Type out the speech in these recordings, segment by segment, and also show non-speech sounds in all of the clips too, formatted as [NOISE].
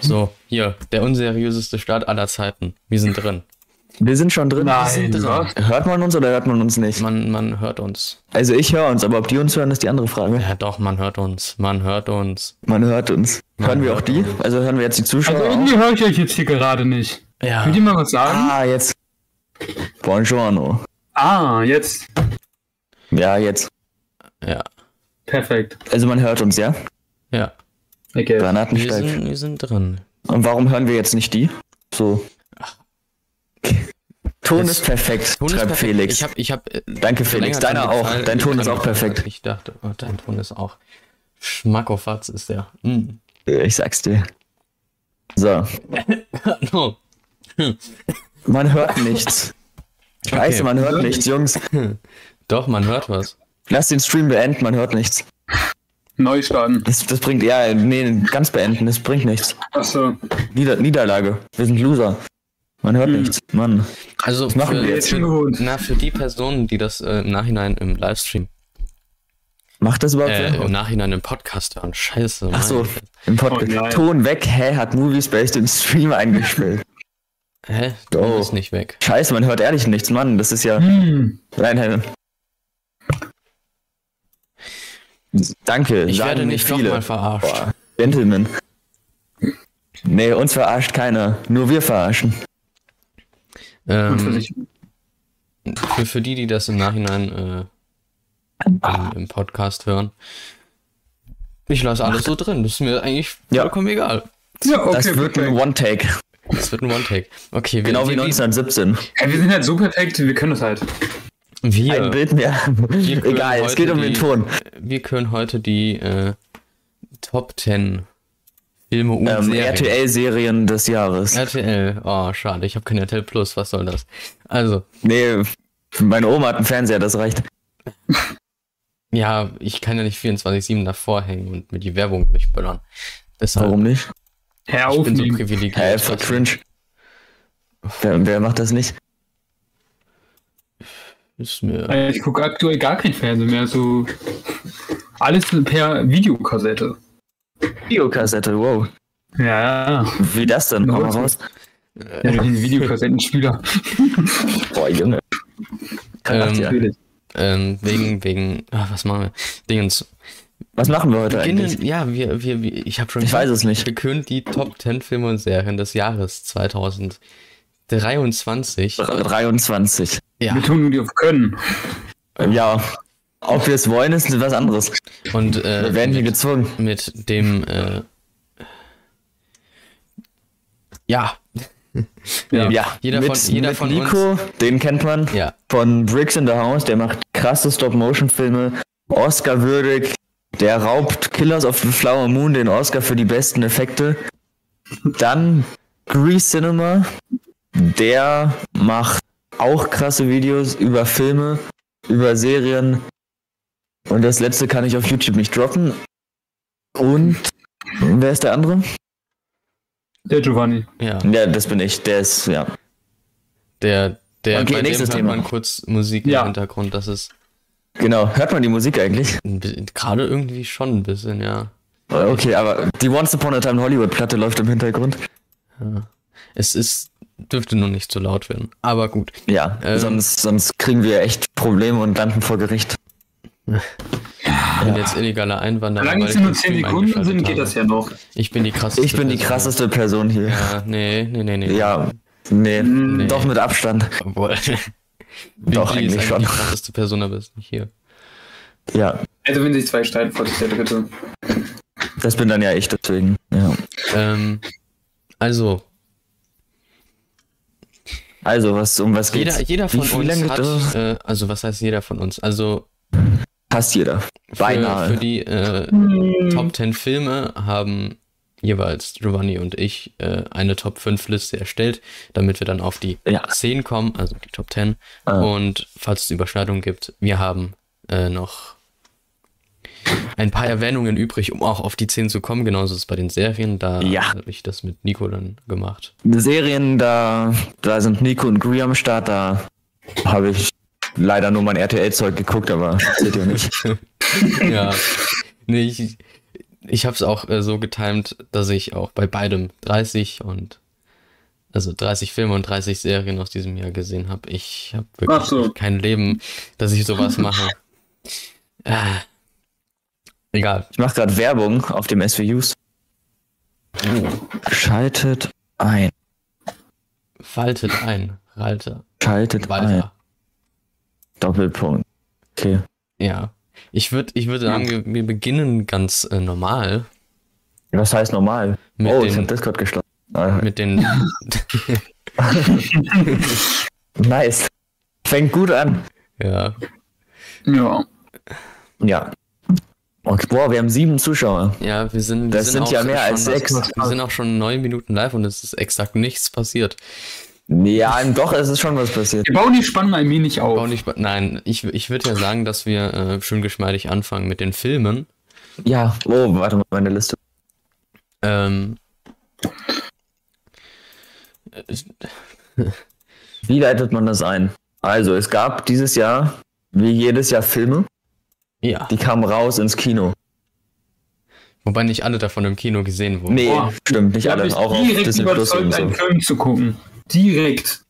So, hier, der unseriöseste Start aller Zeiten. Wir sind drin. Wir sind schon drin. Nein, was? Hört man uns oder hört man uns nicht? Man, man hört uns. Also ich höre uns, aber ob die uns hören, ist die andere Frage. Ja, doch, man hört uns. Man hört uns. Man hört uns. Hören wir auch die? Also hören wir jetzt die Zuschauer Also irgendwie höre ich euch jetzt hier gerade nicht. Ja. Könnt ihr mal was sagen? Ah, jetzt. Buongiorno. Ah, jetzt. Ja, jetzt. Ja. Perfekt. Also man hört uns? Ja. Okay. Wir Granatensteig. sind, wir sind drin. Und warum hören wir jetzt nicht die? So. Ton ist perfekt, Ton ist schreibt perfekt. Felix. Ich hab, ich hab, äh, Danke, Felix. dran Deiner auch. Dein Ton ist dran auch perfekt. Ich dachte, oh, dein Ton ist auch. Schmackofatz ist der. Mm. Ich sag's dir. So. No. [LAUGHS] Man hört nichts. [LAUGHS] Scheiße, Okay. man hört nichts, Jungs. [LAUGHS] Doch, man hört was. Lass den Stream beenden, man hört nichts. Neu starten. Das, das bringt, ja, nee, ganz beenden, das bringt nichts. Achso. Nieder, Niederlage. Wir sind Loser. Man hört Hm. nichts. Mann. Also machen für, wir jetzt schon gewohnt. Na, für die Personen, die das äh, im Nachhinein im Livestream, Macht das überhaupt äh, im Nachhinein im Podcast hören. Scheiße. Ach so, meine Fresse. im Podcast. Oh. Ton weg, hä? Hat Movie Space den Stream eingespielt. Hä? Du Oh. bist nicht weg. Scheiße, man hört ehrlich nichts, Mann. Das ist ja. Hm. Nein, nein. Danke. Ich sagen werde nicht viele. nochmal verarscht. Boah, Gentleman. Nee, uns verarscht keiner. Nur wir verarschen. Ähm, für sich. für, für die, die das im Nachhinein äh, im, im Podcast hören. Ich lasse alles so drin. Das ist mir eigentlich Ja. vollkommen egal. Ja, okay. Das wird ein. One-Take. Das wird ein One-Take. Okay, Genau wie wir, 1917. Ja, wir sind halt so perfekt, wir können das halt. Wir, Ein Bild mehr. Egal, es heute geht um den die- Ton. wir können heute die äh, Top 10 Filme und Ähm, Serien. RTL-Serien des Jahres. RTL. Oh, schade. Ich habe kein RTL Plus. Was soll das? Also, Nee, meine Oma hat einen Fernseher, das reicht. ja, ich kann ja nicht 24-7 davor hängen und mir die Werbung durchböllern. Deshalb, Warum nicht? Hör ich bin so privilegiert. Du. cringe. Wer, wer macht das nicht? Ist mir. Äh, Ich gucke aktuell gar kein Fernsehen mehr, so alles per Videokassette. Videokassette, wow. Ja, ja. Wie das denn? Hau mal raus. ja den Videokassettenspieler. [LAUGHS] Boah, Junge. Charakter. Natürlich. Ähm, wegen, wegen, ah, was machen wir? Dingens. Was machen wir heute eigentlich? Beginnen, ja, wir, wir, wir ich habe schon Ich weiß es nicht. Wir können die Top 10 Filme und Serien des Jahres 2023. 23. Ja, Wir tun nur die auf Können. Ja. Ob wir es wollen, ist was anderes. und äh, Wir werden hier mit, gezwungen. mit dem, äh, ja, Ja. Ja, Jeder mit, von- jeder mit von Nico, den kennt man. ja, Von Bricks in the House, der macht krasse Stop-Motion-Filme. Oscar-würdig. Der raubt Killers of the Flower Moon den Oscar für die besten Effekte. Dann Grease Cinema. Der macht auch krasse Videos über Filme, über Serien. Und das letzte kann ich auf YouTube nicht droppen. Und wer ist der andere? Der Giovanni. ja, Ja, das bin ich. Der ist, ja. der, der, Okay, bei dem nächstes hört Thema. man kurz Musik Ja. im Hintergrund, das ist Genau. Hört man die Musik eigentlich? gerade irgendwie schon ein bisschen, ja. Okay, aber die Once Upon a Time in Hollywood Platte läuft im Hintergrund. Es ist, dürfte nur nicht zu laut werden, aber gut. Ja, Ähm. sonst, sonst kriegen wir echt Probleme und landen vor Gericht. Ich bin jetzt illegaler Einwanderer. Solange es ich nur den 10 Stream Sekunden sind, geht das ja noch. Ich bin die krasseste. Ich bin die Person. krasseste Person hier. Ja, nee, nee, nee, nee. Ja, nee, Nee. doch mit Abstand. Obwohl. [LAUGHS] Doch, ist eigentlich schon. die krasseste Person, aber ist nicht hier. Ja, Also wenn sich zwei streiten, vor der dritte. das bin dann ja ich deswegen. Ja. Ähm, also, Also, was, um was geht's? jeder, jeder Wie von viel uns hat, äh, also was heißt jeder von uns? Also Passt jeder. für, Beinahe. für die äh, Top 10 Filme haben jeweils Giovanni und ich äh, eine Top 5 Liste erstellt, damit wir dann auf die Ja. 10 kommen, also die Top 10. Ah. Und falls es Überschneidungen gibt, wir haben äh, noch ein paar Erwähnungen übrig, um auch auf die 10 zu kommen. Genauso ist es bei den Serien. Da Ja. habe ich das mit Nico dann gemacht. Serien, da, da sind Nico und Gree am Start, da habe ich leider nur mein RTL-Zeug geguckt, aber seht ihr nicht. [LAUGHS] ja. Nee, ich, ich habe es auch äh, so getimt, dass ich auch bei beidem 30 und also 30 Filme und 30 Serien aus diesem Jahr gesehen habe. Ich habe wirklich so. kein Leben, dass ich sowas mache. Äh, [LAUGHS] egal. Ich mache gerade Werbung auf dem SVUs. Schaltet ein. Faltet ein, Ralter, Schaltet ein. Walter. Doppelpunkt. Okay. Ja. Ich würde ich würd sagen, wir, wir beginnen ganz äh, normal Was heißt normal? Mit oh, den- ich habe Discord geschlossen. Ah, mit den. [LAUGHS] nice. Fängt gut an. ja. Ja. Ja. Okay, boah, wir haben sieben Zuschauer. Ja, wir sind. Wir Das sind auch ja mehr als sechs. Wir sind auch schon neun Minuten live und es ist exakt nichts passiert. Ja, doch, es ist schon was passiert. Wir bauen die Spannung ein wenig auf. nicht, nein, ich, ich würde ja sagen, dass wir äh, schön geschmeidig anfangen mit den Filmen. Ja, oh, warte mal, meine Liste. Ähm, Wie leitet man das ein? Also, es gab dieses Jahr, wie jedes Jahr, Filme, ja, die kamen raus ins Kino. wobei nicht alle davon im Kino gesehen wurden. Nee, Boah. stimmt, nicht Ich habe alle. Auch auf direkt Disney Plus und überzeugt, so. Film zu gucken. Direkt.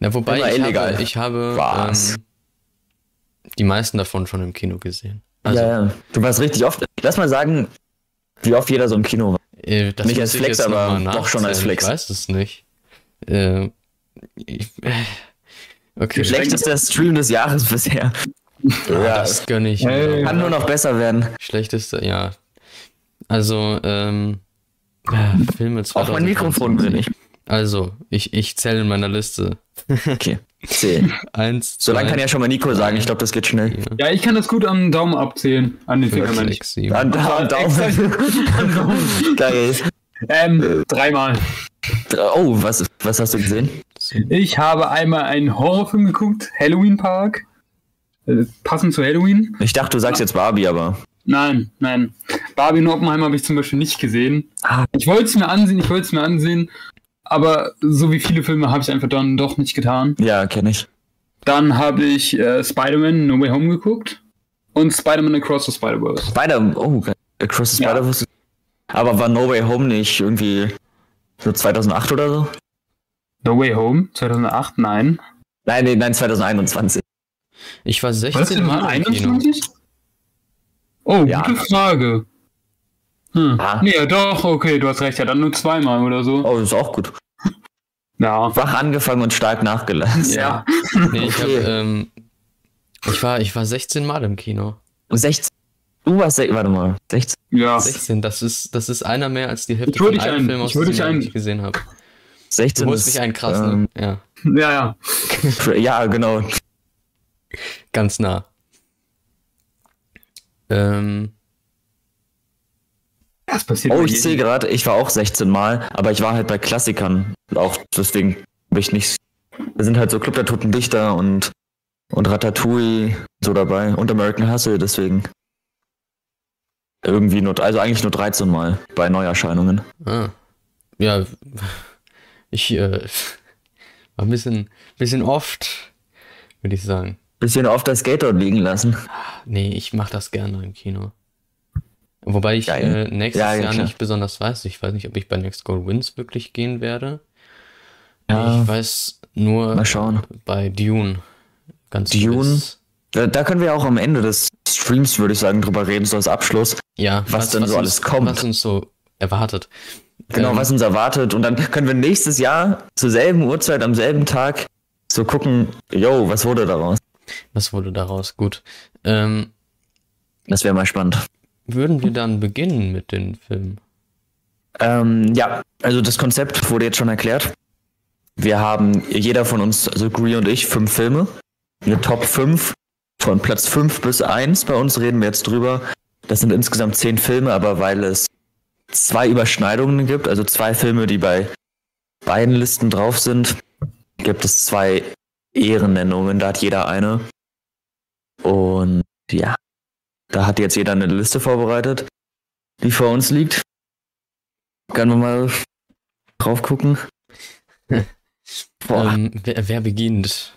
Na, wobei ich illegal. habe, ich habe Was? ähm, die meisten davon schon im Kino gesehen. Also, ja, ja. Du warst richtig oft. Lass mal sagen, wie oft jeder so im Kino war. äh, das Nicht als ich Flex, aber doch schon als. Flex. Ich weiß es nicht. Äh, ich, äh, okay, Schlechtester Stream des Jahres bisher. Ja, das gönne ich. Hey. mir. Kann nur noch besser werden. Schlechteste, ja. Also, ähm, äh, Filme Auch mein 2020. Mikrofon drin nicht. Also, ich, ich zähle in meiner Liste. Okay. [LAUGHS] Zähl. Eins, So lange kann ja schon mal Nico sagen. Ich glaube, das geht schnell. Ja, ich kann das gut am Daumen abzählen. An den Finger fünf, meine ich. sechs, sieben. An, an Daumen. Geil. Ähm, dreimal. Oh, was, was hast du gesehen? Ich habe einmal einen Horrorfilm geguckt, Halloween Park. Äh, passend zu Halloween. Ich dachte, du sagst jetzt Barbie, aber. Nein, nein. Barbie und Oppenheimer habe ich zum Beispiel nicht gesehen. Ah. Ich wollte es mir ansehen, ich wollte es mir ansehen, aber so wie viele Filme habe ich einfach dann doch nicht getan. Ja, kenne ich. Dann habe ich äh, Spider-Man No Way Home geguckt und Spider-Man Across the Spider-Verse. Spider. Oh. Across the Ja. Spider-Verse. Aber war No Way Home nicht irgendwie so 2008 oder so? No Way Home 2008, nein. Nein, nee, nein, 2021. Ich war Was 16 Mal im Kino. 21? Oh, Ja. gute Frage. Hm. Ah. Nee, doch, okay, du hast recht, ja, dann nur zweimal oder so. Oh, ist auch gut. Ja. Wach angefangen und stark nachgelassen. Ja. [LAUGHS] Nee, ich, hab, Okay. ähm, ich, war, ich war 16 Mal im Kino. 16. Du warst, warte mal, 16. Ja. 16, das ist, das ist einer mehr als die Hälfte Ich dich allen Filmen aus ich hol diesem dich Jahr, ein. die ich gesehen habe. 16 Du musst ist, mich einkrassen. ähm, Ja, Ja, ja. [LAUGHS] Ja, genau. Ganz nah. Ähm, Das passiert Oh, ich sehe gerade, ich war auch 16 Mal, aber ich war halt bei Klassikern. Auch deswegen habe ich nicht. Da sind halt so Club der Toten Dichter und, und Ratatouille so dabei und American Hustle, deswegen. Irgendwie nur, also eigentlich nur 13 Mal bei Neuerscheinungen. ah, ja, ich äh, [LAUGHS] war ein bisschen, bisschen oft, würde ich sagen. Bisschen auf das Skate dort liegen lassen. Nee, ich mache das gerne im Kino. Wobei ich äh, nächstes Ja, ja, Jahr klar. nicht besonders weiß. Ich weiß nicht, ob ich bei Next Goal Wins wirklich gehen werde. Ja. Ich weiß nur Mal schauen. bei Dune. Ganz Dune? Da, da können wir auch am Ende des Streams, würde ich sagen, drüber reden, so als Abschluss. Ja, Was denn so uns, alles kommt. Was uns so erwartet. Genau, Ähm, was uns erwartet. Und dann können wir nächstes Jahr zur selben Uhrzeit, am selben Tag so gucken, yo, was wurde daraus? Was wurde daraus? Gut. Ähm, Das wäre mal spannend. würden wir dann beginnen mit den Filmen? Ähm, ja, also das Konzept wurde jetzt schon erklärt. Wir haben, jeder von uns, also Gree und ich, fünf Filme. Eine Top 5. Von Platz 5 bis 1 bei uns reden wir jetzt drüber. Das sind insgesamt zehn Filme, aber weil es zwei Überschneidungen gibt, also zwei Filme, die bei beiden Listen drauf sind, gibt es zwei Ehrennennungen. Da hat jeder eine. Und ja, da hat jetzt jeder eine Liste vorbereitet, die vor uns liegt. Können wir mal drauf gucken? Boah, Ähm, wer, wer beginnt?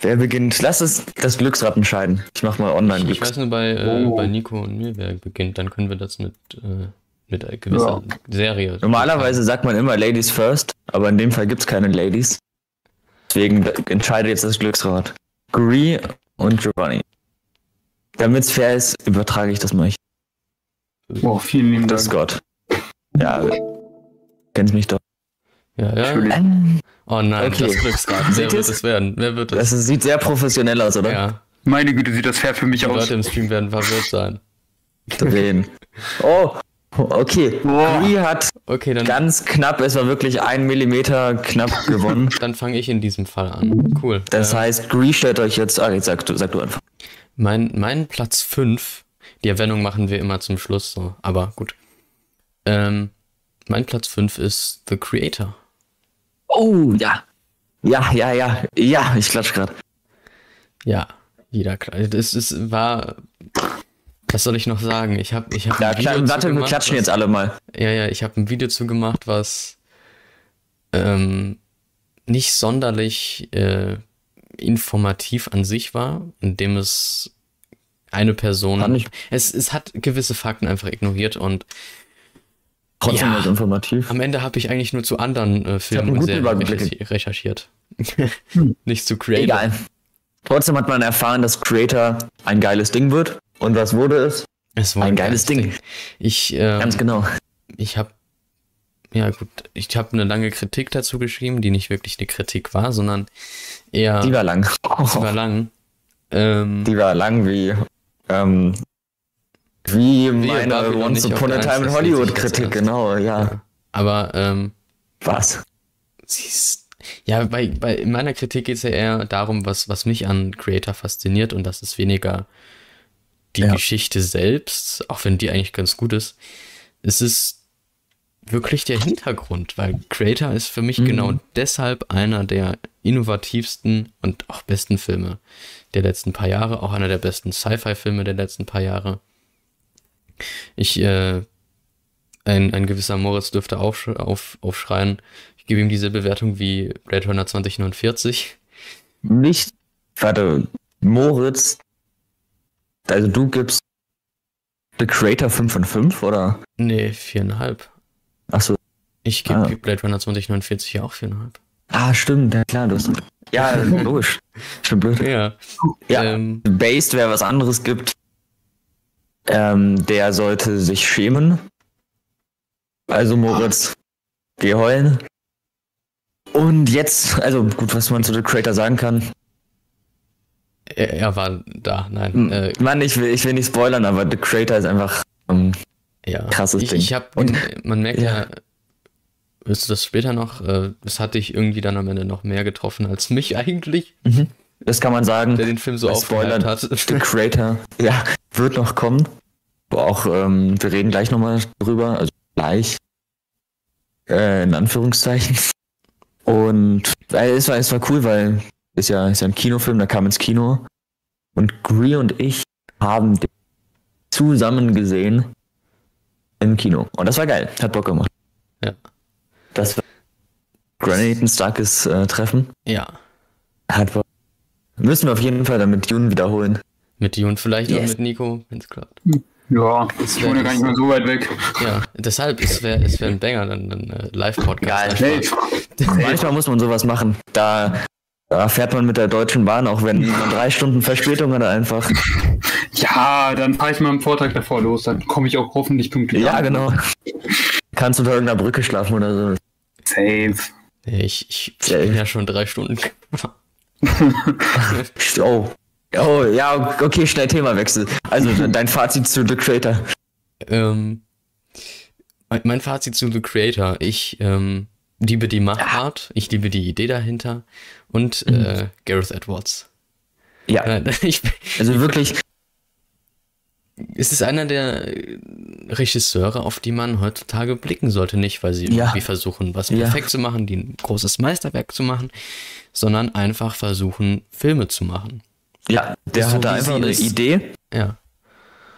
wer beginnt? Lass es das Glücksrad entscheiden. Ich mach mal online Ich, ich weiß nur bei, äh, Oh. bei Nico und mir, wer beginnt. Dann können wir das mit äh, mit einer gewissen Serie. Normalerweise sagt man immer Ladies first, aber in dem Fall gibt es keine Ladies. Deswegen entscheidet jetzt das Glücksrad. Gree und Giovanni. Damit es fair ist, übertrage ich das mal. Ich. Boah, vielen lieben Das ist Dank. Gott. Ja, kennst mich doch. Ja, ja. Ähm, Oh nein, Okay. das Glücksrad. Wer wird es werden? Wer wird Das es? ist, sieht sehr professionell aus, oder? Ja, Meine Güte, sieht das fair für mich die aus. Leute im Stream werden verwirrt sein. Drehen. Oh, okay. Gree hat Okay, dann, ganz knapp, es war wirklich ein Millimeter knapp gewonnen. dann fange ich in diesem Fall an. Cool. Das Äh, heißt, Gree stellt euch jetzt. Ah, jetzt sag du, sag du einfach. Mein, mein Platz 5, die Erwähnung machen wir immer zum Schluss so, aber gut. Ähm, mein Platz 5 ist The Creator. Oh, ja. Ja, ja, ja. Ja, ich klatsch gerade. Ja, jeder klar. Das ist, war. Was soll ich noch sagen? Ich habe ich hab Ja, ein Video klar, zu warte, wir klatschen was- jetzt alle mal. Ja, ja, ich habe ein Video zu gemacht, was ähm, nicht sonderlich äh, informativ an sich war, indem es eine Person. Es, es hat gewisse Fakten einfach ignoriert und Trotzdem Ja. informativ. am Ende habe ich eigentlich nur zu anderen äh, Filmen und Serien recherchi- recherchiert. [LAUGHS] nicht zu Creator. Egal. Trotzdem hat man erfahren, dass Creator ein geiles Ding wird. Und was wurde es? Es war Ein geiles Ding. Ich, ähm, Ganz genau. ich habe ja gut, ich habe eine lange Kritik dazu geschrieben, die nicht wirklich eine Kritik war, sondern eher Die war lang. sie war lang. Ähm, Die war lang wie, ähm, wie meine Babylon Once Upon a Time in Eins, das Hollywood lese ich jetzt Kritik, erst. genau, ja. ja. Aber ähm, Was? sie ist ja bei, bei in meiner Kritik geht es ja eher darum, was was mich an Creator fasziniert und das ist weniger die Ja. Geschichte selbst, auch wenn die eigentlich ganz gut ist. Es ist wirklich der Hintergrund, weil Creator ist für mich Mhm. genau deshalb einer der innovativsten und auch besten Filme der letzten paar Jahre, auch einer der besten Sci-Fi-Filme der letzten paar Jahre. Ich, äh, ein, ein gewisser Moritz dürfte aufsch auf, aufschreien. Ich gebe ihm diese Bewertung wie Blade Runner 2049. Nicht, warte, Moritz, also du gibst The Creator 5 von 5, oder? Nee, viereinhalb. Achso. Ich gebe Ah. Blade Runner 2049 ja auch viereinhalb. Ah, stimmt, ja klar, du hast. Ja, [LAUGHS] logisch. Stimmt blöd. Ja. Ja, Ähm, Based, wer was anderes gibt, ähm, der sollte sich schämen. Also Moritz, geh heulen. Und jetzt, also gut, was man zu The Creator sagen kann. er, er war da, nein. Hm, Äh, Mann, ich will, ich will nicht spoilern, aber The Creator ist einfach. Ähm, ja. krasses ich, Ding. Ich hab, Und- man merkt ja, ja. wirst du das später noch, äh, es hat dich irgendwie dann am Ende noch mehr getroffen als mich [LAUGHS] eigentlich, das kann man sagen. der den Film so Spoilern, hat. The Creator, ja, wird noch kommen. Auch, ähm, wir reden gleich nochmal drüber, also gleich. Äh, in Anführungszeichen. Und äh, es, war, es war cool, weil ist ja, ist ja ein Kinofilm, der kam ins Kino. Und Gree und ich haben den zusammen gesehen im Kino. Und das war geil, hat Bock gemacht. Ja. Das war Granite ein starkes äh, Treffen. Ja. Hat Bock. Müssen wir auf jeden Fall dann mit Dune wiederholen. Mit und vielleicht auch Yes. mit Nico, wenn es klappt. Ja, Das ich wohne gar nicht mehr so weit weg. Ja, deshalb, es wäre es wär ein Banger, dann ein äh, Live-Podcast. Geil. Manchmal muss man sowas machen. Da, da fährt man mit der Deutschen Bahn, auch wenn man drei Stunden Verspätung hat, einfach. [LAUGHS] ja, dann fahre ich mal am Vortag davor los, dann komme ich auch hoffentlich pünktlich. Ja, an. genau. Kannst unter irgendeiner Brücke schlafen oder so. Safe. Ich, ich, ich Ja, bin ja schon drei Stunden. [LAUGHS] Oh. Oh, ja, okay, schnell Themawechsel. Also de- dein Fazit zu The Creator. ähm, mein- mein Fazit zu The Creator. Ich ähm, liebe die Machart, ich liebe die Idee dahinter und äh, Gareth Edwards. Ja, [LAUGHS] ich, also wirklich, es ist einer der Regisseure, auf die man heutzutage blicken sollte. Nicht, weil sie Ja. irgendwie versuchen, was Ja. perfekt zu machen, die ein großes Meisterwerk zu machen, sondern einfach versuchen, Filme zu machen. ja, der So hatte einfach eine ist. Idee Ja,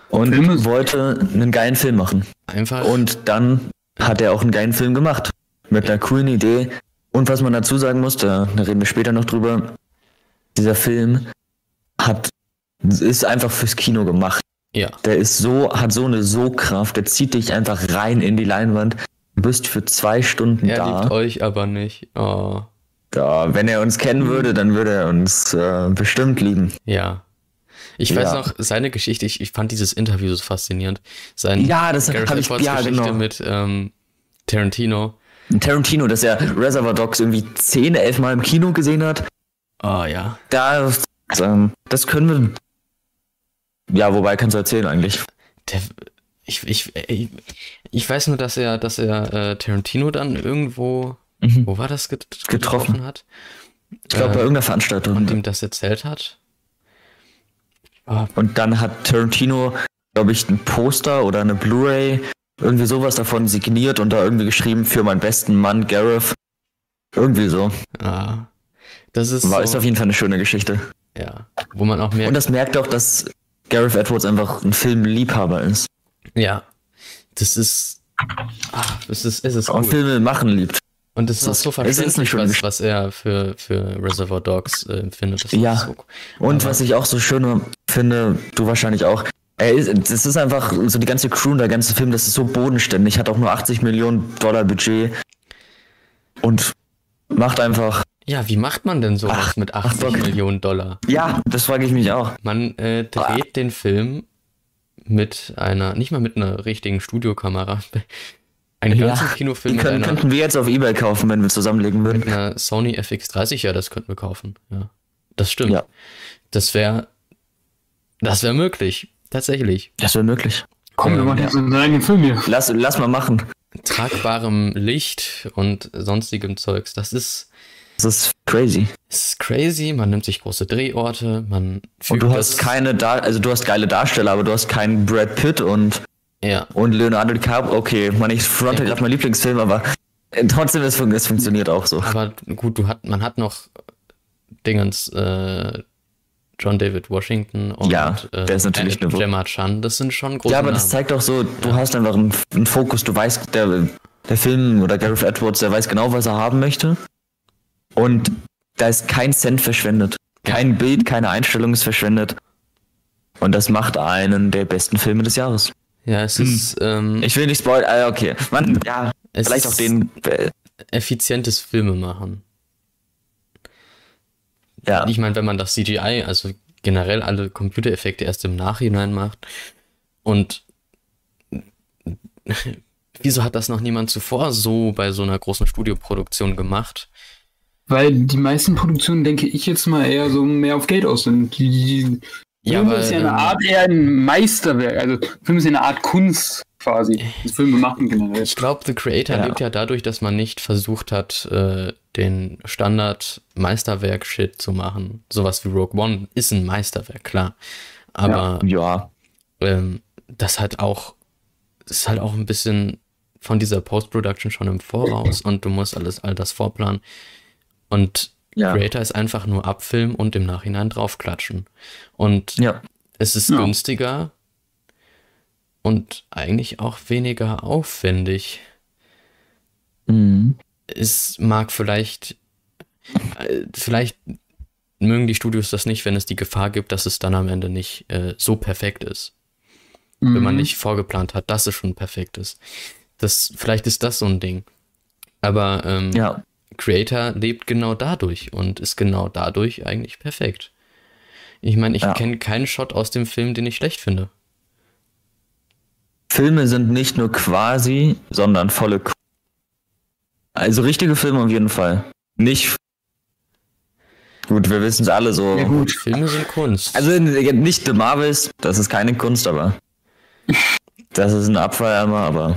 und Filme- wollte einen geilen Film machen. einfach. Und dann hat er auch einen geilen Film gemacht. Mit einer coolen Idee. Und was man dazu sagen muss, da, da reden wir später noch drüber, dieser Film hat, ist einfach fürs Kino gemacht. Ja. Der ist so, hat so eine So-Kraft, der zieht dich einfach rein in die Leinwand. Du bist für zwei Stunden Er da. liebt euch aber nicht. Oh. da. Wenn er uns kennen würde, dann würde er uns äh, bestimmt lieben. Ja. Ich weiß Ja. noch, seine Geschichte, ich, ich fand dieses Interview so faszinierend. Sein Ja, das habe ich, ja Geschichte genau. mit ähm, Tarantino. Tarantino, dass er Reservoir Dogs irgendwie 10, 11 Mal im Kino gesehen hat. Oh ja. Da, ähm, das können wir. Ja, wobei kannst du erzählen eigentlich. Der, ich, ich, ich, ich weiß nur, dass er, dass er äh, Tarantino dann irgendwo, Mhm. wo war das get Getroffen. getroffen hat Ich glaube, bei Äh, irgendeiner Veranstaltung. und ihm das erzählt hat. Ah, Und dann hat Tarantino, glaube ich, ein Poster oder eine Blu-ray, irgendwie sowas davon signiert und da irgendwie geschrieben für meinen besten Mann, Gareth. Irgendwie so. ah, das ist, War ist so, auf jeden Fall eine schöne Geschichte. ja, wo man auch merkt, Und das merkt auch, dass Gareth Edwards einfach ein Filmliebhaber ist. ja, das ist, ah, es ist, es ist Und cool. Filme machen liebt. Und ist Das- so es ist eine verständlich, was, was er für, für Reservoir Dogs äh, empfindet. Das Ja. ist so, Und Aber- was ich auch so schön finde, du wahrscheinlich auch, er ist, einfach so die ganze Crew und der ganze Film, das ist so bodenständig, hat auch nur 80 Millionen Dollar Budget und macht einfach, ja, wie macht man denn sowas Ach, mit ach, 80 Bock. Millionen Dollar? ja, das frage ich mich auch. Man äh, dreht den Film mit einer, nicht mal mit einer richtigen Studiokamera. [LAUGHS] Einen Ja, ganzen Kinofilm Die können, einer, könnten wir jetzt auf Ebay kaufen, wenn wir zusammenlegen würden. mit einer Sony FX30, ja, das könnten wir kaufen. Ja, das stimmt. Ja. Das wäre, das wäre möglich. Tatsächlich. Das wäre möglich. Komm, wir Ähm, machen ja. jetzt unseren eigenen Film hier. Lass, lass mal machen. Tragbarem Licht und sonstigem Zeugs. Das ist, Das ist crazy. es ist crazy. Man nimmt sich große Drehorte, man Und du das, hast keine, Dar also du hast geile Darsteller, aber du hast keinen Brad Pitt und, ja, und Leonardo DiCaprio. Okay, man, ich fronte Ja, gerade mein Lieblingsfilm, aber trotzdem, es, es funktioniert auch so. aber gut, du hat, man hat noch Dingens, äh, John David Washington und Ja, äh, der ist natürlich eine Wo- Gemma Chan. Das sind schon große Ja, aber das Namen. zeigt auch so, du hast einfach einen, einen Fokus, du weißt, der, der Film oder Gareth Edwards, der weiß genau, was er haben möchte. Und da ist kein Cent verschwendet. Kein Bild, keine Einstellung ist verschwendet. Und das macht einen der besten Filme des Jahres. Ja, es ist ähm, Ich will nicht spoilern, ah, okay. Man, ja, Es vielleicht ist- auch den, äh, effizientes Filme machen. Ja. Ich meine, wenn man das CGI, also generell alle Computereffekte erst im Nachhinein macht und [LAUGHS] wieso hat das noch niemand zuvor so bei so einer großen Studioproduktion gemacht? Weil die meisten Produktionen, denke ich jetzt mal, eher so mehr auf Geld aus sind. Die, die, Ja, Film ist ja eine ähm, Art eher ein Meisterwerk. Also Film ist ja eine Art Kunst quasi. Das Filme machen generell. Ich glaube, The Creator Ja. lebt ja dadurch, dass man nicht versucht hat, äh, den Standard-Meisterwerk-Shit zu machen. Sowas wie Rogue One ist ein Meisterwerk, klar. Aber ja. ähm, das hat auch, ist halt auch ein bisschen von dieser Post-Production schon im Voraus und du musst alles, all das vorplanen. Und Ja. Creator ist einfach nur abfilmen und im Nachhinein draufklatschen. Und Ja. es ist Ja. günstiger und eigentlich auch weniger aufwendig. Mhm. Es mag vielleicht, äh, vielleicht mögen die Studios das nicht, wenn es die Gefahr gibt, dass es dann am Ende nicht äh, so perfekt ist. Wenn man Mhm. nicht vorgeplant hat, dass es schon perfekt ist. Das, vielleicht ist das so ein Ding. Aber ähm, Ja. Creator lebt genau dadurch und ist genau dadurch eigentlich perfekt. Ich meine, ich Ja. kenne keinen Shot aus dem Film, den ich schlecht finde. Filme sind nicht nur quasi, sondern volle. K also richtige Filme auf jeden Fall. Nicht. Gut, wir wissen es alle so. Ja gut. Filme sind Kunst. Also nicht The Marvels, das ist keine Kunst, aber. [LAUGHS] Das ist ein Abfalleimer, aber.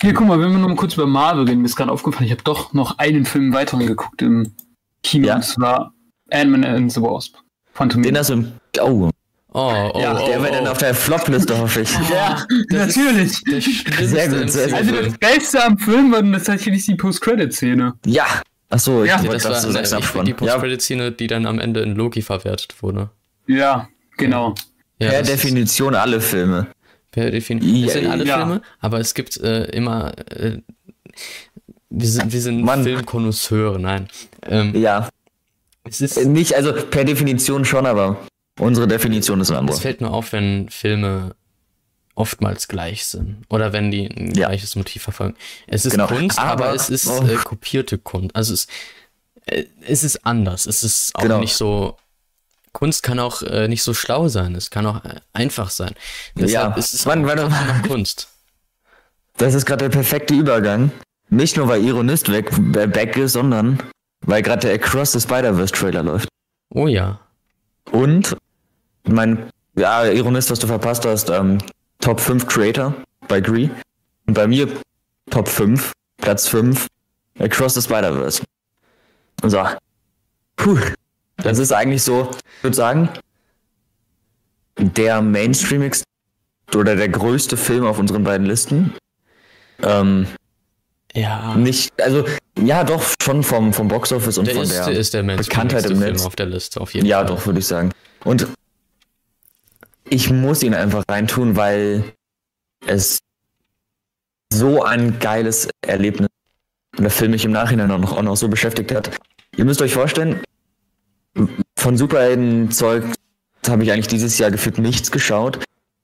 Hier, guck mal, wenn wir noch mal kurz über Marvel reden, mir ist gerade aufgefallen, ich habe doch noch einen Film weiteren geguckt im Kino, Ja? und zwar Ant-Man and the Wasp. Phantom Den hast du im. Oh, oh, oh, Ja, oh, der oh, wird dann oh. auf der Flop-Liste, hoffe ich. Ja, natürlich. Sehr gut, sehr, sehr Also das Beste am Film war dann tatsächlich die Post-Credit-Szene. Ja. Achso, ich Ja, wollte Das das war zu sechs ich find die Post-Credit-Szene, die dann am Ende in Loki verwertet wurde. Ja, genau. Ja, per Definition alle Filme. Per Definition. Es Ja, sind alle ja. Filme, aber es gibt äh, immer. Äh, wir sind, wir sind. Filmkonnoisseure, nein. Ähm, Ja. es, ist, Nicht, also per Definition schon, aber unsere Definition ist eine es andere. fällt nur auf, wenn Filme oftmals gleich sind. Oder wenn die ein Ja. gleiches Motiv verfolgen. Es ist Genau. Kunst, aber, Aber- es ist oh. äh, kopierte Kunst. Also es, äh, es ist anders. Es ist auch Genau. nicht so. Kunst kann auch äh, nicht so schlau sein. Es kann auch äh, einfach sein. Deshalb Ja. ist es Wann- wann- noch Kunst. Das ist gerade der perfekte Übergang. Nicht nur, weil Ironist weg, äh, back ist, sondern weil gerade der Across the Spider-Verse Trailer läuft. Oh ja. Und mein, ja, Ironist, was du verpasst hast, ähm, Top 5 Creator bei Gree. Und bei mir Top 5, Platz 5, Across the Spider-Verse. So. Puh. Das ist eigentlich so, ich würde sagen, der Mainstreamigste oder der größte Film auf unseren beiden Listen. Ähm, Ja. nicht, also, ja, doch, schon vom, vom Boxoffice und Der von ist, der ist der Bekanntheit im Film Netz. auf der Liste, auf jeden Ja, Fall. doch, würde ich sagen. Und ich muss ihn einfach reintun, weil es so ein geiles Erlebnis und der Film mich im Nachhinein auch noch, auch noch so beschäftigt hat. Ihr müsst euch vorstellen, von Superhelden-Zeug habe ich eigentlich dieses Jahr gefühlt nichts geschaut.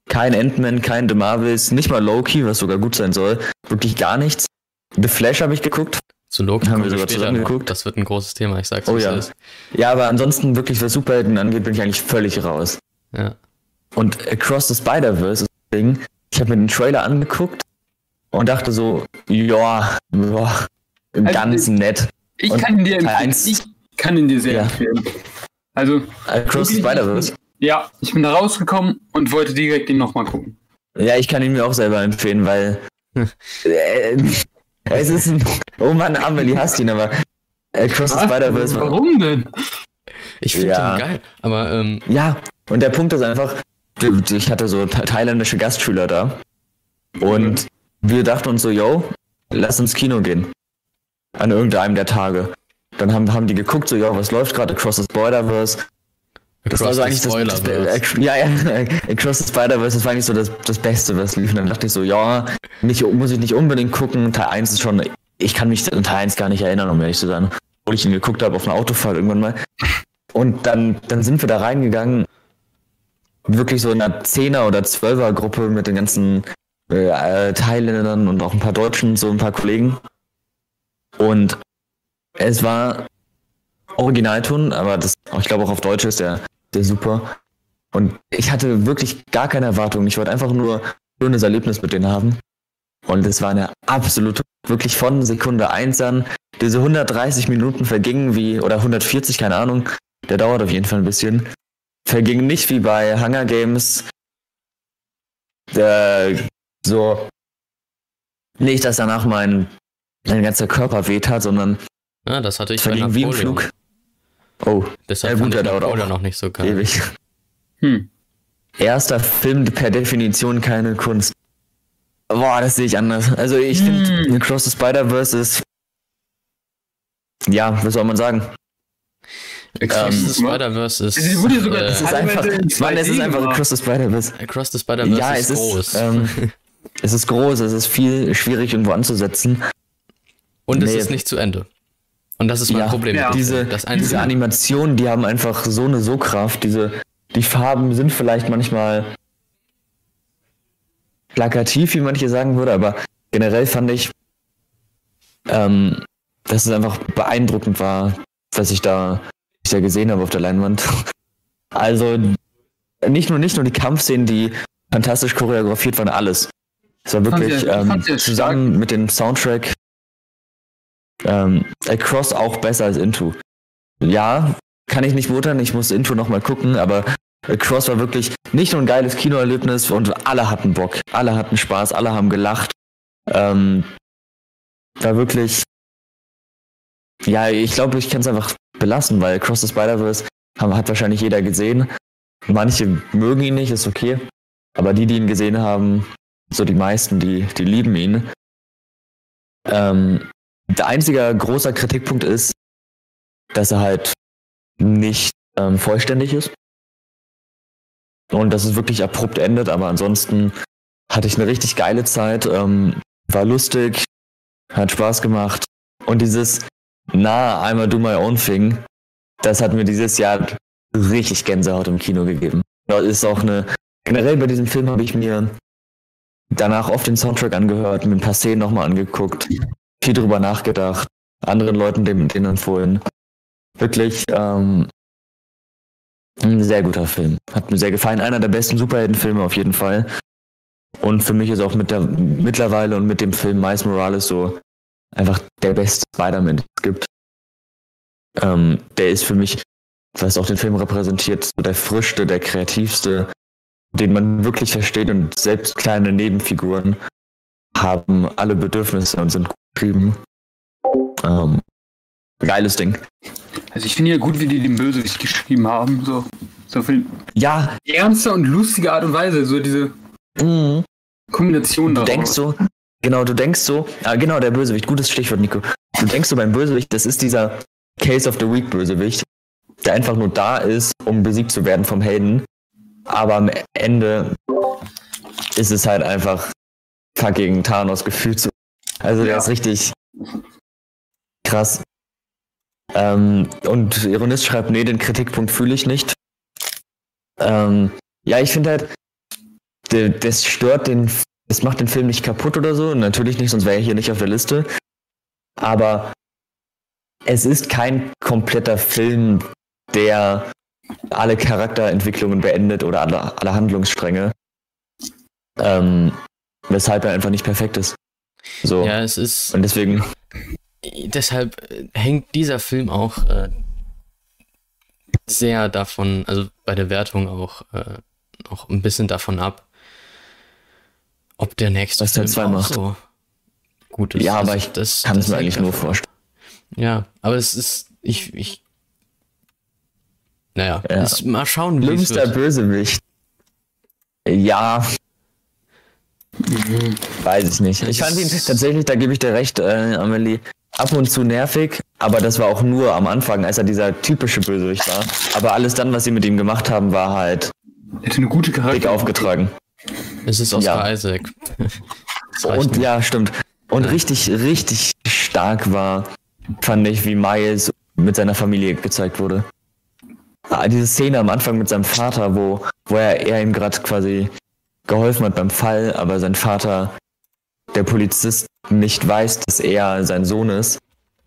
Kein Ant-Man, kein The Marvels, nicht mal Loki, was sogar gut sein soll. Wirklich gar nichts. The Flash habe ich geguckt. Zu Loki Haben wir sogar zusammen geguckt. Das wird ein großes Thema, ich sag's Oh ja. ist. Ja, aber ansonsten wirklich, was Superhelden angeht, bin ich eigentlich völlig raus. Ja. Und Across the Spider-Verse ist das Ding. Ich habe mir den Trailer angeguckt und dachte so, ja, ja ganz nett. Ich Und kann ihn dir empfehlen. eins- Ich kann ihn dir sehr Ja. empfehlen. Also, Across the Spider-Verse. Ja, ich bin da rausgekommen und wollte direkt ihn nochmal gucken. Ja, ich kann ihn mir auch selber empfehlen, weil [LAUGHS] äh, es ist ein, oh Mann, Amelie hasst ihn, aber Across the? Spider-Verse war, Warum denn? Ich finde Ja. den geil. Aber ähm, ja, und der Punkt ist einfach, ich hatte so tha- thailändische Gastschüler da und wir dachten uns so, yo, lass ins Kino gehen. An irgendeinem der Tage. Dann haben, haben die geguckt, so, yo, was läuft gerade? Across the Spider-Verse. Das war so eigentlich das, das, Spoilerverse. ja, ja, [LAUGHS] Across the Spider-Verse, das war eigentlich so das, das Beste, was lief. Und dann dachte ich so, ja, nicht, muss ich nicht unbedingt gucken. Teil 1 ist schon, ich kann mich an Teil 1 gar nicht erinnern, um ehrlich zu sein. Obwohl ich ihn geguckt habe auf einer Autofahrt irgendwann mal. Und dann, dann sind wir da reingegangen, wirklich so in einer 10er oder 12er Gruppe mit den ganzen äh, Thailändern und auch ein paar Deutschen, so ein paar Kollegen. Und es war Originalton, aber das, ich glaube auch auf Deutsch ist der, der super. Und ich hatte wirklich gar keine Erwartungen. Ich wollte einfach nur ein schönes Erlebnis mit denen haben. Und es war eine absolute, wirklich von Sekunde 1 an. Diese 130 Minuten vergingen wie, oder 140, keine Ahnung. Der dauert auf jeden Fall ein bisschen. Vergingen nicht wie bei Hunger Games. Äh, so. Nicht, dass danach mein, mein ganzer Körper weht hat, sondern ja, das hatte ich verging wie im. Flug. Oh, Deshalb Ja, gut, fand ich auch noch nicht so geil. ewig. Hm. Erster Film per Definition keine Kunst. Boah, das sehe ich anders. Also ich finde, Hm. Across the Spider-Verse ist. Ja, was soll man sagen? Across Ähm, the Spider-Verse ist. Es wurde sogar- äh, Es ist einfach. in Mann, es ist 2D einfach. Across the Spider-Verse. Across the Spider-Verse Ja, ist es groß. ist. Ähm, [LAUGHS] es ist groß, es ist viel schwierig irgendwo anzusetzen. und es nee. ist nicht zu Ende. Und das ist mein Ja, Problem. ja. Diese, diese Animationen, die haben einfach so eine So-Kraft. Diese, die Farben sind vielleicht manchmal plakativ, wie manche sagen würde, aber generell fand ich, ähm, dass es einfach beeindruckend war, was ich da, ich da gesehen habe auf der Leinwand. Also nicht nur nicht nur die Kampfszenen, die fantastisch choreografiert waren, alles. Es war wirklich ja- ähm, ja zusammen mit dem Soundtrack ähm, Across auch besser als Into. Ja, kann ich nicht beurteilen, ich muss Into nochmal gucken, aber Across war wirklich nicht nur ein geiles Kinoerlebnis und alle hatten Bock, alle hatten Spaß, alle haben gelacht. Ähm, war wirklich, ja, ich glaube, ich kann es einfach belassen, weil Across the Spider-Verse hat wahrscheinlich jeder gesehen. Manche mögen ihn nicht, ist okay. Aber die, die ihn gesehen haben, so die meisten, die, die lieben ihn. Ähm, der einzige großer Kritikpunkt ist, dass er halt nicht ähm, vollständig ist. Und dass es wirklich abrupt endet, aber ansonsten hatte ich eine richtig geile Zeit, ähm, war lustig, hat Spaß gemacht. Und dieses Na, einmal do my own thing, das hat mir dieses Jahr richtig Gänsehaut im Kino gegeben. Das ist auch eine, generell bei diesem Film habe ich mir danach oft den Soundtrack angehört, mir ein paar Szenen nochmal angeguckt, viel drüber nachgedacht, anderen Leuten den, den empfohlen. Wirklich ähm, ein sehr guter Film. Hat mir sehr gefallen. Einer der besten Superheldenfilme auf jeden Fall. Und für mich ist auch mit der, mittlerweile und mit dem Film Miles Morales so einfach der beste Spider-Man, den es gibt. Ähm, der ist für mich, was auch den Film repräsentiert, so der frischste, der kreativste, den man wirklich versteht und selbst kleine Nebenfiguren haben alle Bedürfnisse und sind gut geschrieben. Ähm, geiles Ding. Also ich finde ja gut, wie die den Bösewicht geschrieben haben. So, so viel Ja, ernster und lustiger Art und Weise. So diese mhm. Kombination du denkst so, genau, du denkst so, ah, genau, der Bösewicht, gutes Stichwort, Nico. Du denkst so beim Bösewicht, das ist dieser Case of the Week Bösewicht, der einfach nur da ist, um besiegt zu werden vom Helden. Aber am Ende ist es halt einfach fucking Thanos gefühlt so. Also der Ja. ist richtig krass. Ähm, und Ironist schreibt, nee, den Kritikpunkt fühle ich nicht. Ähm, ja, ich finde halt, das stört den, das macht den Film nicht kaputt oder so. Natürlich nicht, sonst wäre er hier nicht auf der Liste. Aber es ist kein kompletter Film, der alle Charakterentwicklungen beendet oder alle, alle Handlungsstränge. Ähm, weshalb er einfach nicht perfekt ist. So. Ja, es ist. Und deswegen, Deshalb äh, hängt dieser Film auch äh, sehr davon, also bei der Wertung auch, äh, auch ein bisschen davon ab, ob der nächste Was Film zwei macht. so gut ist. ja, aber Also ich das- kann es das mir eigentlich nur vorstellen. Ja, aber es ist, ich, ich, naja, Ja. es, mal schauen, wie es Schlimmster wird. Bösewicht. Ja, Mhm. weiß ich nicht. Ich Das fand ihn ist- tatsächlich, da gebe ich dir recht, äh, Amelie, ab und zu nervig, aber das war auch nur am Anfang, als er dieser typische Bösewicht war. Aber alles dann, was sie mit ihm gemacht haben, war halt Er hatte eine gute dick Charakter. aufgetragen. Es ist Oscar Ja. Isaac. Und mir. ja, stimmt. Und Ja. richtig, richtig stark war, fand ich, wie Miles mit seiner Familie gezeigt wurde. Ah, diese Szene am Anfang mit seinem Vater, wo, wo er, er ihm gerade quasi geholfen hat beim Fall, aber sein Vater, der Polizist, nicht weiß, dass er sein Sohn ist,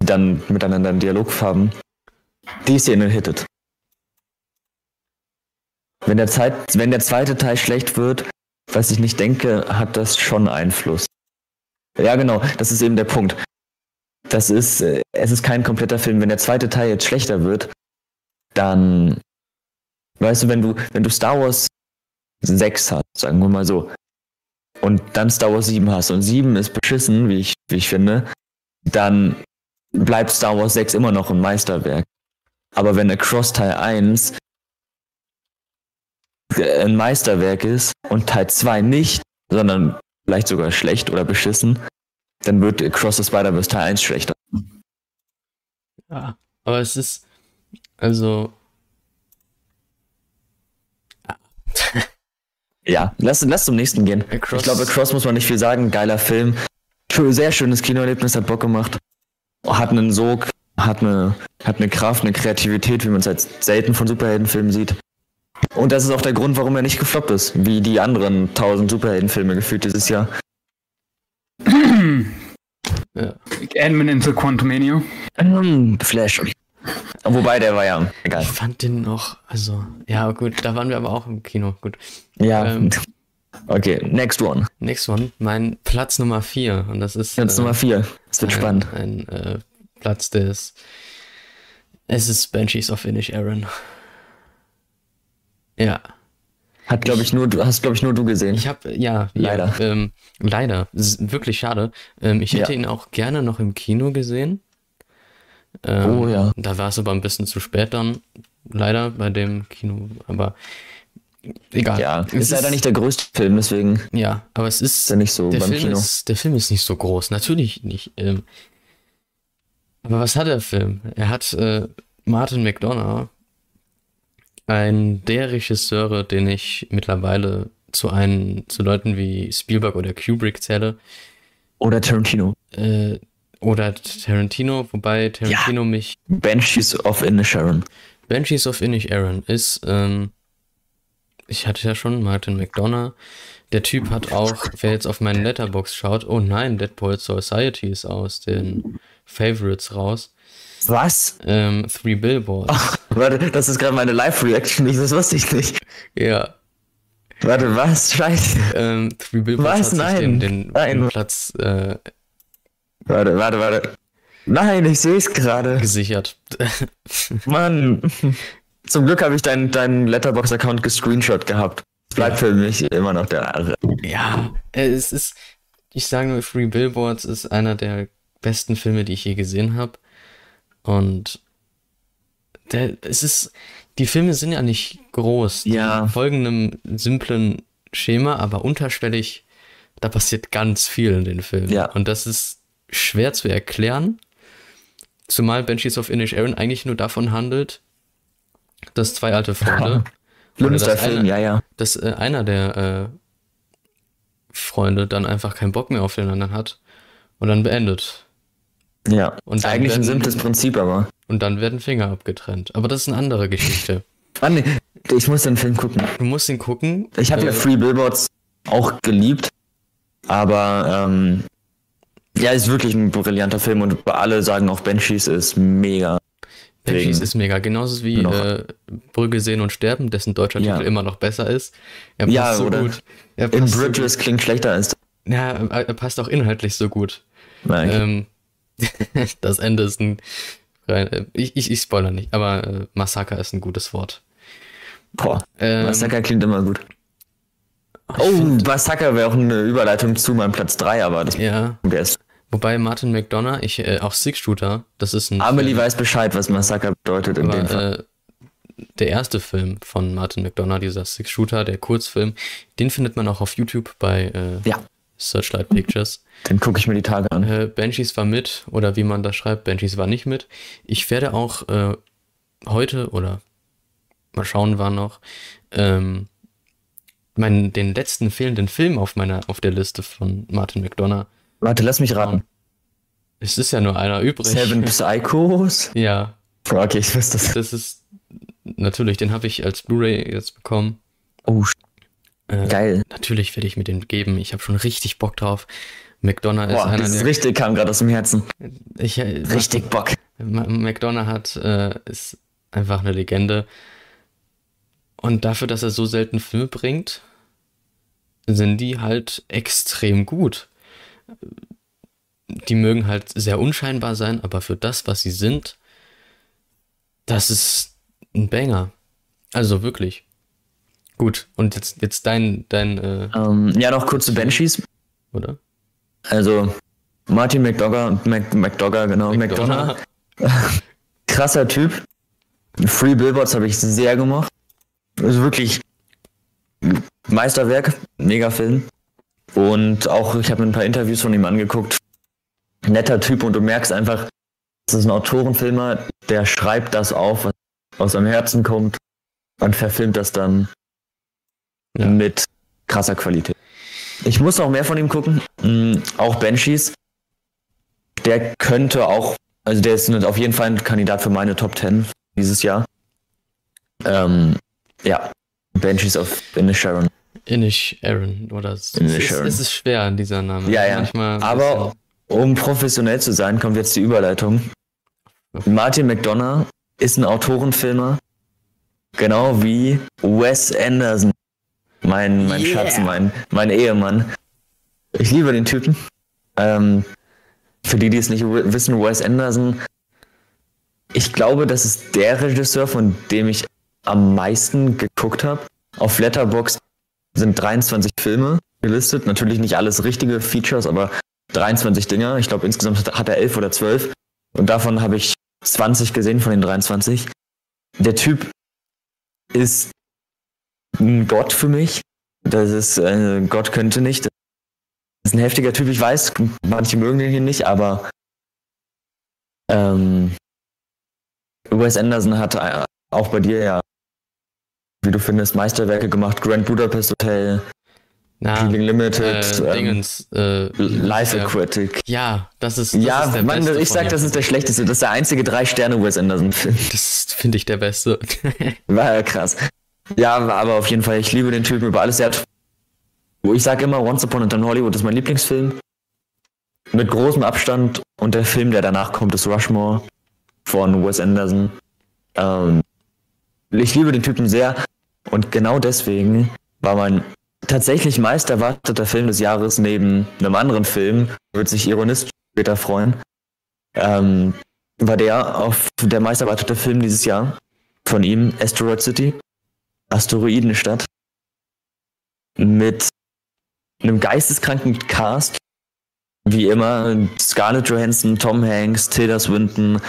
die dann miteinander einen Dialog haben. Die Szene hittet. Wenn der, Zeit, wenn der zweite Teil schlecht wird, was ich nicht denke, hat das schon Einfluss. Ja, genau, das ist eben der Punkt. Das ist, äh, es ist kein kompletter Film. Wenn der zweite Teil jetzt schlechter wird, dann, weißt du, wenn du, wenn du Star Wars 6 hast, sagen wir mal so, und dann Star Wars 7 hast und 7 ist beschissen, wie ich, wie ich finde, dann bleibt Star Wars 6 immer noch ein Meisterwerk. Aber wenn Across Teil 1 äh, ein Meisterwerk ist und Teil 2 nicht, sondern vielleicht sogar schlecht oder beschissen, dann wird Across the Spider-Verse Teil 1 schlechter. Ja, aber es ist, also, Ja, lass, lass zum nächsten gehen. Across- Ich glaube, Across muss man nicht viel sagen. Geiler Film. Sehr schönes Kinoerlebnis, hat Bock gemacht. Hat einen Sog, hat eine, hat eine Kraft, eine Kreativität, wie man es halt selten von Superheldenfilmen sieht. Und das ist auch der Grund, warum er nicht gefloppt ist, wie die anderen tausend Superheldenfilme gefühlt dieses Jahr. ja. Ant-Man the Quantumania. Ähm, Flash. Wobei, der war ja egal. Ich fand den noch, also, ja, gut, da waren wir aber auch im Kino. Gut. Ja. Ähm. Okay, next one. Next one, mein Platz Nummer 4. Und das ist. Jetzt äh, Nummer vier. Es wird ein, spannend. Ein äh, Platz des. Es ist Banshees of Inish Aaron. Ja. Hat, glaube ich, nur du, hast, glaube ich, nur du gesehen. Ich habe, ja, Leider. Ja, ähm, leider. Ist wirklich schade. Ähm, ich hätte Ja. ihn auch gerne noch im Kino gesehen. Ähm, Oh, ja. Da war es aber ein bisschen zu spät dann, leider, bei dem Kino. Aber egal. ja, Es ist leider nicht der größte Film, deswegen Ja, aber es ist. ist er nicht so der, beim Film Kino. ist, der Film ist nicht so groß, natürlich nicht. Ähm, aber was hat der Film? Er hat äh, Martin McDonough, ein der Regisseure, den ich mittlerweile zu einen, zu Leuten wie Spielberg oder Kubrick zähle, Oder Tarantino. äh, oder Tarantino, wobei Tarantino mich Banshees of Inisherin. Banshees of Inish Aaron ist, ähm, ich hatte ja schon Martin McDonough, Der Typ hat auch, wer jetzt auf meinen Letterbox schaut, oh nein, Deadpool Society ist aus den Favorites raus. Was? Ähm, Three Billboards. Ach, warte, das ist gerade meine Live-Reaction, das wusste ich nicht. Ja. Warte, was? Scheiße. Ähm, Three Billboards Was? Nein. den, den, Nein. Platz äh, Warte, warte, warte. Nein, ich sehe es gerade. gesichert. [LAUGHS] Mann. Zum Glück habe ich deinen deinen Letterbox-Account gescreenshot gehabt. Es bleibt für mich immer noch der. ja, äh, es ist, ich sage nur, Three Billboards ist einer der besten Filme, die ich je gesehen habe. Und der, es ist, die Filme sind ja nicht groß. Ja. Folgen einem simplen Schema, aber unterschwellig, da passiert ganz viel in den Filmen. Ja. Und das ist schwer zu erklären. Zumal Banshees of Inish Aaron eigentlich nur davon handelt, dass zwei alte Freunde, [LAUGHS] Schlimmster das Film, eine- ja, ja. dass äh, einer der äh, Freunde dann einfach keinen Bock mehr auf den anderen hat und dann beendet. Ja. Und Eigentlich ein werden- simples Prinzip, aber. Und dann werden Finger abgetrennt. Aber das ist eine andere Geschichte. Mann, nee, ich muss den Film gucken. Du musst ihn gucken. Ich habe ja Äh, Free Billboards auch geliebt, aber ähm, ja, ist wirklich ein brillanter Film und alle sagen auch Banshees ist mega. Banshees ist mega. Genauso wie äh, Brügge sehen und sterben, dessen deutscher Ja. Titel immer noch besser ist. Er Ja, passt so oder? gut. Er In passt so Bridges klingt schlechter als. Ja, er er passt auch inhaltlich so gut. Nein, Ähm, [LAUGHS] das Ende ist ein. rein- Ich, ich, ich spoiler nicht, aber äh, Massaker ist ein gutes Wort. boah, Ähm, Massaker klingt immer gut. Oh, find- Massaker wäre auch eine Überleitung zu meinem Platz 3, aber das Ja, ist. wobei Martin McDonough, ich, äh, auch Six Shooter, das ist ein. Amelie Film, weiß Bescheid, was Massaker bedeutet in dem Fall. aber, äh, der erste Film von Martin McDonough, dieser Six Shooter, der Kurzfilm, den findet man auch auf YouTube bei äh, Ja, Searchlight Pictures. Den gucke ich mir die Tage an. Äh, Banshees war mit, oder wie man das schreibt, Banshees war nicht mit. Ich werde auch äh, heute, oder mal schauen, wann noch, ähm, meinen, den letzten fehlenden Film auf meiner, auf der Liste von Martin McDonough. Warte, lass mich raten. Es ist ja nur einer übrig. Seven [LAUGHS] Psychos? Ja, Okay, ich wusste das. das ist natürlich, den habe ich als Blu-ray jetzt bekommen. Oh, Äh, geil. Natürlich werde ich mir den geben. Ich habe schon richtig Bock drauf. McDonough ist Boah, einer dieses der. richtig kam gerade aus dem Herzen. Ich, äh, Richtig Bock. McDonough hat, äh, ist einfach eine Legende. Und dafür, dass er so selten Filme bringt, sind die halt extrem gut. Die mögen halt sehr unscheinbar sein, aber für das, was sie sind, das ist ein Banger. Also wirklich. Gut, und jetzt, jetzt dein, dein, äh, Ähm, ja, noch kurz zu Banshees. oder? Also, Martin McDogger, Mac, McDogger, genau, McDonough. [LAUGHS] Krasser Typ. Free Billboards habe ich sehr gemacht. Also wirklich Meisterwerk, mega Film. Und auch, ich habe mir ein paar Interviews von ihm angeguckt. Netter Typ und du merkst einfach, das ist ein Autorenfilmer, der schreibt das auf, was aus seinem Herzen kommt und verfilmt das dann Ja. mit krasser Qualität. Ich muss noch mehr von ihm gucken. Mm, auch Banshees. Der könnte auch, also der ist auf jeden Fall ein Kandidat für meine Top 10 dieses Jahr. Ähm, ja, Banshees of Inisherin. Inish Aaron, oder? Es, Inish ist, Aaron. es ist schwer, dieser Name. Ja, ja. Manchmal Aber um professionell zu sein, kommt jetzt die Überleitung. Martin McDonough ist ein Autorenfilmer, genau wie Wes Anderson. Mein, mein Yeah. Schatz, mein, mein Ehemann. Ich liebe den Typen. Ähm, für die, die es nicht wi- wissen, Wes Anderson, ich glaube, das ist der Regisseur, von dem ich am meisten geguckt habe. Auf Letterboxd sind 23 Filme gelistet. Natürlich nicht alles richtige Features, aber 23 Dinger. Ich glaube, insgesamt hat- hat er 11 oder 12. Und davon habe ich 20 gesehen von den 23. Der Typ ist ein Gott für mich. Das ist, äh, Gott könnte nicht. Das ist ein heftiger Typ, ich weiß, manche mögen den hier nicht, aber ähm, Wes Anderson hat äh, auch bei dir ja, wie du findest, Meisterwerke gemacht. Grand Budapest Hotel, Na, Feeling Limited, äh, ähm, Dingens, äh, Life ja, Aquatic. Ja, das ist, das Ja, ist der Mann, ich sag, das ist der schlechteste. Das ist der einzige drei Sterne Wes Anderson Film. Das finde ich der beste. War ja krass. Ja, aber auf jeden Fall, ich liebe den Typen über alles. Er hat wo ich sage immer, Once Upon a Time Hollywood ist mein Lieblingsfilm. Mit großem Abstand und der Film, der danach kommt, ist Rushmore von Wes Anderson. Ähm, ich liebe den Typen sehr und genau deswegen war mein tatsächlich meist erwarteter Film des Jahres neben einem anderen Film, wird sich Ironist später freuen, ähm, war der auf der meist erwartete Film dieses Jahr von ihm, Asteroid City, Asteroidenstadt, mit einem geisteskranken Cast, wie immer, Scarlett Johansson, Tom Hanks, Tilda Swinton,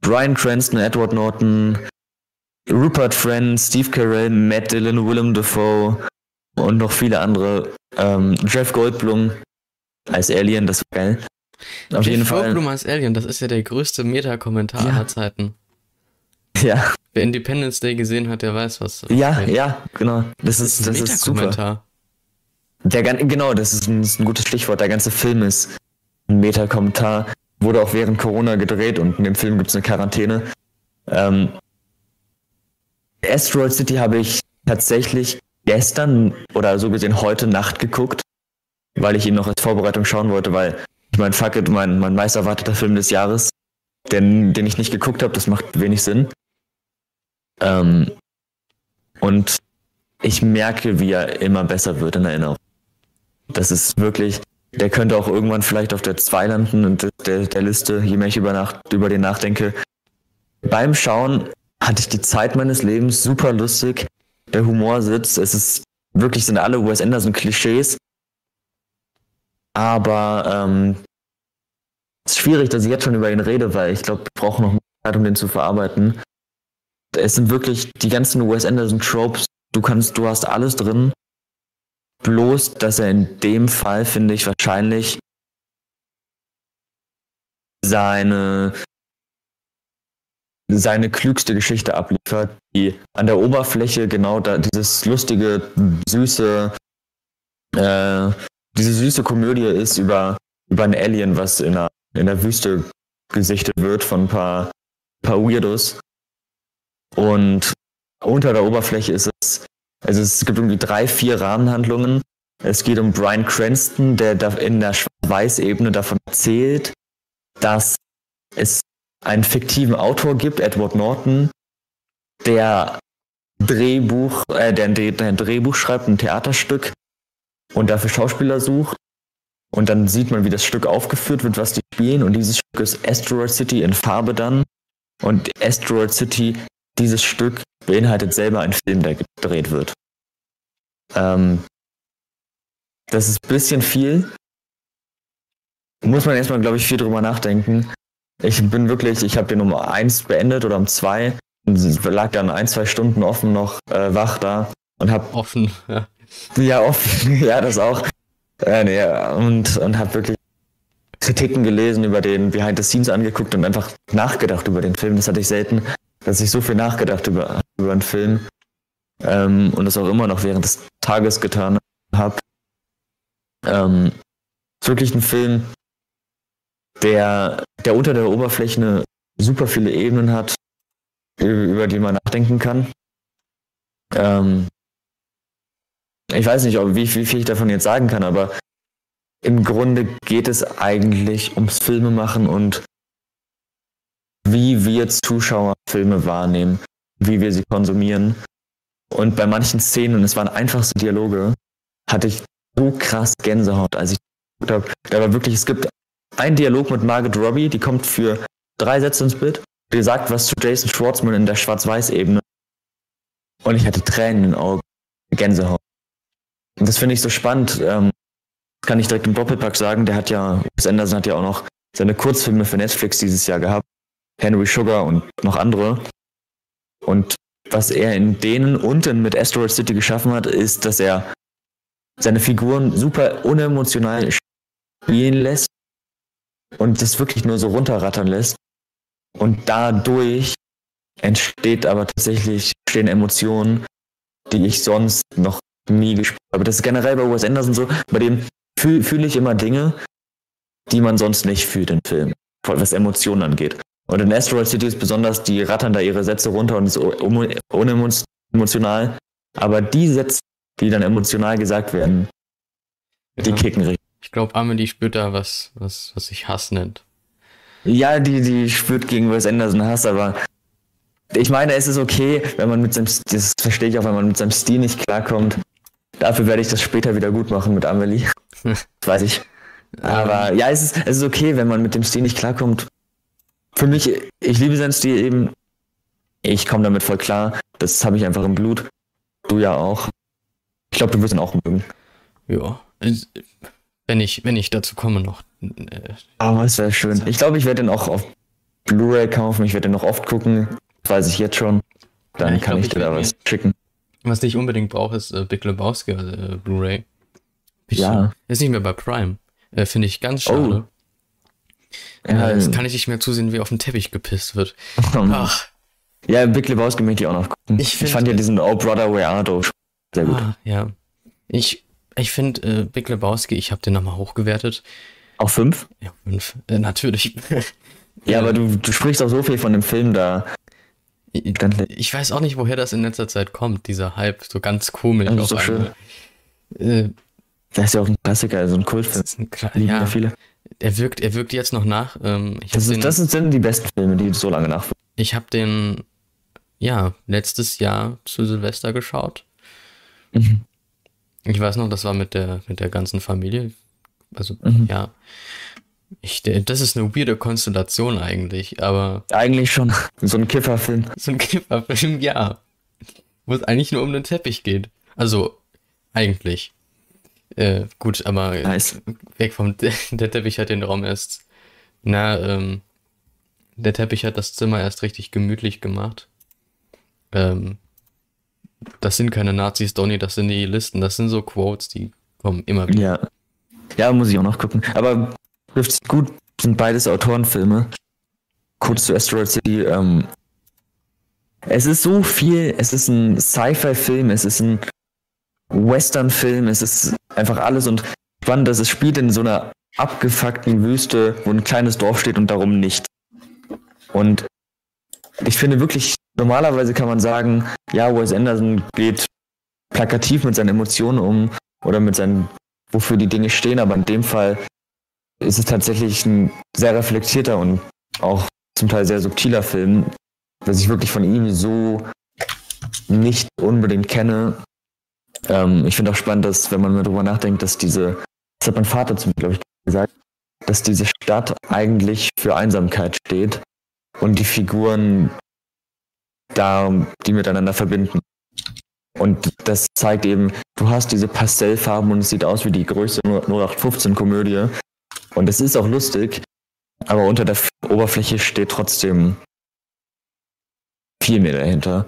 Brian Cranston, Edward Norton, Rupert Friend, Steve Carell, Matt Dillon, Willem Dafoe und noch viele andere. Ähm, Jeff Goldblum als Alien, das war geil. Auf Jeff jeden Fall. Goldblum als Alien, das ist ja der größte Meta-Kommentar ja. aller Zeiten. Ja. Wer Independence Day gesehen hat, der weiß, was. Ja, ja, genau. Das, das ist, das ist super. Der, genau, das ist, ein, das ist ein gutes Stichwort. Der ganze Film ist ein Meta-Kommentar. Wurde auch während Corona gedreht und in dem Film gibt es eine Quarantäne. Ähm, Asteroid City habe ich tatsächlich gestern oder so gesehen heute Nacht geguckt, weil ich ihn noch als Vorbereitung schauen wollte, weil ich mein fuck it, mein, mein meist erwarteter Film des Jahres, den, den ich nicht geguckt habe, das macht wenig Sinn. Ähm, und ich merke, wie er immer besser wird in Erinnerung. Das ist wirklich, der könnte auch irgendwann vielleicht auf der 2 landen und der, der Liste, je mehr ich über, nach, über den nachdenke. Beim Schauen hatte ich die Zeit meines Lebens super lustig. Der Humor sitzt. Es ist wirklich sind alle Wes Anderson Klischees. Aber ähm, es ist schwierig, dass ich jetzt schon über ihn rede, weil ich glaube, ich brauche noch Zeit, um den zu verarbeiten. Es sind wirklich die ganzen Wes Anderson Tropes. Du kannst, du hast alles drin. Bloß, dass er in dem Fall, finde ich, wahrscheinlich seine seine klügste Geschichte abliefert, die an der Oberfläche genau da dieses lustige, süße, äh, diese süße Komödie ist über, über ein Alien, was in der, in der Wüste gesichtet wird von ein paar, paar Weirdos. Und unter der Oberfläche ist es, also es gibt irgendwie drei, vier Rahmenhandlungen. Es geht um Brian Cranston, der in der Schwarz-Weiß-Ebene davon erzählt, dass es einen fiktiven Autor gibt, Edward Norton, der Drehbuch, äh, der, ein Drehbuch schreibt, ein Theaterstück und dafür Schauspieler sucht. Und dann sieht man, wie das Stück aufgeführt wird, was die spielen. Und dieses Stück ist Asteroid City in Farbe dann. Und Asteroid City, dieses Stück, beinhaltet selber einen Film, der gedreht wird. Ähm, das ist ein bisschen viel. Muss man erstmal, glaube ich, viel drüber nachdenken. Ich bin wirklich, ich habe den um eins beendet oder um zwei und lag dann ein, zwei Stunden offen noch äh, wach da und hab offen, ja. Ja, offen, [LAUGHS] ja, das auch. Äh, nee, und und habe wirklich Kritiken gelesen über den Behind the Scenes angeguckt und einfach nachgedacht über den Film. Das hatte ich selten, dass ich so viel nachgedacht über über einen Film ähm, und das auch immer noch während des Tages getan habe. Ähm, ist wirklich ein Film, der, der unter der Oberfläche super viele Ebenen hat, über die man nachdenken kann. Ähm, ich weiß nicht, ob, wie, wie viel ich davon jetzt sagen kann, aber im Grunde geht es eigentlich ums Filmemachen und wie wir Zuschauer Filme wahrnehmen, wie wir sie konsumieren. Und bei manchen Szenen, und es waren einfachste Dialoge, hatte ich so krass Gänsehaut, als ich geguckt habe. Da war wirklich, es gibt ein Dialog mit Margaret Robbie, die kommt für drei Sätze ins Bild. Die sagt was zu Jason Schwartzman in der Schwarz-Weiß-Ebene. Und ich hatte Tränen in den Augen. Gänsehaut. Und das finde ich so spannend. Ähm, kann ich direkt im Doppelpack sagen. Der hat ja, Wes Anderson hat ja auch noch seine Kurzfilme für Netflix dieses Jahr gehabt. Henry Sugar und noch andere. Und was er in denen und in mit Asteroid City geschaffen hat, ist, dass er seine Figuren super unemotional spielen lässt und das wirklich nur so runterrattern lässt. Und dadurch entsteht aber tatsächlich stehen Emotionen, die ich sonst noch nie gespürt habe. Das ist generell bei Wes Anderson so, bei dem fühle fühl ich immer Dinge, die man sonst nicht fühlt in Filmen, was Emotionen angeht. Und in Asteroid City ist besonders, die rattern da ihre Sätze runter und ist unemotional. Aber die Sätze, die dann emotional gesagt werden, Die Ja. kicken richtig. Ich glaube, Amelie spürt da was, was, was sich Hass nennt. Ja, die, die spürt gegen Wes Anderson Hass, aber ich meine, es ist okay, wenn man mit seinem, das verstehe ich auch, wenn man mit seinem Stil nicht klarkommt. Dafür werde ich das später wieder gut machen mit Amelie. [LAUGHS] Das weiß ich. Aber ja, es ist, es ist okay, wenn man mit dem Stil nicht klarkommt. Für mich, ich liebe seinen Stil eben. Ich komme damit voll klar. Das habe ich einfach im Blut. Du ja auch. Ich glaube, du wirst ihn auch mögen. Ja. Wenn ich, wenn ich dazu komme noch. Äh, Aber es wäre schön. Ich glaube, ich werde den auch auf Blu-ray kaufen. Ich werde den noch oft gucken. Das weiß ich jetzt schon. Dann Ja, ich kann glaub, ich dir da was schicken. Was ich unbedingt brauche, ist äh, Big Lebowski äh, Blu-ray. Ja. Ist nicht mehr bei Prime. Äh, Finde ich ganz schade. Ja, Äh, das kann ich nicht mehr zusehen, wie auf den Teppich gepisst wird. [LAUGHS] Ach, ja, Big Lebowski möchte ich auch noch gucken. Ich Ich, fand ja diesen Oh Brother Where Art Thou sehr gut. ah, ja. Ich, ich finde äh, Big Lebowski, ich habe den nochmal hochgewertet. Auch fünf? Ja, fünf. Äh, natürlich. [LAUGHS] Ja, aber du, du sprichst auch so viel von dem Film da. Nett. Ich weiß auch nicht, woher das in letzter Zeit kommt, dieser Hype, so ganz komisch. Das ist so schön. Äh, Das ist ja auch ein Klassiker, also ein das Kultfilm. ist ein Kla- Lieben ja, viele. Er wirkt, er wirkt jetzt noch nach. Ähm, ich habe Das, den, ist, das sind die besten Filme, die so lange nachwirken. ich hab den, ja, letztes Jahr zu Silvester geschaut. Mhm. Ich weiß noch, das war mit der, mit der ganzen Familie. Also, Mhm. ja. Ich, das ist eine weirde Konstellation eigentlich, aber Eigentlich schon so ein Kifferfilm. [LAUGHS] so ein Kifferfilm, ja. Wo es eigentlich nur um den Teppich geht. Also, eigentlich. Äh, gut, aber Nice. weg vom, [LAUGHS] der Teppich hat den Raum erst, na, ähm, der Teppich hat das Zimmer erst richtig gemütlich gemacht. Ähm, das sind keine Nazis, Donny, das sind die Listen, das sind so Quotes, die kommen immer wieder. Ja. Ja, muss ich auch noch gucken. Aber trifft gut, sind beides Autorenfilme. Kurz zu Asteroid City. Ähm, es ist so viel, es ist ein Sci-Fi-Film, es ist ein Western-Film, es ist einfach alles und spannend, dass es spielt in so einer abgefuckten Wüste, wo ein kleines Dorf steht und darum nicht. Und ich finde wirklich, normalerweise kann man sagen, ja, Wes Anderson geht plakativ mit seinen Emotionen um oder mit seinen wofür die Dinge stehen, aber in dem Fall ist es tatsächlich ein sehr reflektierter und auch zum Teil sehr subtiler Film, was ich wirklich von ihm so nicht unbedingt kenne. Ähm, ich finde auch spannend, dass, wenn man mal drüber nachdenkt, dass diese, das hat mein Vater zu mir, glaube ich, gesagt, dass diese Stadt eigentlich für Einsamkeit steht und die Figuren da, die miteinander verbinden. Und das zeigt eben, du hast diese Pastellfarben und es sieht aus wie die größte 0815-Komödie. Und es ist auch lustig, aber unter der Oberfläche steht trotzdem viel mehr dahinter.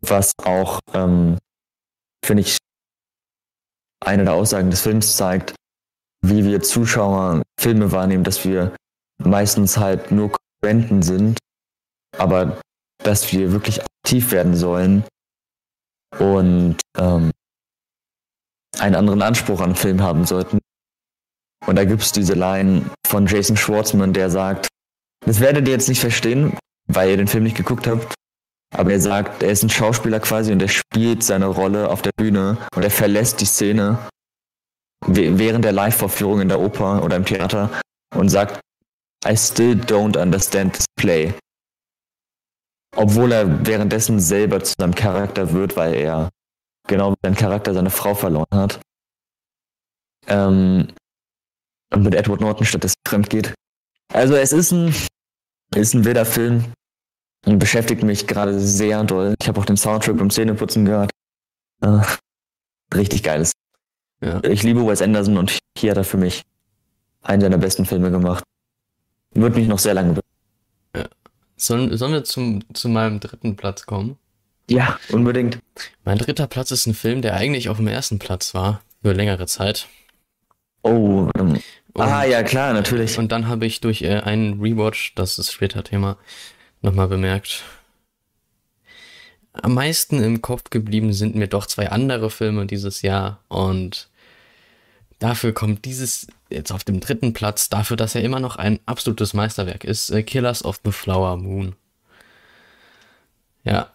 Was auch, ähm, finde ich, eine der Aussagen des Films zeigt, wie wir Zuschauer Filme wahrnehmen, dass wir meistens halt nur Konkurrenten sind, aber dass wir wirklich aktiv werden sollen und ähm, einen anderen Anspruch an Film haben sollten. Und da gibt es diese Line von Jason Schwartzman, der sagt, das werdet ihr jetzt nicht verstehen, weil ihr den Film nicht geguckt habt, aber er sagt, er ist ein Schauspieler quasi und er spielt seine Rolle auf der Bühne und er verlässt die Szene während der Live-Vorführung in der Oper oder im Theater und sagt, I still don't understand this play. Obwohl er währenddessen selber zu seinem Charakter wird, weil er genau wie sein Charakter seine Frau verloren hat. Ähm, und mit Edward Norton stattdessen fremd geht. Also es ist ein, ist ein wilder Film beschäftigt mich gerade sehr doll. Ich habe auch den Soundtrack beim Zähneputzen gehört. Äh, richtig geiles. Ja. Ich liebe Wes Anderson und hier hat er für mich einen seiner besten Filme gemacht. Wird mich noch sehr lange be Sollen, sollen wir zum, zu meinem dritten Platz kommen? Ja, unbedingt. Mein dritter Platz ist ein Film, der eigentlich auf dem ersten Platz war, für längere Zeit. Oh, ähm, Und, ah ja, klar, natürlich. und dann habe ich durch äh, einen Rewatch, das ist später Thema, nochmal bemerkt. Am meisten im Kopf geblieben sind mir doch zwei andere Filme dieses Jahr und dafür kommt dieses jetzt auf dem dritten Platz, dafür, dass er immer noch ein absolutes Meisterwerk ist, äh, Killers of the Flower Moon. Ja,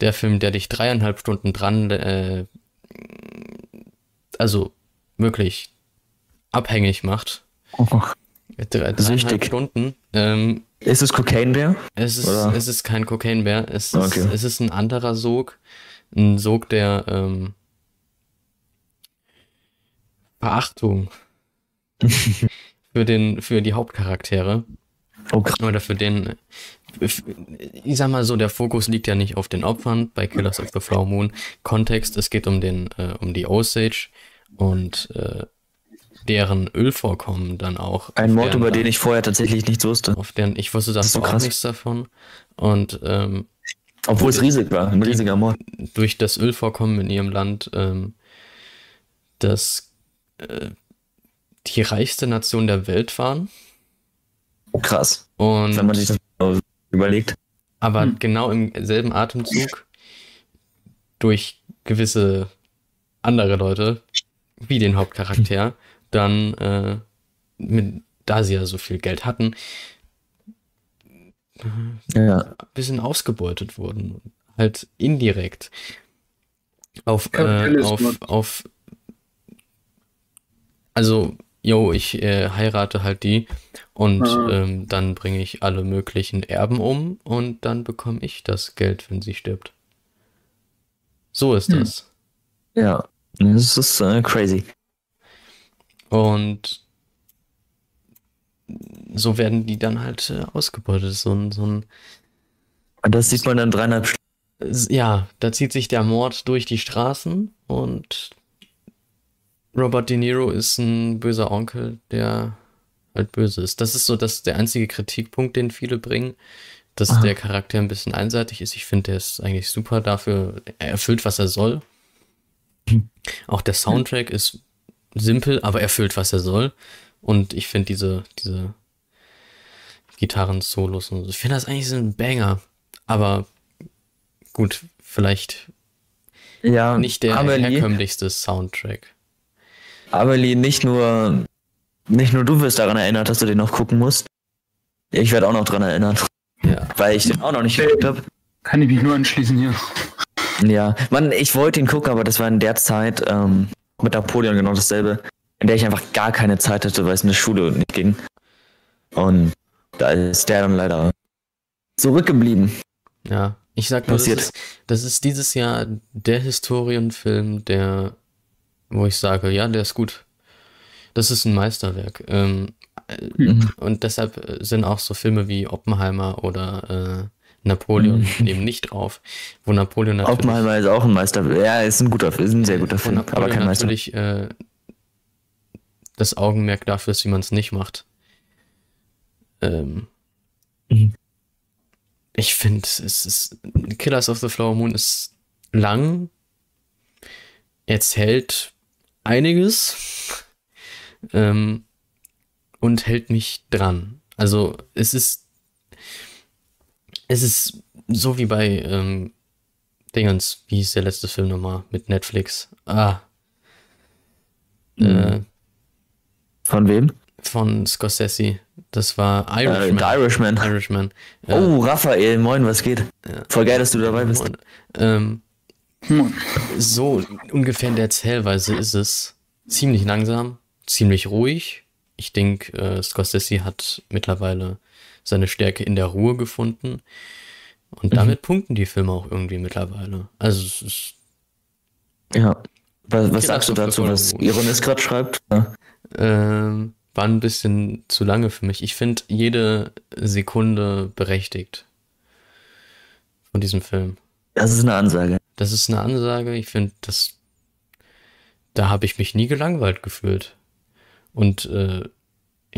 der Film, der dich dreieinhalb Stunden dran, äh, also wirklich abhängig macht. Oh. Drei, Süchtig. Stunden. Ähm, Ist es Cocaine Bear? es, ist, Oder? es ist kein Cocaine-Bär. Es, Okay. ist, es ist ein anderer Sog. Ein Sog der ähm, Verachtung [LAUGHS] für, den, für die Hauptcharaktere. Oh, krass. Oder für den. Ich sag mal so, der Fokus liegt ja nicht auf den Opfern bei Killers of the Flower Moon. Kontext, es geht um den, äh, um die Osage und äh, deren Ölvorkommen dann auch. Ein Mord, über den ich vorher tatsächlich nichts wusste. auf deren, ich wusste Das davon so auch krass. nichts davon. Und ähm, Obwohl es riesig war. Ein riesiger Mord. durch das Ölvorkommen in ihrem Land, ähm, das äh, die reichste Nation der Welt waren. Oh, krass. Und Wenn man sich das so überlegt. aber Hm. genau im selben Atemzug durch gewisse andere Leute, wie den Hauptcharakter, dann, äh, mit, da sie ja so viel Geld hatten, Ja. ein bisschen ausgebeutet wurden. Halt indirekt. Auf, äh, auf, auf, also, yo, ich äh, heirate halt die und Ah. ähm, dann bringe ich alle möglichen Erben um und dann bekomme ich das Geld, wenn sie stirbt. So ist Hm. das. Ja. Das ist äh, crazy. Und so werden die dann halt äh, ausgebeutet. So ein, so ein das sieht man dann dreieinhalb Stunden. Ja, da zieht sich der Mord durch die Straßen und Robert De Niro ist ein böser Onkel, der halt böse ist. Das ist so das der einzige Kritikpunkt, den viele bringen, dass Aha. der Charakter ein bisschen einseitig ist. Ich finde, der ist eigentlich super dafür. Er erfüllt, was er soll. Auch der Soundtrack ist simpel, aber erfüllt, was er soll. Und ich finde diese, diese Gitarren-Solos und so, ich finde das eigentlich so ein Banger. Aber gut, vielleicht Ja, nicht der Amelie, herkömmlichste Soundtrack. Amelie, nicht nur, nicht nur du wirst daran erinnert, dass du den noch gucken musst. Ich werde auch noch dran erinnern, Ja. weil ich den auch noch nicht geguckt habe. Kann ich mich nur anschließen hier. Ja, Mann, ich wollte ihn gucken, aber das war in der Zeit ähm, mit Napoleon genau dasselbe, in der ich einfach gar keine Zeit hatte, weil es in der Schule nicht ging. Und da ist der dann leider zurückgeblieben. Ja, ich sag nur, das ist, das ist dieses Jahr der Historienfilm, der, wo ich sage, ja, der ist gut. Das ist ein Meisterwerk. Ähm, äh, Mhm. und deshalb sind auch so Filme wie Oppenheimer oder äh, Napoleon Mhm. [LAUGHS] eben nicht drauf, wo Napoleon natürlich, Oppenheimer ist auch ein Meister. Ja, ist ein guter ist ein sehr guter wo Film, aber kein Meister. natürlich äh, das Augenmerk dafür ist, wie man es nicht macht. Ähm, Mhm. Ich finde, es ist Killers of the Flower Moon ist lang, erzählt einiges ähm, und hält mich dran. Also es ist es ist so wie bei ähm, Dingens, wie hieß der letzte Film nochmal mit Netflix? Ah. Äh, Mhm. Von wem? von Scorsese. Das war Äh, Irishman. The Irishman. Irishman. Äh, Oh, Raphael, moin, was geht? Ja. Voll geil, dass du dabei bist. Und, ähm, Hm. so ungefähr in der Erzählweise ist es ziemlich langsam, ziemlich ruhig. Ich denke, äh, Scorsese hat mittlerweile seine Stärke in der Ruhe gefunden. Und Mhm. damit punkten die Filme auch irgendwie mittlerweile. Also es ist, Ja. Was, was sagst du dazu, was. Ironis gerade schreibt? Ja. ähm, war ein bisschen zu lange für mich. Ich finde jede Sekunde berechtigt von diesem Film. Das ist eine Ansage. Das ist eine Ansage. Ich finde, das, da habe ich mich nie gelangweilt gefühlt. Und äh,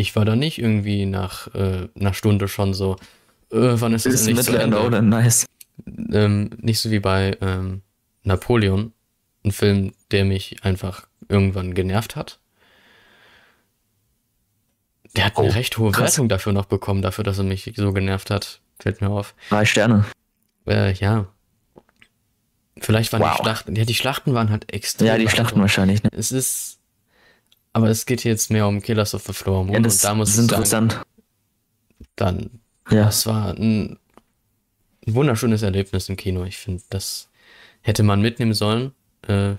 ich war da nicht irgendwie nach äh, einer Stunde schon so, äh, wann ist das endlich zu Ende? oder nice. Ähm, nicht so wie bei ähm, Napoleon, ein Film, der mich einfach irgendwann genervt hat. Der hat eine Oh, recht hohe krass. Wertung dafür noch bekommen, dafür, dass er mich so genervt hat. Fällt mir auf. Drei Sterne. Äh, ja. Vielleicht waren Wow. die Schlachten, ja, die Schlachten waren halt extrem. Ja, die Schlachten wahrscheinlich. Ne? Es ist, aber es geht jetzt mehr um Killers of the Flower Moon Ja, das, und da muss ist sagen, interessant. dann, Ja. das war ein wunderschönes Erlebnis im Kino. Ich finde, das hätte man mitnehmen sollen. Äh,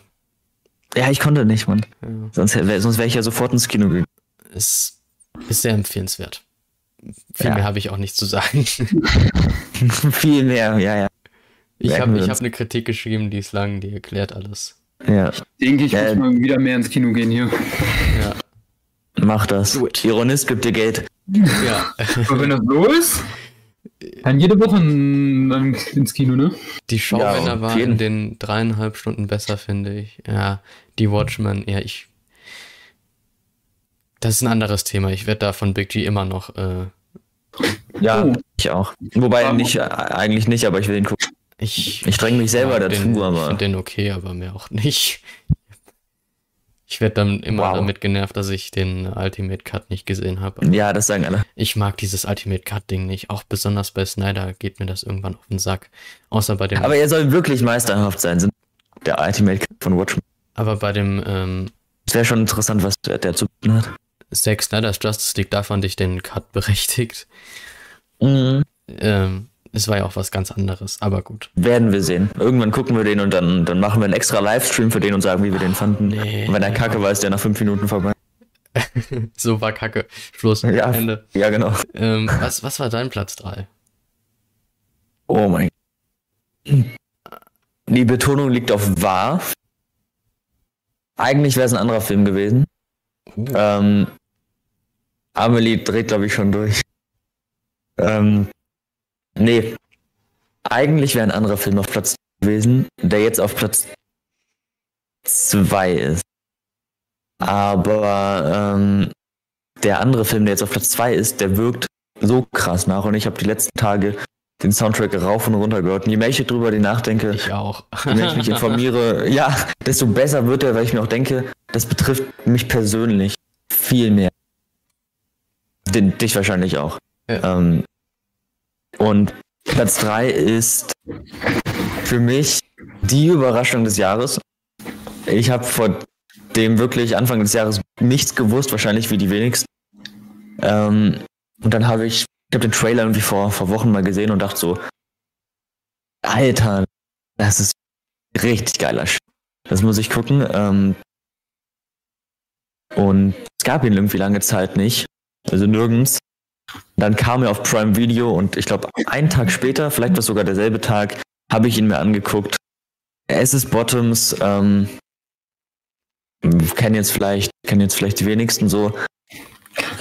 Ja, ich konnte nicht, Mann. Ja. Sonst, sonst wäre ich ja sofort ins Kino gegangen. Es ist sehr empfehlenswert. Viel Ja. mehr habe ich auch nicht zu sagen. [LAUGHS] Viel mehr, ja, ja. Ich habe hab eine Kritik geschrieben, die ist lang, die erklärt alles. Ja, Denke ich, Ja. muss mal wieder mehr ins Kino gehen hier. Ja. mach das. It. Ironist gibt dir Geld. ja. Aber wenn das so ist, dann jede Woche in- dann ins Kino, ne? Die Schauwänner Ja, waren in den dreieinhalb Stunden besser, finde ich. Ja, die Watchmen, ja, ich. Das ist ein anderes Thema. Ich werde da von Big G immer noch. Äh, Ja, Oh. ich auch. Wobei nicht, äh, eigentlich nicht, aber ich will ihn gucken. Ich Ich dränge mich selber mag dazu, den, Ich aber. finde den okay, aber mehr auch nicht. Ich werde dann immer Wow. damit genervt, dass ich den Ultimate Cut nicht gesehen habe. Ja, das sagen alle. Ich mag dieses Ultimate Cut Ding nicht. Auch besonders bei Snyder geht mir das irgendwann auf den Sack. Außer bei dem. Aber er soll wirklich meisterhaft sein. sind Der Ultimate Cut von Watchmen. aber bei dem ähm, Es wäre schon interessant, was der, der zu tun hat. Zack Snyder's Justice League, da fand ich den Cut berechtigt. Mhm. Ähm, es war ja auch was ganz anderes, aber gut. Werden wir sehen. Irgendwann gucken wir den und dann, dann machen wir einen extra Livestream für den und sagen, wie wir den fanden. Nee. und wenn er kacke war, ist der nach fünf Minuten vorbei. [LAUGHS] So war Kacke. Schluss. Ja. Ende. Ja, genau. Ähm, was, was war dein Platz 3? Oh mein Die Betonung liegt auf wahr. Eigentlich wäre es ein anderer Film gewesen. Uh, Ähm, Amelie dreht, glaube ich, schon durch. Ähm, nee. Eigentlich wäre ein anderer Film auf Platz gewesen, der jetzt auf Platz 2 ist. Aber ähm, der andere Film, der jetzt auf Platz 2 ist, der wirkt so krass nach. Und ich habe die letzten Tage den Soundtrack rauf und runter gehört. Und je mehr ich drüber nachdenke, ich auch. je mehr ich mich informiere, [LAUGHS] ja, desto besser wird er, weil ich mir auch denke, das betrifft mich persönlich viel mehr. Den, dich wahrscheinlich auch. Ja. Ähm, und Platz 3 ist für mich die Überraschung des Jahres. Ich habe vor dem wirklich Anfang des Jahres nichts gewusst, wahrscheinlich wie die wenigsten. Ähm, und dann habe ich, ich habe den Trailer irgendwie vor, vor Wochen mal gesehen und dachte so, Alter, das ist richtig geiler Sch Das muss ich gucken. Ähm, und es gab ihn irgendwie lange Zeit nicht. Also nirgends. Dann kam er auf Prime Video und ich glaube, einen Tag später, vielleicht war es sogar derselbe Tag, habe ich ihn mir angeguckt. Es ist Bottoms, ähm, kennen jetzt vielleicht, kennen jetzt vielleicht die wenigsten so.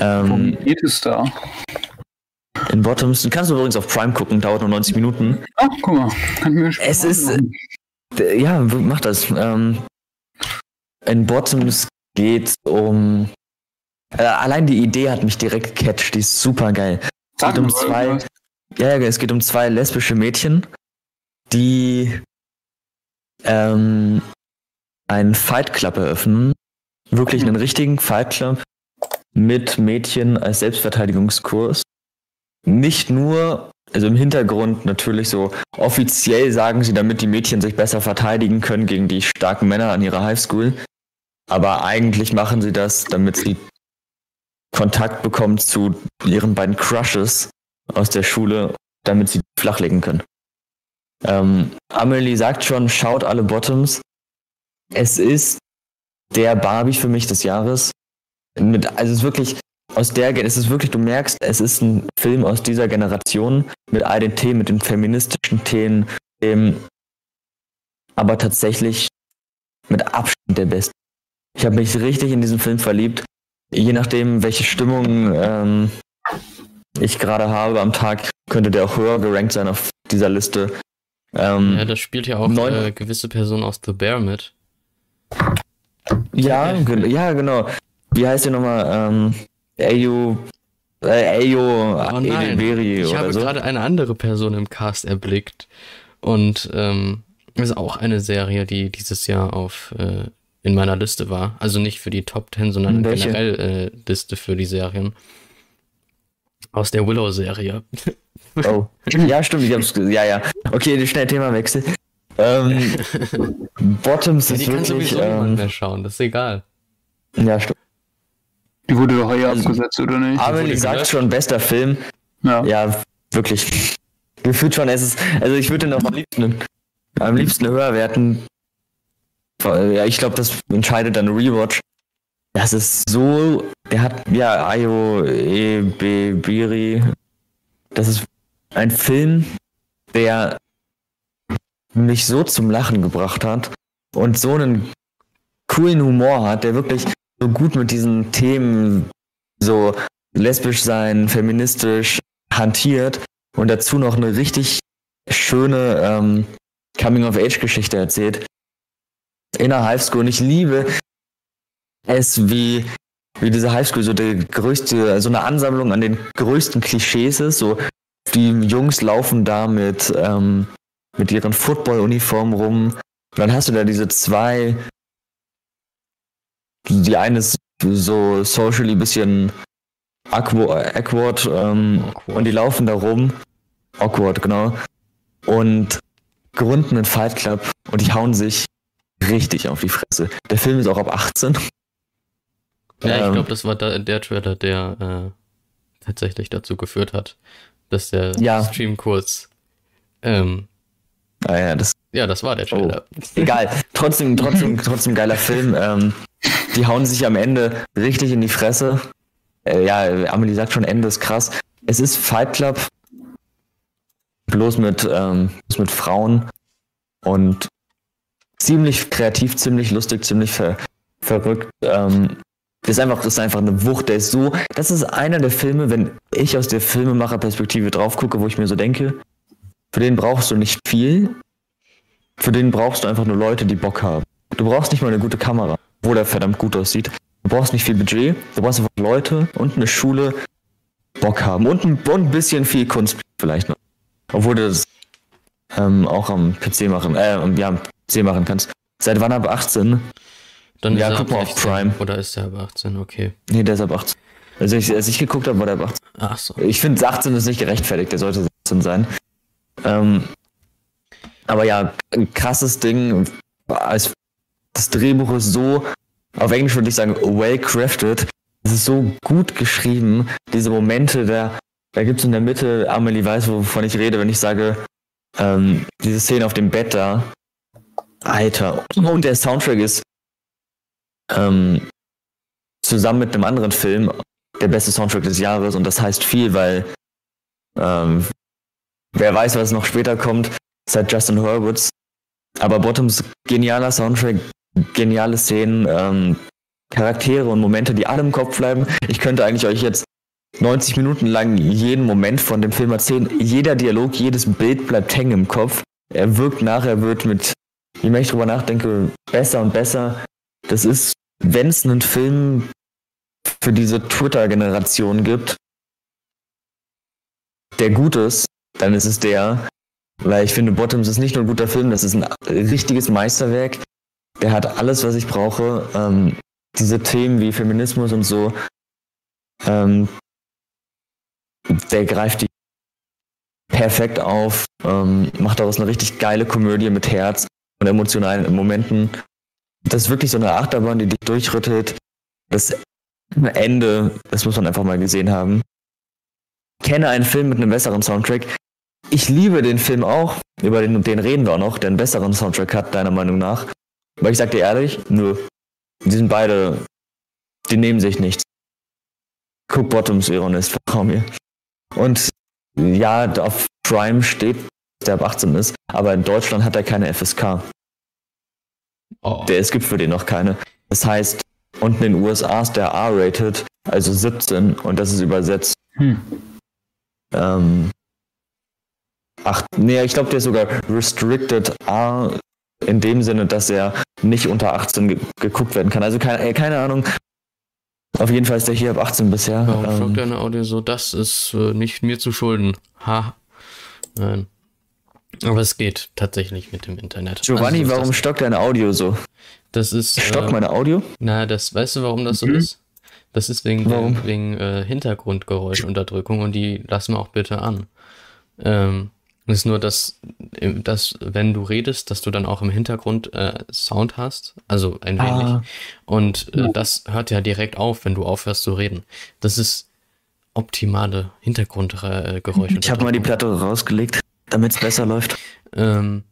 Ähm, geht es da? in Bottoms, du kannst übrigens auf Prime gucken, dauert nur 90 Minuten. Ach, guck mal. Kann mir schon Es ist-. D- Ja, mach das. Ähm, in Bottoms geht um. Äh, allein die Idee hat mich direkt gecatcht, die ist super geil. Es geht um zwei. ja, es geht um zwei lesbische Mädchen, die ähm, einen Fight Club eröffnen. Wirklich einen richtigen Fight Club mit Mädchen als Selbstverteidigungskurs. Nicht nur, also im Hintergrund natürlich so, offiziell sagen sie, damit die Mädchen sich besser verteidigen können gegen die starken Männer an ihrer Highschool. Aber eigentlich machen sie das, damit sie Kontakt bekommen zu ihren beiden Crushes aus der Schule, damit sie flachlegen können. Ähm, Amelie sagt schon, schaut alle Bottoms. Es ist der Barbie für mich des Jahres. Mit, also es ist wirklich aus der, es ist wirklich, du merkst, es ist ein Film aus dieser Generation mit all den Themen, mit den feministischen Themen, dem, aber tatsächlich mit Abstand der beste. Ich habe mich richtig in diesen Film verliebt. Je nachdem, welche Stimmung ähm, ich gerade habe am Tag, könnte der auch höher gerankt sein auf dieser Liste. Ähm, ja, das spielt ja auch Neun- äh, gewisse Person aus The Bear mit. Ja, ge ja, genau. Wie heißt der nochmal? Ähm, Ayo, äh, Ayo Oh Edeberi ich habe so. gerade eine andere Person im Cast erblickt. Und ähm, ist auch eine Serie, die dieses Jahr auf äh, in meiner Liste war. Also nicht für die Top 10, sondern Welche? generell äh, Liste für die Serien. Aus der Willow-Serie. [LAUGHS] Oh. Ja, stimmt, ich hab's Ja, ja. Okay, schnell Themawechsel. Ähm, [LAUGHS] Bottoms die ist kann wirklich. sowieso niemand Ähm, mehr schauen, das ist egal. ja, stimmt. Die wurde doch hier Also- abgesetzt, oder nicht? Amelie wurde sagt schon, bester Film. Ja. Ja, wirklich. Gefühlt schon, es ist. Also ich würde den auch am liebsten, am liebsten höher werten. Ja, ich glaube, das entscheidet dann Rewatch. Das ist so, der hat, ja, Ayo Ebiri. Das ist ein Film, der mich so zum Lachen gebracht hat und so einen coolen Humor hat, der wirklich so gut mit diesen Themen so lesbisch sein, feministisch hantiert und dazu noch eine richtig schöne ähm, Coming-of-Age-Geschichte erzählt. In der Highschool. Und ich liebe es, wie, wie diese Highschool so der größte, so eine Ansammlung an den größten Klischees ist. So, die Jungs laufen da mit, ähm, mit ihren Football-Uniformen rum. Und dann hast du da diese zwei, die eine ist so socially bisschen awkward, awkward, ähm, awkward. und die laufen da rum. Awkward, genau. Und gründen einen Fight Club und die hauen sich richtig auf die Fresse. Der Film ist auch ab 18. Ja, ich ähm, glaube, das war da, der Trailer, der äh, tatsächlich dazu geführt hat, dass der ja. Stream kurz. Ähm, ah, ja, das, ja, das war der Trailer. Oh, egal. Trotzdem, trotzdem, [LAUGHS] trotzdem geiler Film. Ähm, die hauen sich am Ende richtig in die Fresse. Äh, ja, Amelie sagt schon, Ende ist krass. Es ist Fight Club, bloß mit, ähm, bloß mit Frauen und ziemlich kreativ, ziemlich lustig, ziemlich ver verrückt. Ähm, das ist einfach, das ist einfach eine Wucht, der ist so, das ist einer der Filme, wenn ich aus der Filmemacherperspektive drauf gucke, wo ich mir so denke, für den brauchst du nicht viel, für den brauchst du einfach nur Leute, die Bock haben. Du brauchst nicht mal eine gute Kamera, wo der verdammt gut aussieht. Du brauchst nicht viel Budget, du brauchst einfach Leute und eine Schule, Bock haben und ein, und ein bisschen viel Kunst vielleicht noch. Obwohl das ähm, auch am PC machen, äh, ja, am PC machen kannst. Seit wann ab 18? Dann ja, guck mal auf Prime. Oder ist der ab 18, okay. Nee, der ist ab 18. Also ich, als ich geguckt habe, war der ab 18. Ach so. Ich finde 18 ist nicht gerechtfertigt, der sollte 16 sein. Ähm, aber ja, ein krasses Ding. Als das Drehbuch ist so, auf Englisch würde ich sagen, well crafted. Es ist so gut geschrieben. Diese Momente, da, da gibt es in der Mitte, Amelie weiß, wovon ich rede, wenn ich sage, ähm, diese Szene auf dem Bett da. Alter. Und der Soundtrack ist ähm, zusammen mit einem anderen Film der beste Soundtrack des Jahres und das heißt viel, weil ähm, wer weiß, was noch später kommt, seit Justin Hurwitz. Aber Bottoms genialer Soundtrack, geniale Szenen, ähm, Charaktere und Momente, die alle im Kopf bleiben. Ich könnte eigentlich euch jetzt 90 Minuten lang jeden Moment von dem Film erzählen. Jeder Dialog, jedes Bild bleibt hängen im Kopf. Er wirkt nach, er wird mit, je mehr ich drüber nachdenke, besser und besser. Das ist wenn es einen Film für diese Twitter-Generation gibt, der gut ist, dann ist es der, weil ich finde, Bottoms ist nicht nur ein guter Film, das ist ein richtiges Meisterwerk. Der hat alles, was ich brauche. Ähm, diese Themen wie Feminismus und so, ähm, der greift die perfekt auf, ähm, macht daraus eine richtig geile Komödie mit Herz und emotionalen Momenten das ist wirklich so eine Achterbahn, die dich durchrüttelt. Das Ende, das muss man einfach mal gesehen haben. Kenne einen Film mit einem besseren Soundtrack. Ich liebe den Film auch, über den, den reden wir auch noch, der einen besseren Soundtrack hat, deiner Meinung nach. Aber ich sag dir ehrlich, nö. Die sind beide, die nehmen sich nichts. Cook Bottoms Ironist, vertrau mir. Und ja, auf Prime steht, der ab 18 ist, aber in Deutschland hat er keine FSK. Oh. Der, es gibt für den noch keine. Das heißt, unten in den USA ist der R-rated, also 17, und das ist übersetzt. Hm. Ähm, ach, nee, ich glaube, der ist sogar restricted R in dem Sinne, dass er nicht unter 18 ge geguckt werden kann. Also keine, äh, keine Ahnung. Auf jeden Fall ist der hier ab 18 bisher. Warum ähm, deine Audio so? Das ist äh, nicht mir zu schulden. Ha. Nein. Aber es geht tatsächlich mit dem Internet. Giovanni, also, warum stockt dein Audio so? Das ist. Stockt äh, meine Audio? Na, das weißt du, warum das mhm. so ist? Das ist wegen, warum? Der, wegen äh, Hintergrundgeräuschunterdrückung und die lassen wir auch bitte an. Ähm, es ist nur, dass, dass, wenn du redest, dass du dann auch im Hintergrund äh, Sound hast, also ein ah. wenig. Und äh, das hört ja direkt auf, wenn du aufhörst zu reden. Das ist optimale Hintergrundgeräusche. Ich habe mal die Platte rausgelegt damit es besser läuft. Ähm,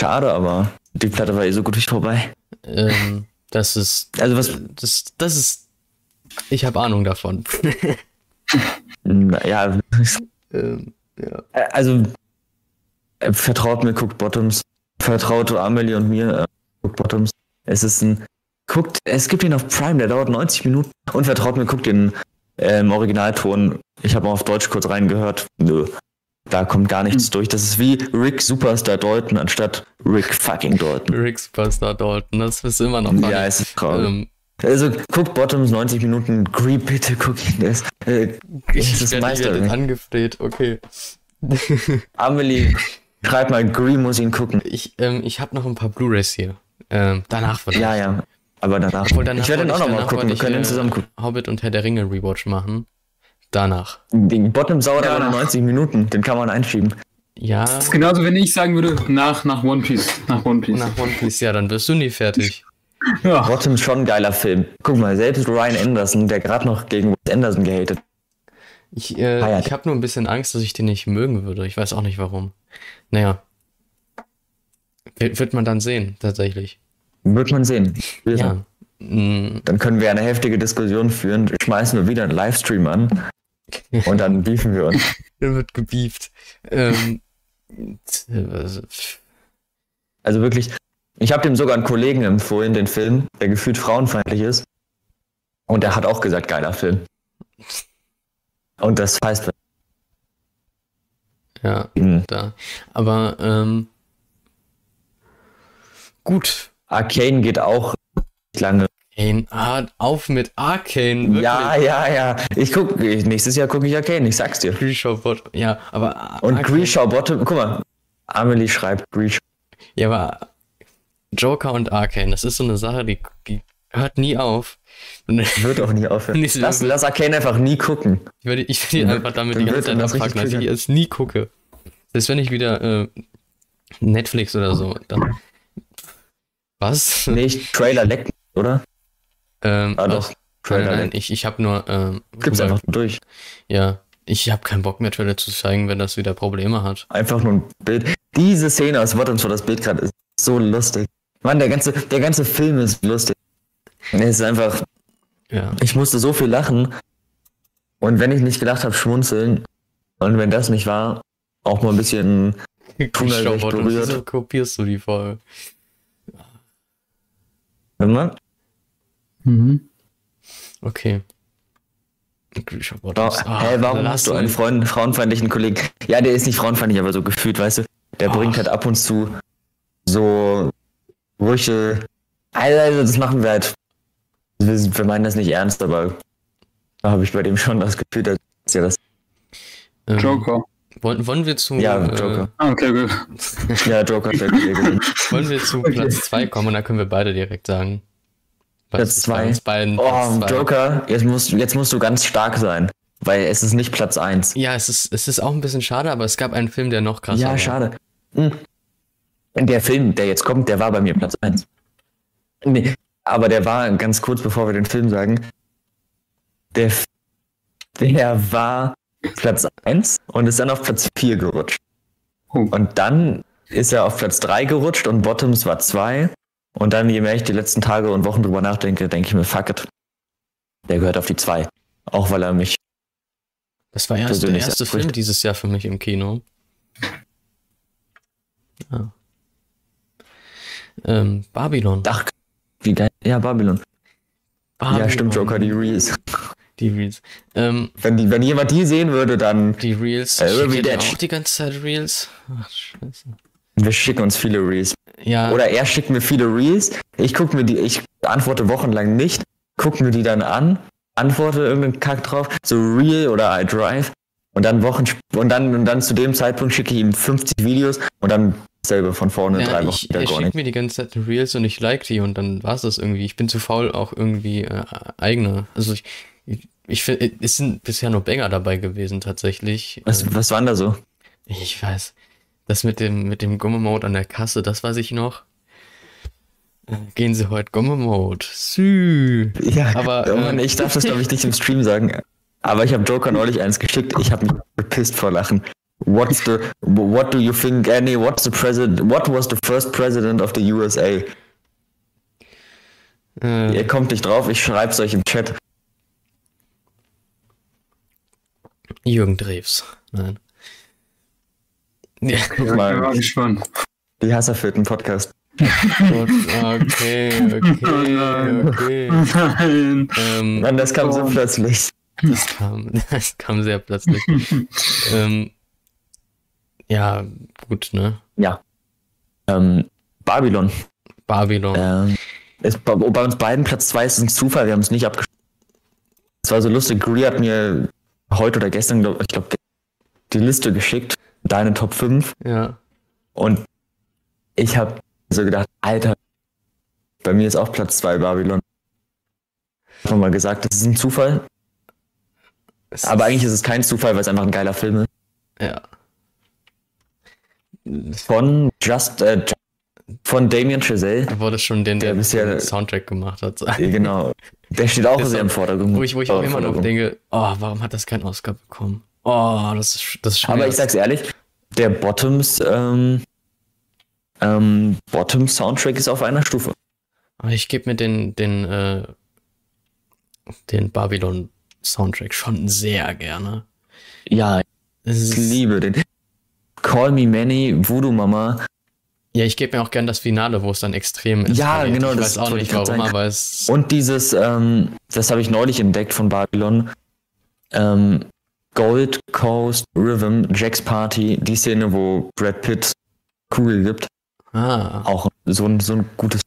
Schade, aber die Platte war eh so gut wie vorbei. Ähm, das ist. Also was- Das, das ist. Ich habe Ahnung davon. [LAUGHS] Ja, ähm, ja. Also, äh, vertraut mir, guckt Bottoms. Vertraut Amelie und mir, äh, guckt Bottoms. Es ist ein. Guckt, es gibt ihn auf Prime, der dauert 90 Minuten. Und vertraut mir, guckt den äh, im Originalton. Ich habe mal auf Deutsch kurz reingehört. Nö. Da kommt gar nichts durch. Das ist wie Rick Superstar Dalton anstatt Rick fucking Dalton. Rick Superstar Dalton, das ist immer noch Ja, es ist traurig. ähm, Also, guckt Bottoms 90 Minuten. Gree, bitte guck ihn. Das, äh, Ich es ist werde Meister. angefleht, okay. [LAUGHS] [LAUGHS] Amelie, schreib mal, Gree muss ihn gucken. Ich, ähm, ich habe noch ein paar Blu-Rays hier. Ähm, danach vielleicht. Ja, ja. Aber danach. Obwohl, danach ich werde ihn auch nochmal gucken. Wir können ihn zusammen äh, gucken. Hobbit und Herr der Ringe Rewatch machen. Danach. Den Bottom aber nur 90 Minuten. Den kann man einschieben. Ja, Das ist genauso, wenn ich sagen würde, nach, nach One Piece. Nach One Piece. nach One Piece, ja, dann wirst du nie fertig. Ja. Bottom ist schon ein geiler Film. Guck mal, selbst Ryan Anderson, der gerade noch gegen Wes Anderson gehatet. Ich, äh, Feiert. ich habe nur ein bisschen Angst, dass ich den nicht mögen würde. Ich weiß auch nicht warum. Naja. Wird, wird man dann sehen, tatsächlich. Wird man sehen. Ja. Dann können wir eine heftige Diskussion führen. Schmeißen wir wieder einen Livestream an. [LAUGHS] Und dann beefen wir uns. Der wird gebieft. Ähm, t- also, wirklich, ich habe dem sogar einen Kollegen empfohlen, den Film, der gefühlt frauenfeindlich ist. Und der hat auch gesagt, geiler Film. Und das heißt, ja, hm, da. Aber, ähm, gut. Arcane geht auch nicht lange. Arcane. Ah, auf mit Arcane. Wirklich. Ja, ja, ja. Ich guck, ich, nächstes Jahr gucke ich Arcane, ich sag's dir. Grishaw Bot. Ja, aber. Ar- Und Grishaw Bottom, guck mal, Amelie schreibt Grishaw. Ja, aber Joker und Arcane, das ist so eine Sache, die, die hört nie auf. Ich [LAUGHS] Wird auch nie aufhören. Lass, lass Arcane einfach nie gucken. ich würde ihn Dann einfach damit dann die ganze Zeit richtig dass ich es nie gucke. Selbst wenn ich wieder äh, Netflix oder so, dann. Was? [LAUGHS] Nicht Trailer lecken, oder? Ähm, Ah, ach, doch. nein, Trailer nein, ich, ich habe nur. Ähm, Gibt's rüber- einfach durch. Ja, ich habe keinen Bock mehr, Trailer zu zeigen, wenn das wieder Probleme hat. Einfach nur ein Bild. Diese Szene aus Bottoms, wo das Bild gerade ist, so lustig. Mann, der ganze, der ganze Film ist lustig. Es ist einfach, Ja. ich musste so viel lachen. Und wenn ich nicht gedacht habe, schmunzeln. Und wenn das nicht war, auch mal ein bisschen. Bot, und berührt. wieso kopierst du die Folge? Wenn man, Mhm. Okay. Ist- ah, hä, warum hast du einen Freund, frauenfeindlichen Kollegen? Ja, der ist nicht frauenfeindlich, aber so gefühlt, weißt du? Der Ach. bringt halt ab und zu so Brüche. Also, also das machen wir halt. Wir, meinen das nicht ernst, aber da habe ich bei dem schon das Gefühl, dass ja das. Ähm, Joker. Wollen, wollen wir zu, Ja, äh, Joker. Ah, okay, gut. Ja, Joker, Kollege. [LAUGHS] wollen wir zu Okay. Platz 2 kommen und dann können wir beide direkt sagen. Platz ist bei zwei? uns beiden Oh, Platz zwei? Joker, jetzt musst, jetzt musst du ganz stark sein. Weil es ist nicht Platz 1. Ja, es ist, es ist auch ein bisschen schade, aber es gab einen Film, der noch krasser Ja, war. schade. Hm. Der Film, der jetzt kommt, der war bei mir Platz 1. Nee, aber der war ganz kurz bevor wir den Film sagen. Der, der war Platz 1 und ist dann auf Platz 4 gerutscht. Und dann ist er auf Platz 3 gerutscht und Bottoms war 2. Und dann, je mehr ich die letzten Tage und Wochen drüber nachdenke, denke ich mir, fuck it. Der gehört auf die 2. Auch weil er mich. Das war erst der erste Film dieses Jahr für mich im Kino. Ja. Ähm, Babylon. Ach, wie geil. Ja, Babylon. Babylon. Ja, stimmt, Joker, die Reels. [LAUGHS] Die Reels. Ähm, Wenn, die, wenn jemand die sehen würde, dann. die Reels. Äh, dir auch die ganze Zeit Reels? Ach, scheiße. Wir schicken uns viele Reels. Ja, Oder er schickt mir viele Reels. Ich gucke mir die, ich antworte wochenlang nicht, gucke mir die dann an, antworte irgendeinen Kack drauf, so Reel oder iDrive. Und dann Wochen und dann und dann zu dem Zeitpunkt schicke ich ihm 50 Videos und dann selber von vorne ja drei Wochen ich, wieder er gar schickt nicht. mir die ganze Zeit Reels und ich like die und dann war's das irgendwie. Ich bin zu faul, auch irgendwie äh, eigene. Also ich, ich, ich finde, es sind bisher nur Banger dabei gewesen, tatsächlich. Was, Ähm, was war denn da so? Ich weiß. Das mit dem, mit dem Gumme-Mode an der Kasse, das weiß ich noch. Äh, Gehen Sie heute Gumme-Mode. Sü. Ja, aber, oh ähm, ich darf das glaube ich nicht im Stream sagen. Aber ich habe Joker neulich eins geschickt. Ich habe mich gepisst vor Lachen. What's the what do you think? Äh, nee, what's the president? What was the first president of the USA? Äh, Ihr kommt nicht drauf, ich schreib's euch im Chat. Jürgen Drews. Nein. Ja, Guck Ja, ich mal, bin gespannt. die Hasservierten Podcast. okay, okay, [LAUGHS] okay. Nein. Ähm, Mann, das kam so Oh. plötzlich. das, kam, [LAUGHS] das kam sehr plötzlich. [LAUGHS] ähm, ja, gut, ne? Ja. Ähm, Babylon. Babylon. Ähm, ist bei, bei uns beiden Platz 2 ist ein Zufall, wir haben es nicht abgeschlossen. Es war so lustig, Gree hat mir heute oder gestern, glaub, ich glaube, die Liste geschickt, deine Top 5. Ja. Und ich habe so gedacht, Alter, bei mir ist auch Platz 2 Babylon. Ich hab mal gesagt, das ist ein Zufall. Es Aber eigentlich ist es kein Zufall, weil es einfach ein geiler Film ist. Ja. Von Just, äh, von Damien Chazelle. Da wurde schon den, der, Der bisher- den Soundtrack gemacht hat. Genau. Der steht auch [LAUGHS] Der sehr im Vordergrund. Wo ich, wo ich auch immer noch denke, oh, warum hat das keinen Oscar bekommen? Oh, das ist, das ist schwer. Aber ich sag's ehrlich, der Bottoms, ähm, ähm, Bottoms Soundtrack ist auf einer Stufe. Ich gebe mir den, den, äh, den Babylon Soundtrack schon sehr gerne. Ja, ich liebe den. Call Me Manny, Voodoo Mama. ja, ich gebe mir auch gern das Finale, wo es dann extrem ist. Ja, genau, Ich das weiß auch nicht warum, aber es. Und dieses, ähm, das habe ich neulich entdeckt von Babylon. Ähm, Gold Coast Rhythm, Jack's Party, die Szene, wo Brad Pitt Kugel gibt. Ah, Auch so ein, so ein gutes.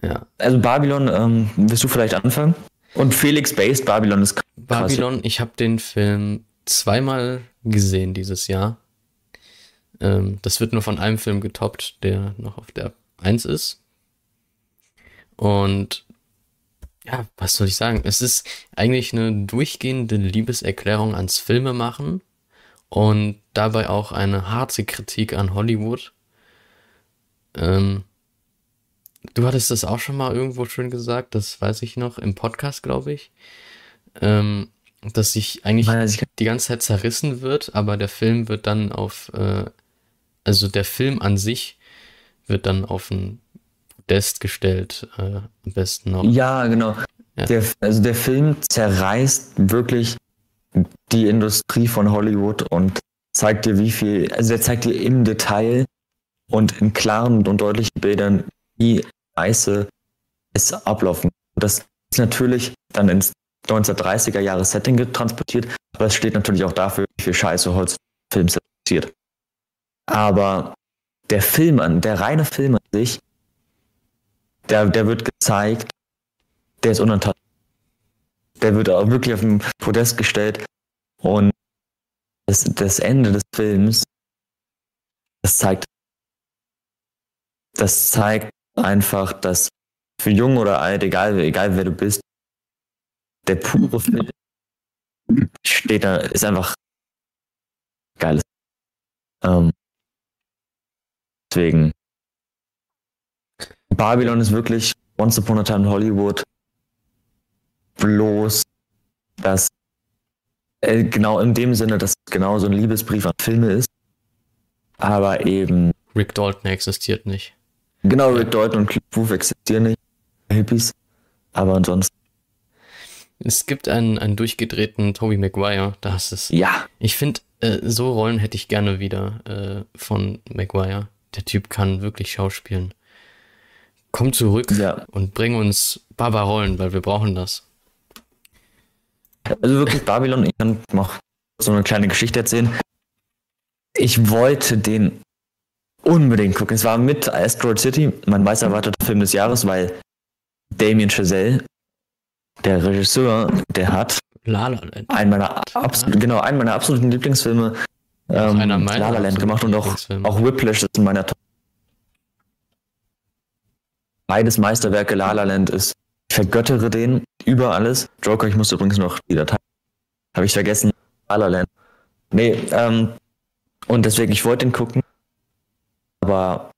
ja. Also Babylon, ähm, willst du vielleicht anfangen? Und Felix Based Babylon ist krass. Babylon, ich habe den Film zweimal gesehen dieses Jahr. Ähm, das wird nur von einem Film getoppt, der noch auf der 1 ist. Und ja, was soll ich sagen? Es ist eigentlich eine durchgehende Liebeserklärung ans Filmemachen und dabei auch eine harte Kritik an Hollywood. Ähm, du hattest das auch schon mal irgendwo schön gesagt, das weiß ich noch, im Podcast, glaube ich. Ähm, dass sich eigentlich die ganze Zeit zerrissen wird, aber der Film wird dann auf, äh, also der Film an sich wird dann auf ein Podest gestellt, äh, am besten noch. Ja, genau. Ja. Der, also der Film zerreißt wirklich die Industrie von Hollywood und zeigt dir, wie viel, also er zeigt dir im Detail und in klaren und deutlichen Bildern, wie scheiße es ablaufen. Das ist natürlich dann ins 1930er Jahre Setting getransportiert, aber es steht natürlich auch dafür, wie viel Scheiße Holz Film passiert. Aber der Film an, der reine Film an sich, der, der wird gezeigt, der ist unantastbar. Der wird auch wirklich auf den Podest gestellt und das, das Ende des Films, das zeigt, das zeigt einfach, dass für jung oder alt, egal, egal wer du bist, der pure Film steht da, ist einfach geiles. Ähm, deswegen, Babylon ist wirklich Once Upon a Time in Hollywood bloß, dass äh, genau in dem Sinne, dass es genau so ein Liebesbrief an Filme ist, aber eben Rick Dalton existiert nicht. genau Rick Dalton und Cliff Booth existieren nicht, Hippies, aber ansonsten Es gibt einen, einen durchgedrehten Tobey Maguire, da hast es. ja, Ich finde, äh, so Rollen hätte ich gerne wieder äh, von Maguire. Der Typ kann wirklich schauspielen. Komm zurück Ja. und bring uns Baba-Rollen, weil wir brauchen das. Also wirklich Babylon, ich kann noch so eine kleine Geschichte erzählen. Ich wollte den unbedingt gucken. Es war mit Asteroid City, mein meist erwarteter Film des Jahres, weil Damien Chazelle, der Regisseur, der hat La La Land. einen meiner, absolut, genau, einen meiner absoluten Lieblingsfilme ähm, einer meiner La La Land gemacht und auch, auch Whiplash ist in meiner Top. Beides Meisterwerke, La La Land ist, ich vergöttere den über alles. Joker, ich musste übrigens noch die Datei, habe ich vergessen, La La Land. Nee, ähm, und deswegen, ich wollte den gucken, aber,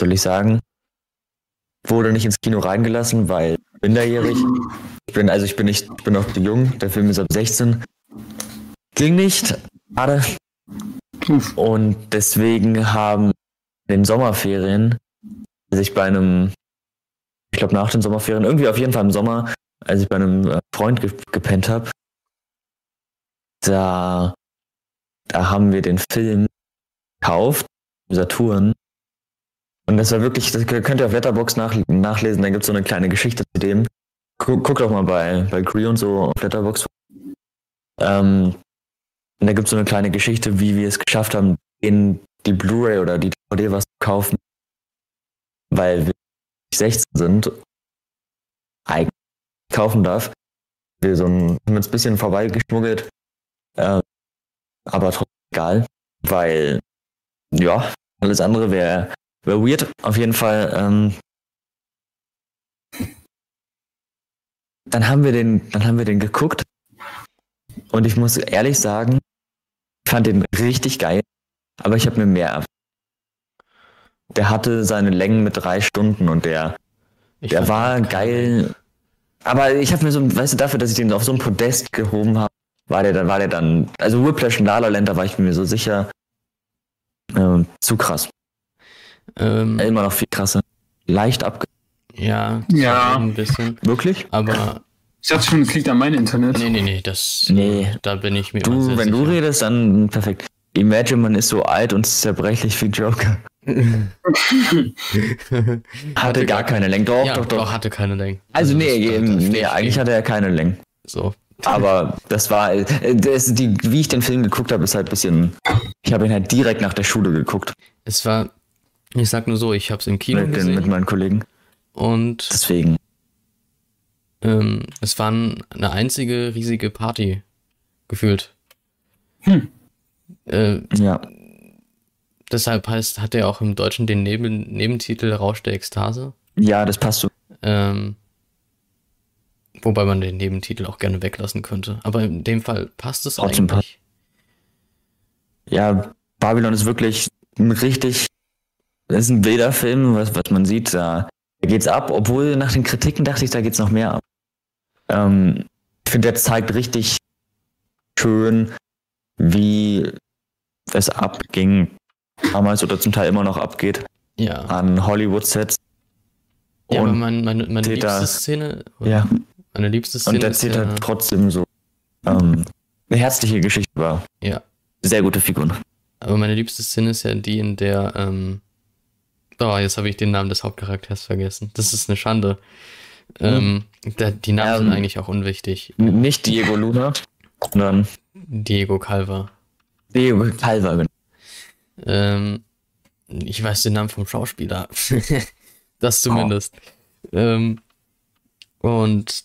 soll ich sagen, wurde nicht ins Kino reingelassen, weil minderjährig. Ich bin, also ich bin nicht, ich bin noch zu jung, der Film ist ab 16. Ging nicht, schade. Und deswegen haben in den Sommerferien sich bei einem ich glaube nach den Sommerferien, irgendwie auf jeden Fall im Sommer, als ich bei einem äh, Freund ge gepennt habe. Da, da haben wir den Film gekauft, Saturn. Und das war wirklich, das könnt ihr auf Letterbox nach, nachlesen, da gibt es so eine kleine Geschichte zu dem. Guck, guck doch mal bei, bei Cree und so auf Letterbox. Ähm, und da gibt es so eine kleine Geschichte, wie wir es geschafft haben, in die Blu-ray oder die DVD was zu kaufen, weil wir 16 sind, eigentlich kaufen darf. Wir so ein, haben uns ein bisschen vorbeigeschmuggelt, äh, aber trotzdem egal, weil ja, alles andere wäre wär weird. Auf jeden Fall. Ähm, dann haben wir den, dann haben wir den geguckt und ich muss ehrlich sagen, fand den richtig geil, aber ich habe mir mehr erwartet. Der hatte seine Längen mit drei Stunden und der, Ich der war geil. Aber ich habe mir so, weißt du, dafür, dass ich den auf so ein Podest gehoben habe, war der dann, war der dann, also Whiplash und La La Land, da war ich mir so sicher, ähm, zu krass. Ähm, Immer noch viel krasser. Leicht abge... ja, Ja. ein bisschen. Wirklich? Aber Ich dachte schon, es liegt an meinem Internet. nee, nee, nee, das. Nee. Da bin ich mir Du, sehr wenn du sicher. redest, dann perfekt. Imagine, man ist so alt und zerbrechlich wie Joker. [LAUGHS] Hatte gar keine Länge. Doch, ja, doch, doch. hatte keine Länge. Also nee, ähm, das steht nee eigentlich hatte er keine Länge. So. Aber das war, äh, das, die, wie ich den Film geguckt habe, ist halt ein bisschen. Ich habe ihn halt direkt nach der Schule geguckt Es war, ich sag nur so, ich hab's im Kino mit, den, mit gesehen meinen Kollegen. und Deswegen. ähm, es war ein- eine einzige riesige Party gefühlt. Hm. Äh, Ja. Deshalb heißt, hat er auch im Deutschen den Neben, Nebentitel Rausch der Ekstase. Ja, das passt so. Ähm, wobei man den Nebentitel auch gerne weglassen könnte. Aber in dem Fall passt es Trotzdem eigentlich. Ja, Babylon ist wirklich ein richtig. Das ist ein wilder Film, was, was man sieht. Da, da geht's ab, obwohl nach den Kritiken dachte ich, da geht's noch mehr ab. Ähm, ich finde, der zeigt richtig schön, wie es abging damals oder zum Teil immer noch abgeht Ja. an Hollywood-Sets. ja, aber und, mein, meine, meine liebste Szene, ja, meine liebste Szene und erzählt ja, halt trotzdem so ähm, eine herzliche Geschichte war. ja, Sehr gute Figuren. aber meine liebste Szene ist ja die, in der, ähm, oh, jetzt habe ich den Namen des Hauptcharakters vergessen. Das ist eine Schande. Ähm, da, die Namen Ähm, sind eigentlich auch unwichtig. Nicht Diego Luna, sondern Diego Calva. Diego Calva. Ähm, ich weiß den Namen vom Schauspieler. [LAUGHS] das zumindest. Ähm, und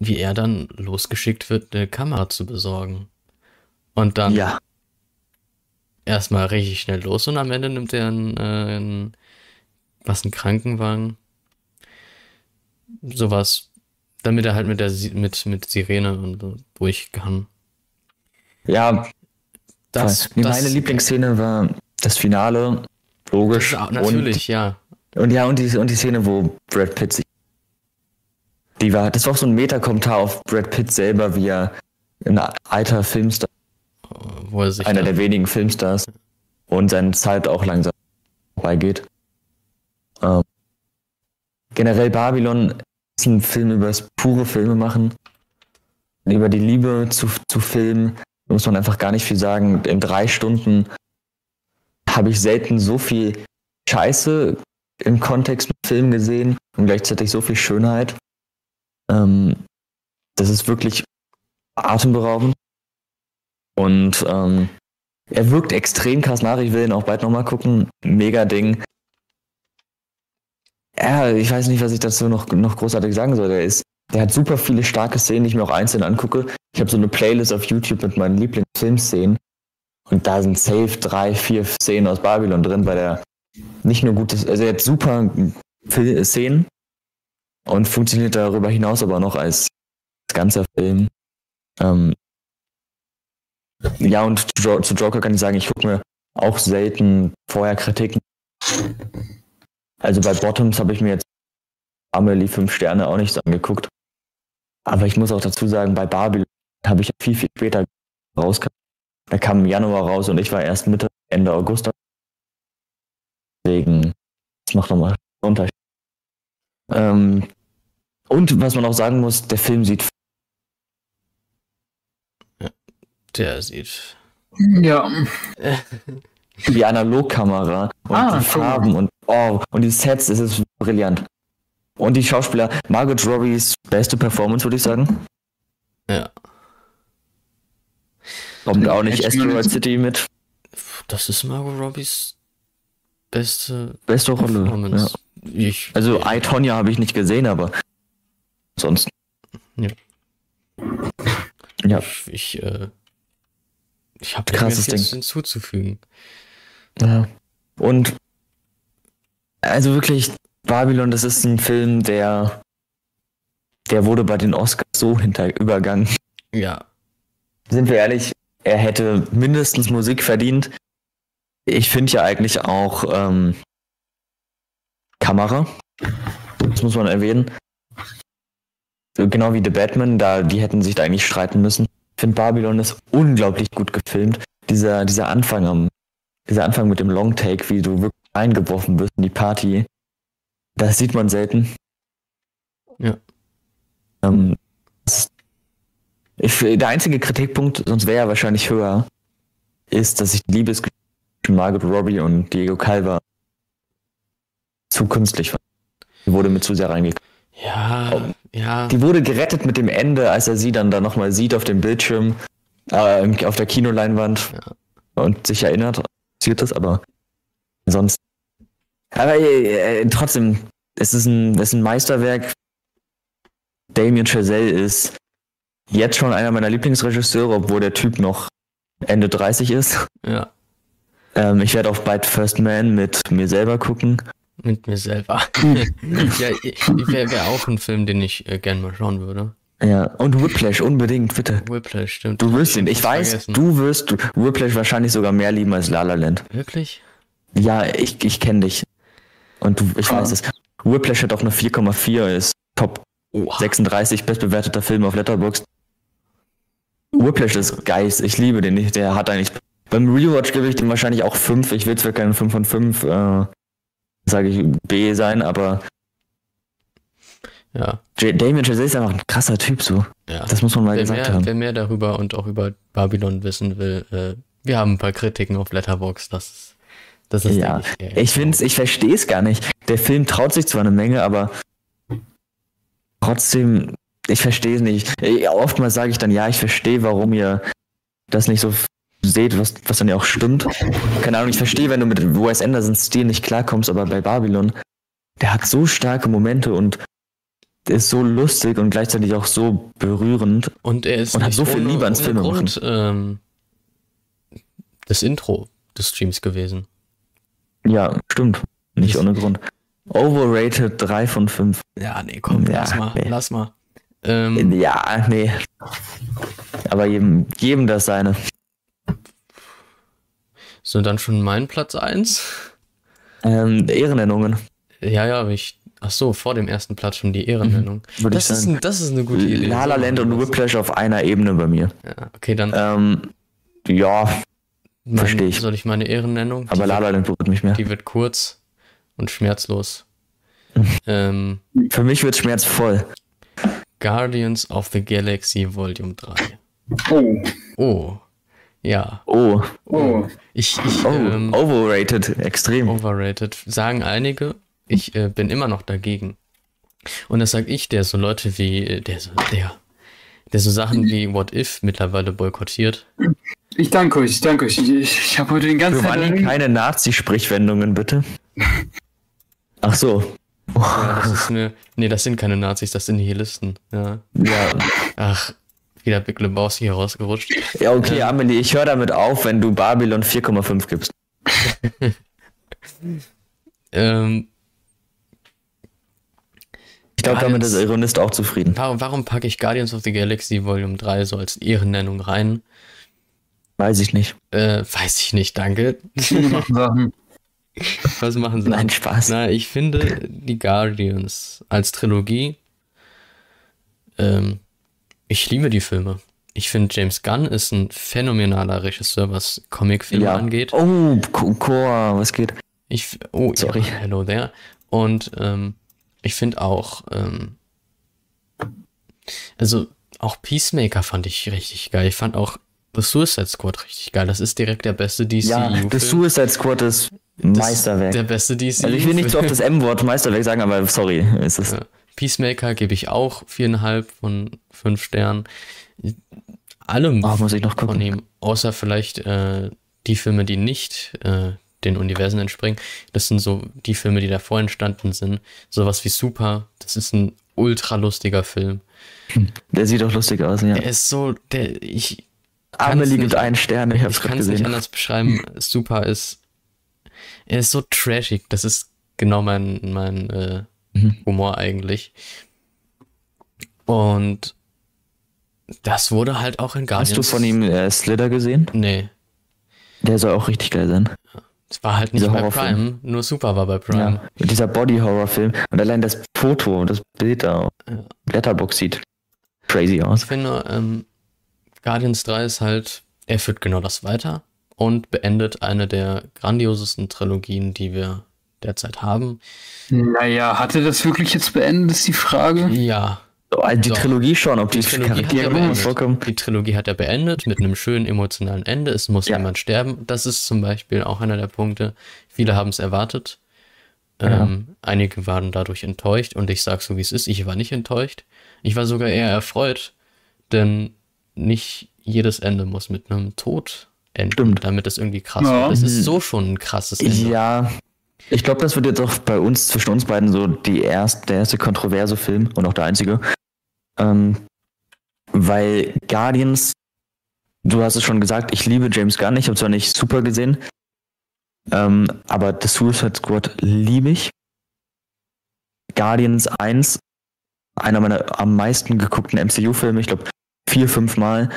wie er dann losgeschickt wird, eine Kamera zu besorgen. Und dann Ja, erstmal richtig schnell los und am Ende nimmt er einen, äh, einen was, einen Krankenwagen. Sowas. Damit er halt mit der mit, mit Sirene und so durch kann. ja, Das, das, meine Lieblingsszene war das Finale, logisch. Ja, natürlich, ja. Und, und ja, und die, und die Szene, wo Brad Pitt sich. Die war, das war auch so ein Meta-Kommentar auf Brad Pitt selber, wie er ein alter Filmstar, Wo er sich einer der wenigen Filmstars, und seine Zeit auch langsam vorbeigeht. Ähm, generell Babylon ist ein Film über das pure Filme machen, über die Liebe zu, zu Filmen. Muss man einfach gar nicht viel sagen. In drei Stunden habe ich selten so viel Scheiße im Kontext mit Film gesehen und gleichzeitig so viel Schönheit. Ähm, das ist wirklich atemberaubend. Und ähm, er wirkt extrem krass nach. Ich will ihn auch bald nochmal gucken. Mega Ding. Ja, ich weiß nicht, was ich dazu noch, noch großartig sagen soll. Der, ist, der hat super viele starke Szenen, die ich mir auch einzeln angucke. Ich habe so eine Playlist auf YouTube mit meinen Lieblingsfilmszenen. Und da sind safe drei, vier Szenen aus Babylon drin, weil er nicht nur gutes, also er hat super Fil- Szenen und funktioniert darüber hinaus aber noch als ganzer Film. Ähm, ja, und zu Joker kann ich sagen, ich gucke mir auch selten vorher Kritiken. Also bei Bottoms habe ich mir jetzt Amelie 5 Sterne auch nicht so angeguckt. Aber ich muss auch dazu sagen, bei Babylon habe ich viel, viel später rauskam. Der kam im Januar raus und ich war erst Mitte, Ende August. Deswegen, das macht nochmal Unterschied. Ähm, und was man auch sagen muss, der Film sieht Der sieht. Ja. [LAUGHS] die Analogkamera und Ah, die cool. Farben und oh, und die Sets, es ist brillant. Und die Schauspieler, Margot Robbies beste Performance, würde ich sagen. Ja. Kommt auch nicht Asteroid City mit. Das ist Margot Robbies beste Beste Rolle. Ja. Performance. Ich, Also I, Tonya habe ich nicht gesehen, aber sonst. Ja. Ja. ich, äh, ich habe Krasses Ding. hinzuzufügen. Ja. Und also wirklich, Babylon, das ist ein Film, der der wurde bei den Oscars so hinterübergangen. Ja, Sind wir ehrlich, er hätte mindestens Musik verdient. Ich finde ja eigentlich auch ähm, Kamera. Das muss man erwähnen. Genau wie The Batman, da die hätten sich da eigentlich streiten müssen. Ich finde Babylon ist unglaublich gut gefilmt. Dieser, dieser Anfang am, dieser Anfang mit dem Long Take, wie du wirklich eingeworfen wirst in die Party, das sieht man selten. Ja. Ähm, ich, der einzige Kritikpunkt, sonst wäre er wahrscheinlich höher, ist, dass ich die Liebesgeschichte zwischen Margot Robbie und Diego Calva zu künstlich fand. Die wurde mit zu sehr reingekommen. ja, ja. Die wurde gerettet mit dem Ende, als er sie dann da nochmal sieht auf dem Bildschirm, äh, auf der Kinoleinwand und sich erinnert, passiert das, aber sonst. Aber äh, äh, trotzdem, es ist ein, es ist ein Meisterwerk. Damien Chazelle ist jetzt schon einer meiner Lieblingsregisseure, obwohl der Typ noch Ende 30 ist. ja, Ähm, ich werde auf Bite First Man mit mir selber gucken. mit mir selber. [LAUGHS] ja, wäre wär auch ein Film, den ich äh, gern mal schauen würde. Ja, und Whiplash unbedingt, bitte. Whiplash, stimmt. Du wirst ihn, ich weiß, vergessen. du wirst Whiplash wahrscheinlich sogar mehr lieben als La La Land. Wirklich? Ja, ich, ich kenne dich. Und du, ich Ah. weiß es. Whiplash hat auch eine 4,4, ist Top Oha. 36 bestbewerteter Film auf Letterboxd. Whiplash ist Geist, ich liebe den nicht. Der hat eigentlich. Beim Rewatch gebe ich dem wahrscheinlich auch 5. Ich will zwar keine 5 von 5, äh, sage ich B sein, aber Ja, J Damien Chazelle ist einfach ein krasser Typ so. ja. Das muss man mal wer, gesagt mehr, haben. wer mehr darüber und auch über Babylon wissen will, äh, wir haben ein paar Kritiken auf Letterboxd. Das ist, das ist Ja, eher- ich finde ich verstehe es gar nicht. Der Film traut sich zwar eine Menge, aber trotzdem, ich verstehe es nicht. Oftmals sage ich dann, ja, ich verstehe, warum ihr das nicht so seht, was, was dann ja auch stimmt. Keine Ahnung, ich verstehe, wenn du mit Wes Andersons Stil nicht klarkommst, aber bei Babylon, der hat so starke Momente und ist so lustig und gleichzeitig auch so berührend. Und er ist Und hat so viel ohne, Liebe ans Filmemachen. Grund, ähm, das Intro des Streams gewesen. Ja, stimmt. Nicht ohne Grund. Overrated 3 von 5. Ja, nee, komm, Ja, lass mal, nee. lass mal. Ähm, Ja, nee. Aber jedem, jedem das seine. so, dann schon mein Platz 1. Ähm, Ehrennennungen, Ja, ja, aber ich. Ach so, vor dem ersten Platz schon die Ehrennennung. Mhm. würde ich Das ist, ein, das ist eine gute Idee. La Land und. Whiplash auf einer Ebene bei mir. Ja, okay, dann Ähm, ja, mein, versteh ich. soll ich meine Ehrennennung? aber die, La La Land berührt mich mehr. die wird kurz und schmerzlos. [LAUGHS] Ähm, Für mich wird schmerzvoll. Guardians of the Galaxy Volume 3. Oh. Oh, ja. Oh, Oh. Ich, ich oh, ähm, overrated, extrem. overrated, sagen einige. Ich äh, bin immer noch dagegen. Und das sag ich, der so Leute wie, äh, der so, der, der so Sachen wie What If mittlerweile boykottiert. Ich danke euch, ich danke euch. Ich, ich, ich habe heute den ganzen Giovanni, Tag. keine Nazi-Sprichwendungen, bitte. [LAUGHS] Ach so. Ja, das ist eine, nee, das sind keine Nazis, das sind Nihilisten. Ja. Ja, Ach, wieder Big Lebowski hier rausgerutscht. ja okay, Amelie, ich höre damit auf, wenn du Babylon 4,5 gibst. [LAUGHS] Ähm, Ich glaube, damit Guardians- ist der Ironist auch zufrieden. warum, warum packe ich Guardians of the Galaxy Volume 3 so als Ehrennennung rein? Weiß ich nicht. Äh, weiß ich nicht, danke. [LAUGHS] Sachen. Was machen sie? Nein, Spaß. Na, ich finde die Guardians als Trilogie. Ähm, ich liebe die Filme. Ich finde, James Gunn ist ein phänomenaler Regisseur, was Comicfilme ja. angeht. Oh, Chor, was geht? Ich, oh, Sorry. Ja, hello there. Und ähm, ich finde auch, ähm, also auch Peacemaker fand ich richtig geil. Ich fand auch The Suicide Squad richtig geil. Das ist direkt der beste DCU. Ja, The Suicide Squad ist Meisterwerk. Der beste DCU. Also ich will nicht so oft das M-Wort Meisterwerk sagen, aber sorry, ist es. Ja. Peacemaker gebe ich auch viereinhalb von fünf Sternen. Allem Oh, muss ich noch von gucken. ihm, außer vielleicht äh, die Filme, die nicht äh, den Universen entspringen. Das sind so die Filme, die davor entstanden sind. Sowas wie Super. Das ist ein ultra lustiger Film. Der sieht auch lustig aus, ja. Der ist so, der, ich, Amelie gibt einen Stern, ich hab's ich kann es nicht anders beschreiben. Super ist, er ist so trashig. Das ist genau mein, mein äh, Mhm. Humor eigentlich. Und das wurde halt auch in Guardians. Hast du von ihm äh, Slither gesehen? Nee, Der soll auch richtig geil sein. Es war halt nicht bei Horrorfilm. Prime, nur Super war bei Prime. Ja. Dieser Body-Horror-Film. Und allein das Foto, das Bild da, Ja. Letterbox sieht crazy Ich aus. finde, ähm, Guardians 3 ist halt, er führt genau das weiter und beendet eine der grandiosesten Trilogien, die wir derzeit haben. Naja, hat er das wirklich jetzt beendet, ist die Frage. Ja, also die Doch. Trilogie schon, ob die, Die Trilogie hat er beendet. Die Trilogie hat er beendet mit einem schönen emotionalen Ende. Es muss Ja. jemand sterben. Das ist zum Beispiel auch einer der Punkte. Viele haben es erwartet. Ja. Ähm, einige waren dadurch enttäuscht und ich sage so, wie es ist. Ich war nicht enttäuscht. Ich war sogar eher erfreut, denn nicht jedes Ende muss mit einem Tod enden, Stimmt. damit es irgendwie krass Ja. wird. Es ist so schon ein krasses Ende. Ja, ich glaube, das wird jetzt auch bei uns, zwischen uns beiden, so die erst, der erste kontroverse Film und auch der einzige. Ähm, weil Guardians, du hast es schon gesagt, ich liebe James Gunn, ich habe zwar nicht super gesehen, ähm, aber The Suicide Squad liebe ich. Guardians 1, einer meiner am meisten geguckten MCU-Filme, ich glaube vier, fünf Mal.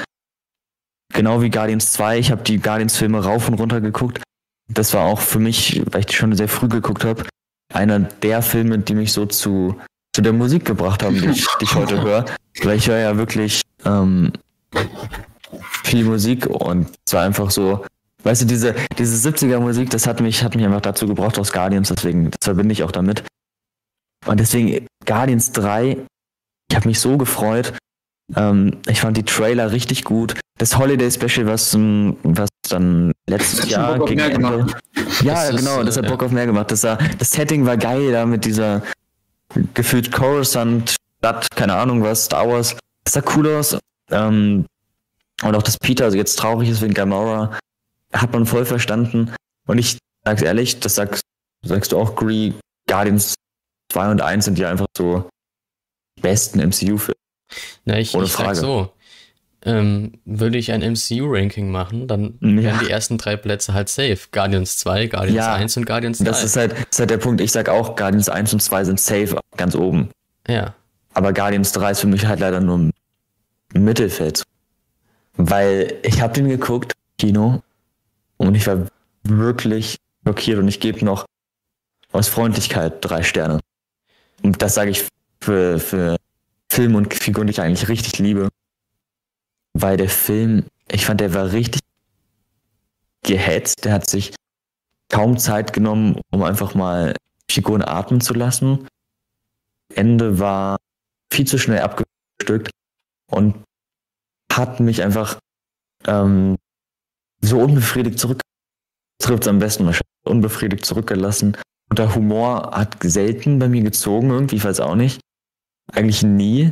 Genau wie Guardians 2, ich habe die Guardians-Filme rauf und runter geguckt. Das war auch für mich, weil ich die schon sehr früh geguckt habe, einer der Filme, die mich so zu, zu der Musik gebracht haben, die ich, die ich heute höre. Weil ich höre ja wirklich ähm, viel Musik und es war einfach so, weißt du, diese, diese 70er Musik, das hat mich, hat mich einfach dazu gebracht aus Guardians, deswegen, das verbinde ich auch damit. Und deswegen Guardians 3, ich habe mich so gefreut. Ähm, ich fand die Trailer richtig gut. Das Holiday Special, was, ähm, was dann letztes Jahr gegen Ende. Ja, Das ist, genau, das äh, hat ja. Bock auf mehr gemacht. Das, war, das Setting war geil da mit dieser gefühlt Coruscant Stadt, keine Ahnung was, Star Wars. Das sah cool aus. Ähm, und auch das Peter also jetzt traurig ist wegen Gamora, hat man voll verstanden. Und ich sag's ehrlich, das sagst, sagst du auch, Gree, Guardians 2 und 1 sind ja einfach so die besten MCU-Filme. Na, ich, Ohne ich sag Frage. so. Ähm, würde ich ein MCU-Ranking machen, dann Ja. wären die ersten drei Plätze halt safe. Guardians 2, Guardians Ja, 1 und Guardians 3. Das ist halt, ist halt der Punkt. Ich sag auch, Guardians 1 und 2 sind safe ganz oben. ja. Aber Guardians 3 ist für mich halt leider nur Mittelfeld. Weil ich habe den geguckt, Kino, und ich war wirklich blockiert und ich gebe noch aus Freundlichkeit drei Sterne. Und das sage ich für, für Film und Figuren, die ich eigentlich richtig liebe. Weil der Film, ich fand, der war richtig gehetzt. Der hat sich kaum Zeit genommen, um einfach mal Figuren atmen zu lassen. Ende war viel zu schnell abgestückt und hat mich einfach ähm, so unbefriedigt zurück trifft es am besten wahrscheinlich unbefriedigt zurückgelassen. Und der Humor hat selten bei mir gezogen, irgendwie, ich weiß auch nicht. Eigentlich nie.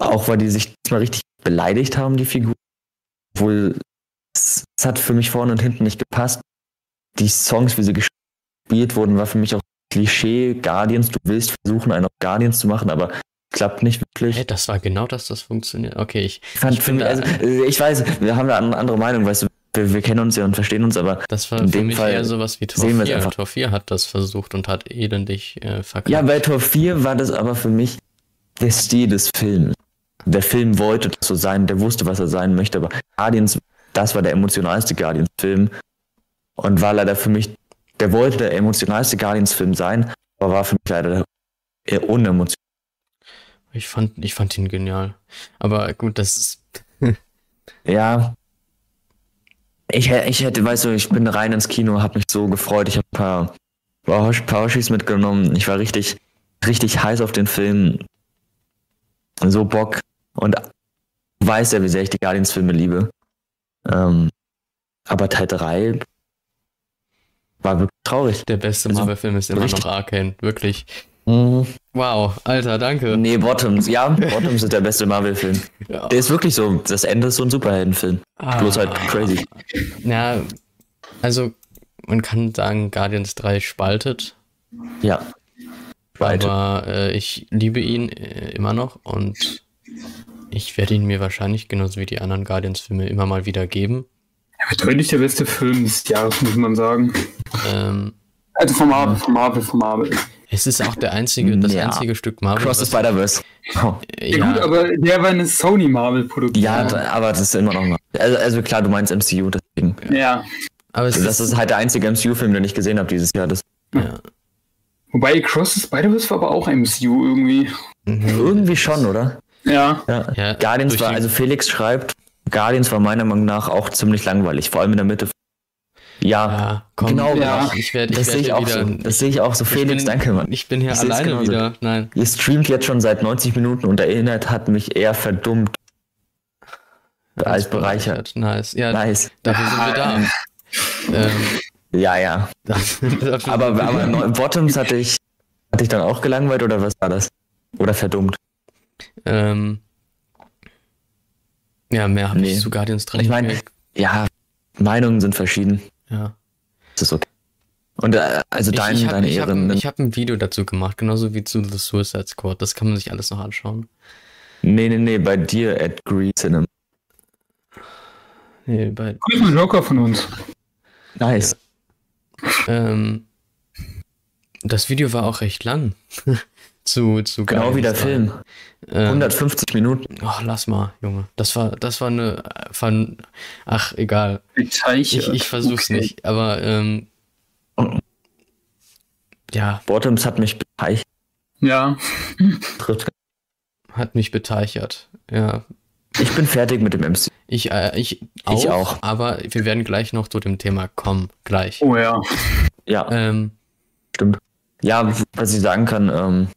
Auch weil die sich mal richtig beleidigt haben, die Figur. Obwohl es, es hat für mich vorne und hinten nicht gepasst. Die Songs, wie sie gespielt wurden, war für mich auch Klischee Guardians. Du willst versuchen, einen auf Guardians zu machen, aber klappt nicht wirklich. Hey, das war genau das, das funktioniert. Okay, ich, Ich fand ich für mich, also, äh, ich weiß, wir haben da eine andere Meinung, weißt du, wir, wir kennen uns ja und verstehen uns, aber das war in dem Fall eher sowas wie Tor sehen wir es 4. einfach. Tor 4 hat das versucht und hat elendig äh, verkackt. ja, bei Tor 4 war das aber für mich der Stil des Films. Der Film wollte das so sein, der wusste, was er sein möchte, aber Guardians, das war der emotionalste Guardians-Film und war leider für mich, der wollte der emotionalste Guardians-Film sein, aber war für mich leider eher unemotional. Ich fand, ich fand ihn genial. Aber gut, das ist. [LAUGHS] Ja. Ich, ich hätte, weißt du, ich bin rein ins Kino, hab mich so gefreut. Ich habe ein paar Pausch- Pauschis mitgenommen. Ich war richtig richtig heiß auf den Film. So Bock. Und weiß ja, wie sehr ich die Guardians-Filme liebe. Ähm, aber Teil 3 war wirklich traurig. Der beste Also, Marvel-Film ist immer richtig- noch Arcane. Wirklich. Mhm. Wow, Alter, danke. Nee, Bottoms. Ja, Bottoms ist der beste Marvel-Film. [LAUGHS] Ja. Der ist wirklich so. Das Ende ist so ein Superheldenfilm. Bloß halt Ah. crazy. Ja, also man kann sagen, Guardians 3 spaltet, Ja. Weiter. aber äh, ich liebe ihn äh, immer noch und ich werde ihn mir wahrscheinlich genauso wie die anderen Guardians-Filme immer mal wieder geben. Ja, deutlich der beste Film des Jahres, muss man sagen. Ähm, Also von Marvel, von Marvel, von Marvel. es ist auch der einzige, das Ja. einzige Stück Marvel. Cross the Spider-Verse. Oh. äh, Ja, gut, aber der war eine Sony Marvel-Produktion. Ja, aber das ist immer noch mal. Also, also klar, du meinst MCU, deswegen. ja. aber es Das ist halt der einzige MCU-Film, den ich gesehen habe dieses Jahr. Das ja. Wobei Cross the Spider-Verse war aber auch MCU irgendwie. Mhm. irgendwie schon, oder? Ja. Ja. Ja, Guardians war, also Felix schreibt, Guardians war meiner Meinung nach auch ziemlich langweilig, vor allem in der Mitte. Ja, Ja, komm, Genau, ja. ich werde ich das werd sehe ich auch so. Das sehe ich auch so. ich Felix, bin, danke, Mann. Ich bin hier Ich alleine genauso. wieder. Nein. Ihr streamt jetzt schon seit 90 Minuten und der Inhalt hat mich eher verdummt als bereichert. Nice. Ja, Nice. dafür sind wir da. ähm, Ja, ja. [LAUGHS] Aber, aber Bottoms hatte ich, hatte ich dann auch gelangweilt oder was war das? Oder verdummt? Ähm, ja, mehr habe Nee. ich zu Guardians 3 Ich meine, ja, Meinungen sind verschieden. ja. Das ist okay. Und äh, also Ich, dein, ich habe deine ich hab, Ehren. ich hab ein Video dazu gemacht, genauso wie zu The Suicide Squad. Das kann man sich alles noch anschauen. Nee, nee, nee, bei dir at Green Cinema. Nee, bei, Grüß mal Joker von uns. Nice. ähm, das Video war auch recht lang. [LAUGHS] zu, zu Genau wie der Film. 3. Ähm, 150 Minuten. Ach, lass mal, Junge. Das war, das war eine, von, ach, egal. Ich, ich versuch's Okay. nicht, aber, ähm, ja, Bottoms hat mich beteiligt. Ja. hat mich beteichert. Ja, Ich bin fertig mit dem MC. ich, äh, ich, auch, auch. aber wir werden gleich noch zu dem Thema kommen, gleich. Oh ja. Ja, Ähm, stimmt. Ja, was ich sagen kann, ähm,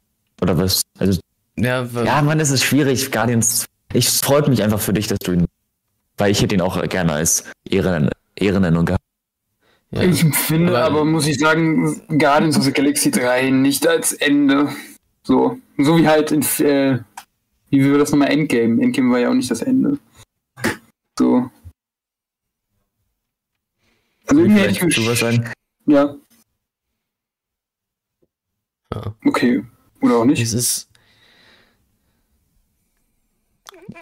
oder was, also, ja, ja, Mann, es ist schwierig, Guardians, ich es freut mich einfach für dich, dass du ihn, weil ich hätte ihn auch gerne als Ehren, Ehrennennung gehabt. ja. Ich finde Aber- aber, muss ich sagen, Guardians of the Galaxy 3 nicht als Ende. So. So wie halt in, äh, wie wir das nochmal Endgame. Endgame war ja auch nicht das Ende. So. Also irgendwie hätte ich Vielleicht du was sagen? Ja, ja. okay. Oder auch nicht. Es ist.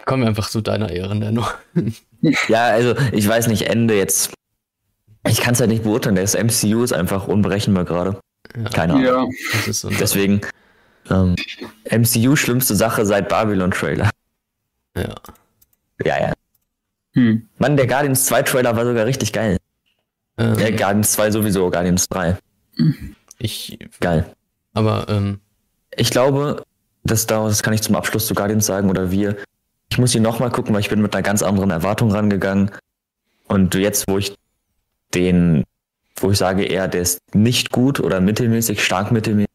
Kommen wir einfach zu deiner Ehrennennung. [LAUGHS] Ja, also, ich weiß nicht, Ende jetzt, ich kann es halt nicht beurteilen, das MCU ist einfach unberechenbar gerade. Ja. Keine Ahnung. Ja. Das ist Deswegen, ähm, MCU schlimmste Sache seit Babylon-Trailer. ja. Ja, ja. Hm. Mann, der Guardians 2 Trailer war sogar richtig geil. Ähm, Ja, Guardians 2 sowieso, Guardians 3. ich, Geil. aber, ähm, Ich glaube, das, da- das kann ich zum Abschluss zu Guardians sagen oder wir. Ich muss ihn nochmal gucken, weil ich bin mit einer ganz anderen Erwartung rangegangen. Und jetzt, wo ich den, wo ich sage eher, der ist nicht gut oder mittelmäßig, stark mittelmäßig,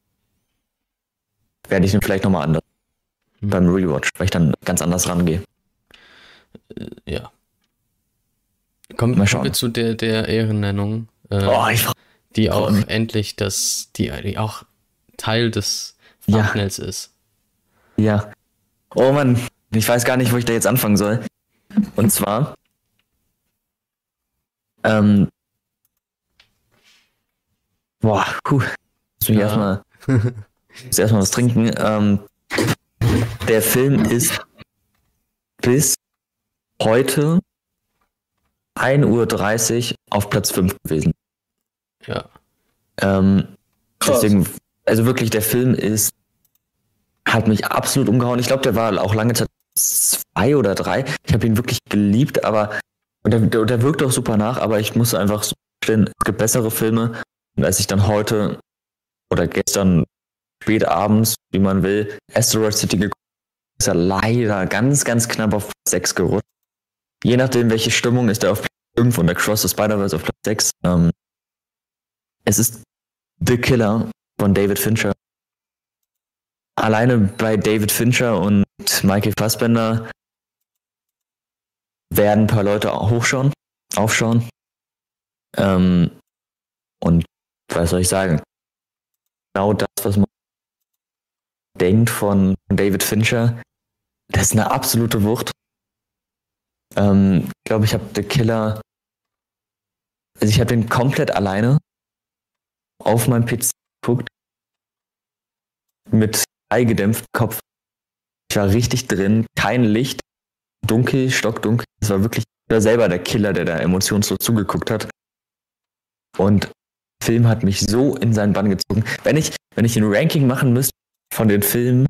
werde ich ihn vielleicht nochmal anders Hm. beim Rewatch, weil ich dann ganz anders rangehe. ja. Kommen, Mal kommen schauen. wir zu der, der Ehrennennung, äh, Oh, die auch endlich das, die, die auch Teil des Ja. Thumbnails ist. Ja. Oh Mann, ich weiß gar nicht, wo ich da jetzt anfangen soll. Und zwar, ähm, boah, puh, muss mich Ja. erstmal, muss erstmal was trinken. Ähm, der Film ist bis heute 1.30 Uhr auf Platz 5 gewesen. Ja. Ähm, deswegen, also wirklich, der Film ist, hat mich absolut umgehauen. Ich glaube, der war auch lange Zeit zwei oder drei. Ich habe ihn wirklich geliebt, aber und der, der, wirkt auch super nach, aber ich muss einfach so stellen, es gibt bessere Filme. Und als ich dann heute oder gestern spät abends, wie man will, Asteroid City geguckt ist er leider ganz, ganz knapp auf Platz 6 gerutscht. Je nachdem, welche Stimmung ist er auf Platz 5 und der Cross the Spider-Verse auf Platz 6. Ähm, es ist The Killer von David Fincher. Alleine bei David Fincher und Michael Fassbender werden ein paar Leute hochschauen, aufschauen. Ähm, und was soll ich sagen? Genau das, was man denkt von David Fincher, das ist eine absolute Wucht. Ähm, ich glaube, ich habe The Killer, also ich habe den komplett alleine auf meinem PC geguckt, mit eingedämpftem Kopf. Ich war richtig drin, kein Licht, dunkel, stockdunkel. Es war wirklich da selber der Killer, der da emotionslos zugeguckt hat. Und der Film hat mich so in seinen Bann gezogen. Wenn ich, wenn ich ein Ranking machen müsste von den Filmen,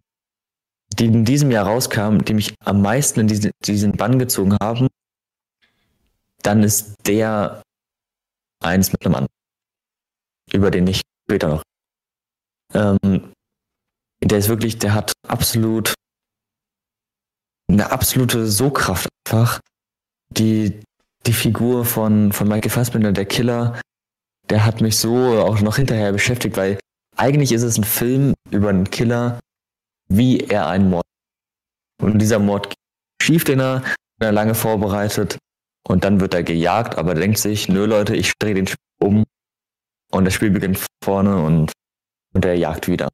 die in diesem Jahr rauskamen, die mich am meisten in diesen, diesen Bann gezogen haben, dann ist der eins mit einem anderen. Über den ich später noch. Ähm, der ist wirklich, der hat absolut eine absolute So-Kraft einfach. Die, die Figur von, von Michael Fassbender, der Killer, der hat mich so auch noch hinterher beschäftigt, weil eigentlich ist es ein Film über einen Killer, wie er einen Mord. Und dieser Mord schief, den er, den er lange vorbereitet, und dann wird er gejagt, aber denkt sich, nö Leute, ich drehe den Spiel um und das Spiel beginnt vorne und, und er jagt wieder.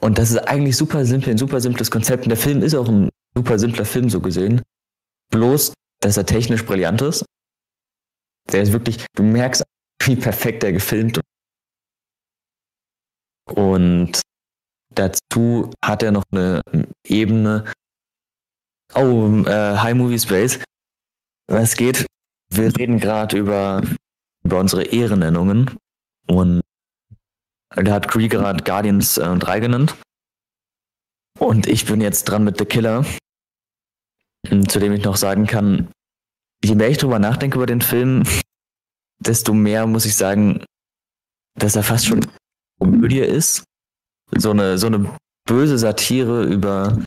Und das ist eigentlich super simpel, ein super simples Konzept. Und der Film ist auch ein super simpler Film so gesehen. Bloß, dass er technisch brillant ist. Der ist wirklich, du merkst, wie perfekt er gefilmt. Und dazu hat er noch eine Ebene. Oh, äh, High Movie Space. Was geht? Wir reden gerade über, über unsere Ehrennennungen. Und da hat Cree gerade Guardians äh, 3 genannt. Und ich bin jetzt dran mit The Killer. Zu dem ich noch sagen kann, je mehr ich drüber nachdenke über den Film, desto mehr muss ich sagen, dass er fast schon Komödie ist. So eine, so eine böse Satire über,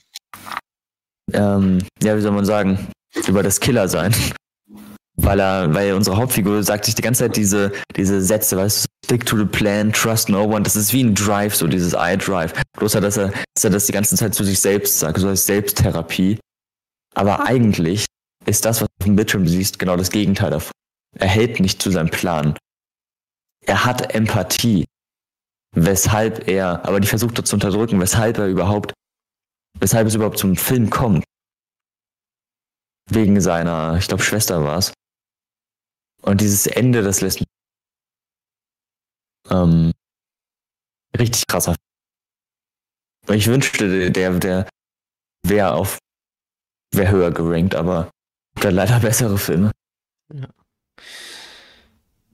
ähm, ja, wie soll man sagen, über das Killer-Sein. Weil er, weil unsere Hauptfigur sagt sich die ganze Zeit diese, diese Sätze, weißt du, stick to the plan, trust no one. Das ist wie ein Drive, so dieses I-Drive. Bloß, dass er, dass er das die ganze Zeit zu sich selbst sagt, so als Selbsttherapie. Aber eigentlich ist das, was du auf dem Bildschirm siehst, genau das Gegenteil davon. Er hält nicht zu seinem Plan. Er hat Empathie. Weshalb er, aber die versucht er zu unterdrücken, weshalb er überhaupt, weshalb es überhaupt zum Film kommt. Wegen seiner, ich glaube, Schwester war es. Und dieses Ende, das lässt ähm, richtig krasser. Ich wünschte, der, der wäre auf, wäre höher gerankt, aber da leider [LAUGHS] bessere Filme. Ja.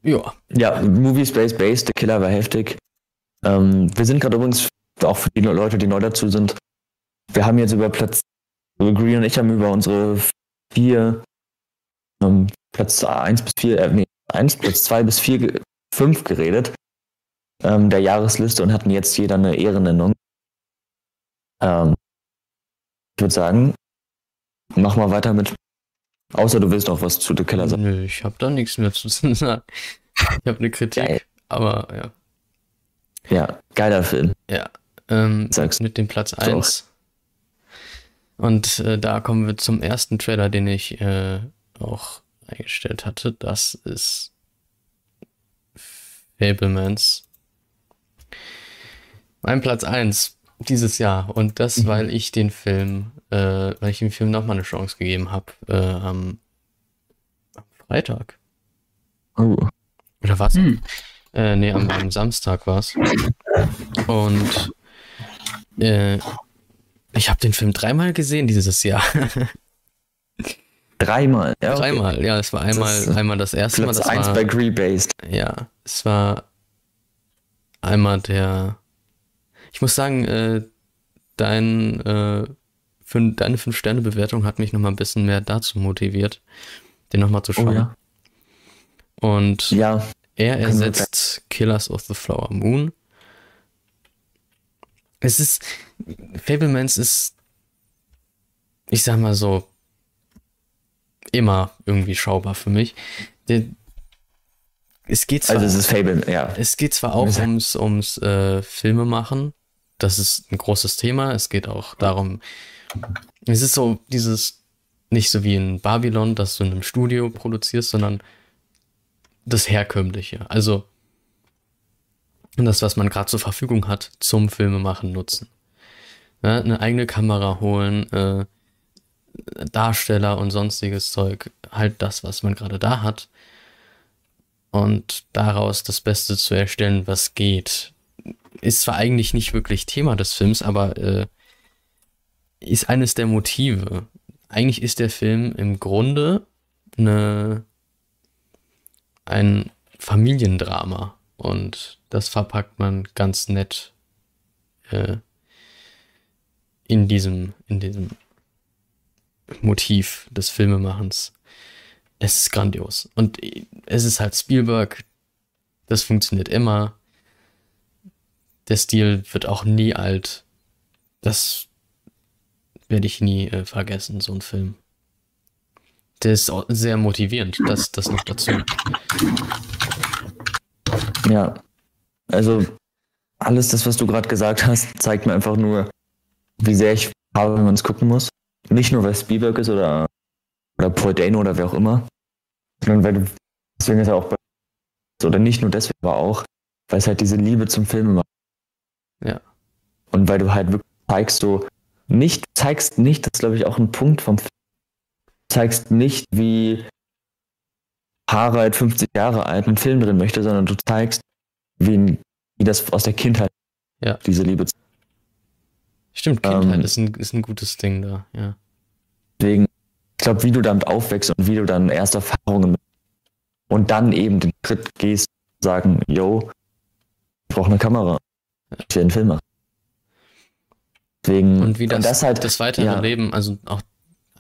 Ja. Ja, Movie Space Base, The Killer war heftig. Ähm, wir sind gerade übrigens, auch für die Leute, die neu dazu sind, wir haben jetzt über Platz, Green und ich haben über unsere vier, ähm, Platz 1 bis 4, äh, nee, 1, Platz 2 bis 4, 5 geredet, ähm, der Jahresliste und hatten jetzt jeder eine Ehrennennung. Ähm, ich würde sagen, mach mal weiter mit. Außer du willst noch was zu The Killer sagen. Nö, ich habe da nichts mehr zu [LAUGHS] sagen. Ich habe eine Kritik, Geil. aber ja. Ja, geiler Film. Ja. Ähm, Sag's. mit dem Platz So. 1. Und äh, da kommen wir zum ersten Trailer, den ich äh, auch eingestellt hatte. Das ist Fablemans. Mein Platz 1 dieses Jahr. Und das, Mhm. weil ich den Film, äh, weil ich dem Film nochmal eine Chance gegeben habe äh, am, am Freitag. Oh. Oder was? Hm. Äh, nee, am, am Samstag war's. Und äh, ich habe den Film dreimal gesehen dieses Jahr. Dreimal. Ja, okay. dreimal, ja. Es war einmal Das einmal das erste Mal. Platz Das 1 war, bei Gree Based. ja, es war einmal der. Ich muss sagen, äh, dein, äh, fün- deine 5-Sterne-Bewertung hat mich nochmal ein bisschen mehr dazu motiviert, den nochmal zu Oh schauen. ja. Und Ja, Er ersetzt Killers of the Flower Moon. Es ist. Fablemans ist. Ich sag mal so. Immer irgendwie schaubar für mich. Der, es geht zwar, also es ist Fable, ja. es geht zwar auch ums, ums äh, Filmemachen. Das ist ein großes Thema. Es geht auch darum, es ist so dieses, nicht so wie in Babylon, dass du in einem Studio produzierst, sondern das Herkömmliche. Also das, was man gerade zur Verfügung hat, zum Filmemachen nutzen. Ja, eine eigene Kamera holen, äh, Darsteller und sonstiges Zeug, halt das, was man gerade da hat. Und daraus das Beste zu erstellen, was geht. Ist zwar eigentlich nicht wirklich Thema des Films, aber äh, ist eines der Motive. Eigentlich ist der Film im Grunde eine, ein Familiendrama. Und das verpackt man ganz nett äh, in diesem, in diesem Motiv des Filmemachens. Es ist grandios. Und es ist halt Spielberg. Das funktioniert immer. Der Stil wird auch nie alt. Das werde ich nie äh, vergessen, so ein Film. Der ist auch sehr motivierend, das, das noch dazu. Ja. Also, alles das, was du gerade gesagt hast, zeigt mir einfach nur, wie sehr ich habe, wenn man es gucken muss. Nicht nur, weil Spielberg ist oder, oder Paul Dano oder wer auch immer, sondern weil du, deswegen ist er auch bei, oder nicht nur deswegen, aber auch, weil es halt diese Liebe zum Film macht. Ja. Und weil du halt wirklich zeigst, so, nicht, zeigst nicht, das ist glaube ich auch ein Punkt vom Film, zeigst nicht, wie Harald 50 Jahre alt einen Film drin möchte, sondern du zeigst, wie, wie das aus der Kindheit, Ja. diese Liebe. Stimmt, Kindheit Ähm, ist, ein, ist ein gutes Ding da, ja. Deswegen, ich glaube, wie du damit aufwächst und wie du dann erste Erfahrungen mit und dann eben den Schritt gehst, sagen, yo, ich brauche eine Kamera. Einen Film machen. Deswegen, Und wie das, das halt, das weitere ja. Leben, also auch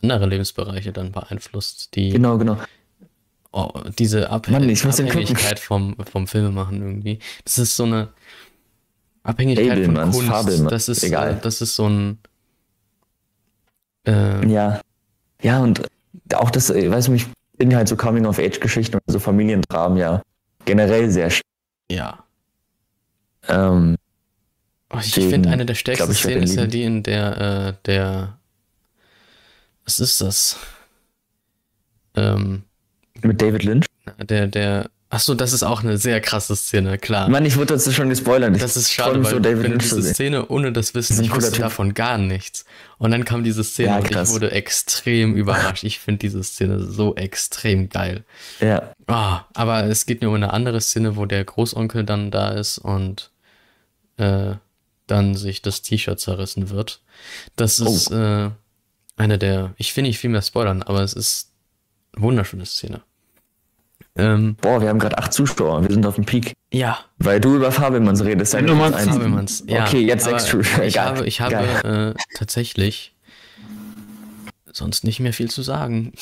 andere Lebensbereiche dann beeinflusst, die genau, genau. oh, diese Abhä Mann, ich muss. Abhängigkeit vom, vom Filmemachen irgendwie. Das ist so eine Abhängigkeit Fabelmanns, von Kunst. Fabelmanns, das ist egal. Äh, das ist so ein äh, Ja. Ja, und auch das, ich weiß nicht, ich bin halt so Coming-of-Age-Geschichten und so Familiendramen ja generell sehr ja. ähm, ich Deswegen finde, eine der stärksten glaub ich, Szenen ist ja die, in der äh, der was ist das? Ähm, mit David Lynch. der, der Achso, das ist auch eine sehr krasse Szene, klar. Mann, ich wurde dazu schon gespoilert. Ich Das ist schade, weil so, David wenn Lynch diese. Szene ohne das Wissen, ich wusste Typ. davon gar nichts. Und dann kam diese Szene Ja, und ich wurde extrem überrascht. Ich finde diese Szene so extrem geil. Ja, Ah, aber es geht mir um eine andere Szene, wo der Großonkel dann da ist und äh, dann sich das T-Shirt zerrissen wird. Das Oh. ist äh, eine der, ich will nicht viel mehr spoilern, aber es ist eine wunderschöne Szene. Ähm, boah, wir haben gerade acht Zuschauer. Wir sind auf dem Peak. ja, Weil du über Fabelmanns redest. Wenn du mal Eins. Fabelmanns. Ja, Okay, jetzt sechs Zuschauer. Ich Egal. habe, ich habe äh, tatsächlich sonst nicht mehr viel zu sagen.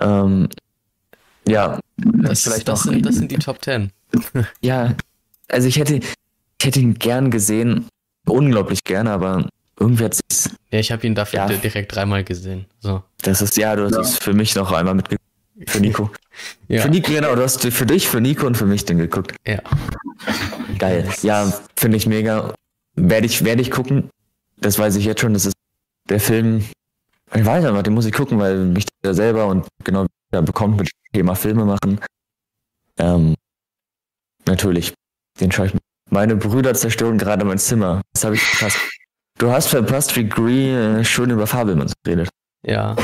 Ähm, ja, Das, vielleicht das, noch. sind, das sind die Top Ten. Ja, also ich hätte, ich hätte ihn gern gesehen, unglaublich gerne, aber irgendwie hat sich's, Ja, ich habe ihn dafür Ja. di- direkt dreimal gesehen. So. das ist, ja, du hast es für mich noch einmal mitgeguckt. Für Nico. [LAUGHS] Ja. Für Nico, genau, du hast für dich, für Nico und für mich den geguckt. ja. Geil. Ja, finde ich mega. Werde ich, werde ich gucken. Das weiß ich jetzt schon, das ist der Film. Ich weiß einfach, den muss ich gucken, weil mich der selber und genau da bekommt mit dem Thema Filme machen. Ähm, natürlich, den schaue ich mir. Meine Brüder zerstören gerade mein Zimmer. Das habe ich verpasst. Du hast verpasst, wie Gree äh, schön über Fabelmanns redet. Ja.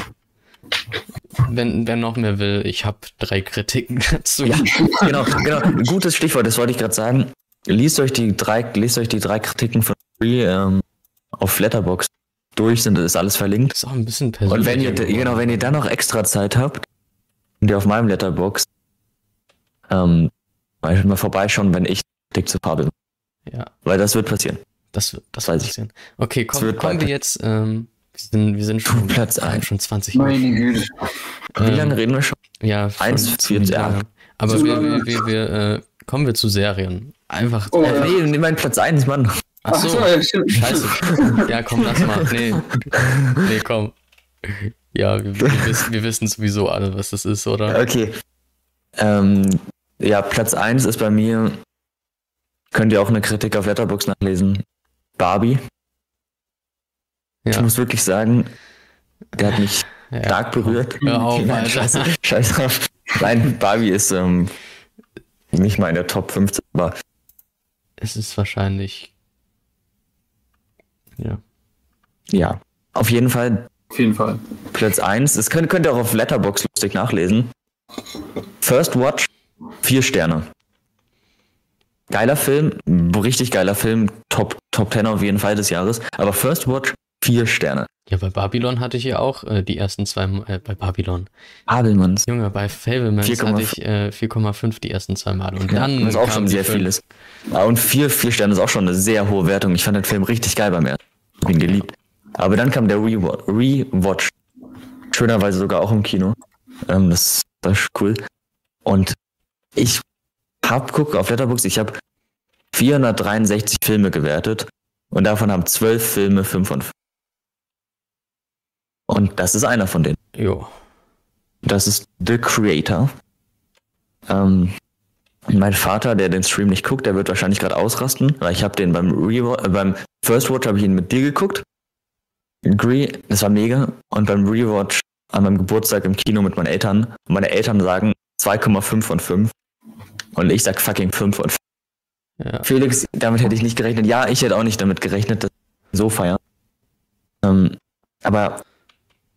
Wenn, wer noch mehr will, ich habe drei Kritiken [LAUGHS] dazu. Ja, genau, genau. Gutes Stichwort, das wollte ich gerade sagen. Liest euch die drei, lest euch die drei Kritiken von Gree ähm, auf Letterbox durch, sind das ist alles verlinkt. Das ist auch ein bisschen persönlich. Und wenn ihr, genau, wenn ihr dann noch extra Zeit habt, könnt ihr auf meinem Letterbox ähm, mal vorbeischauen, wenn ich Kritik zu Fabel. Ja, Weil das wird passieren. das, wird- das Weiß wird ich. passieren. Okay, komm, kommen wir jetzt. Ähm, wir, sind, wir sind schon, Platz wir haben eins. schon 20 Minuten. Mhm. Meine Güte. Wie Ähm, lange reden wir schon? Ja, schon Eins, ziemlich vier, ja. lange. Aber Zu wir, wir, wir, wir äh, kommen wir zu Serien. Einfach. Oh, Äh, ja. nee, nimm meinen Platz 1, Mann. Ach so, ja, scheiße. Ja, komm, lass mal. Nee, nee, komm. Ja, wir, wir, [LAUGHS] wissen, wir wissen sowieso alle, was das ist, oder? Okay. Ähm, ja, Platz 1 ist bei mir könnt ihr auch eine Kritik auf Letterboxd nachlesen. Barbie. Ich Ja. muss wirklich sagen, der hat mich [LAUGHS] Ja. stark berührt. Hör auf, [LAUGHS] Nein, scheiße, scheiß drauf. Nein, Barbie ist ähm, nicht mal in der Top 15, aber Es ist wahrscheinlich. Ja. ja. Auf jeden Fall Auf jeden Fall. Platz 1. Das könnt, könnt ihr auch auf Letterbox lustig nachlesen. First Watch, vier Sterne. Geiler Film, richtig geiler Film, Top, Top 10 auf jeden Fall des Jahres. Aber First Watch, vier Sterne. Ja, bei Babylon hatte ich ja auch äh, die ersten zwei, äh, bei Babylon. Abelmanns. Junge, bei Fablemans 4,5. hatte ich äh, 4,5 die ersten zwei Male. Und Ja, dann. was auch kam schon sehr fünf. vieles. Ja, und vier, vier Sterne ist auch schon eine sehr hohe Wertung. Ich fand den Film richtig geil beim ersten. Hab ihn geliebt. Aber dann kam der Rewa- Rewatch. Schönerweise sogar auch im Kino. Ähm, das war cool. Und ich hab, guck auf Letterboxd, ich habe 463 Filme gewertet. Und davon haben 12 Filme 5 von 5. Und das ist einer von denen. Jo. Das ist The Creator. Ähm, mein Vater, der den Stream nicht guckt, der wird wahrscheinlich gerade ausrasten, weil ich habe den beim Rewa äh, beim First Watch habe ich ihn mit dir geguckt. Das war mega. Und beim Rewatch an meinem Geburtstag im Kino mit meinen Eltern. Und meine Eltern sagen 2,5 von 5. Und ich sag fucking 5 von 5. Ja. Felix, damit hätte ich nicht gerechnet. Ja, ich hätte auch nicht damit gerechnet, dass so feiern. Ähm, aber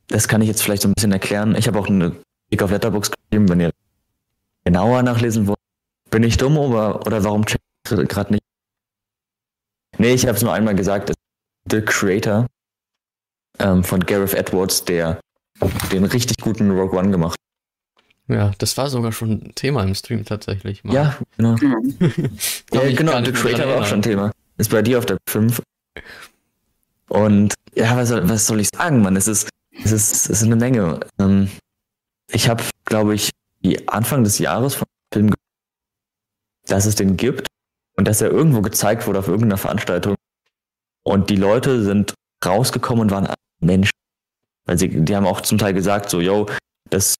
das kann ich jetzt vielleicht so ein bisschen erklären. Ich habe auch eine Blick auf Letterbox geschrieben, wenn ihr genauer nachlesen wollt. Bin ich dumm oder, oder warum check ich gerade nicht? Nee, ich habe es nur einmal gesagt. The Creator ähm, von Gareth Edwards, der den richtig guten Rogue One gemacht ja, das war sogar schon Thema im Stream tatsächlich. hat. Ja, genau. [LAUGHS] Ja, genau, The Creator war auch schon. Thema. Ist bei dir auf der 5. Und ja, was soll, was soll ich sagen, Mann? Es ist, es ist, es ist eine Menge. Ähm, ich habe, glaube ich, die Anfang des Jahres von dem Film, ge- dass es den gibt und dass er irgendwo gezeigt wurde auf irgendeiner Veranstaltung. Und die Leute sind rausgekommen und waren Menschen. Weil sie, die haben auch zum Teil gesagt, so, yo, das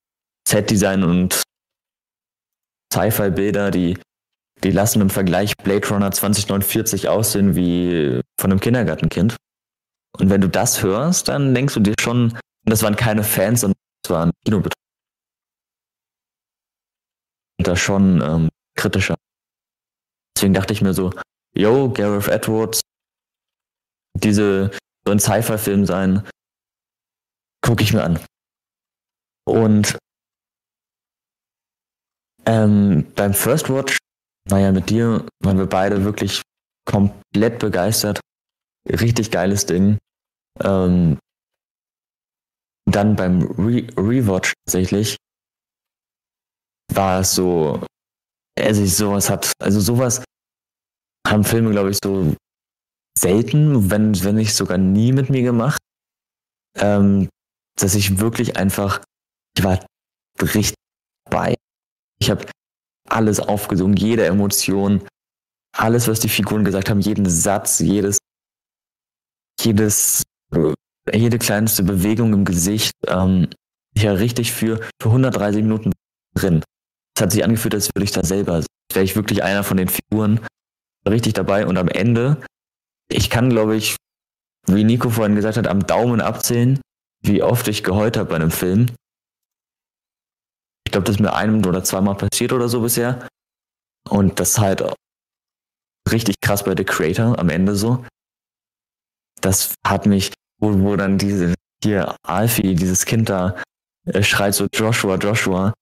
Set-Design und Sci-Fi-Bilder, die die lassen im Vergleich Blade Runner 2049 aussehen wie von einem Kindergartenkind. Und wenn du das hörst, dann denkst du dir schon, das waren keine Fans, sondern das waren Kinobetriebe. Und da schon ähm, kritischer. Deswegen dachte ich mir so, yo, Gareth Edwards, diese so ein Sci-Fi-Film sein, gucke ich mir an. Und ähm, beim First Watch war ja mit dir, waren wir beide wirklich komplett begeistert. Richtig geiles Ding. Ähm, dann beim Re Rewatch tatsächlich war es so, also ich sowas hat, also sowas haben Filme, glaube ich, so selten, wenn, wenn nicht sogar nie mit mir gemacht, ähm, dass ich wirklich einfach, ich war richtig dabei. Ich habe alles aufgesungen, jede Emotion, alles, was die Figuren gesagt haben, jeden Satz, jedes, jedes, jede kleinste Bewegung im Gesicht. Ähm, ich war richtig für, für 130 Minuten drin. Es hat sich angefühlt, als würde ich da selber, wäre ich wirklich einer von den Figuren richtig dabei und am Ende, ich kann, glaube ich, wie Nico vorhin gesagt hat, am Daumen abzählen, wie oft ich geheult habe bei einem Film. Ich glaube, das ist mir einem oder zweimal passiert oder so bisher. Und das ist halt richtig krass bei The Creator am Ende so. Das hat mich, wo, wo dann diese, hier Alfie, dieses Kind da, äh, schreit so Joshua, Joshua.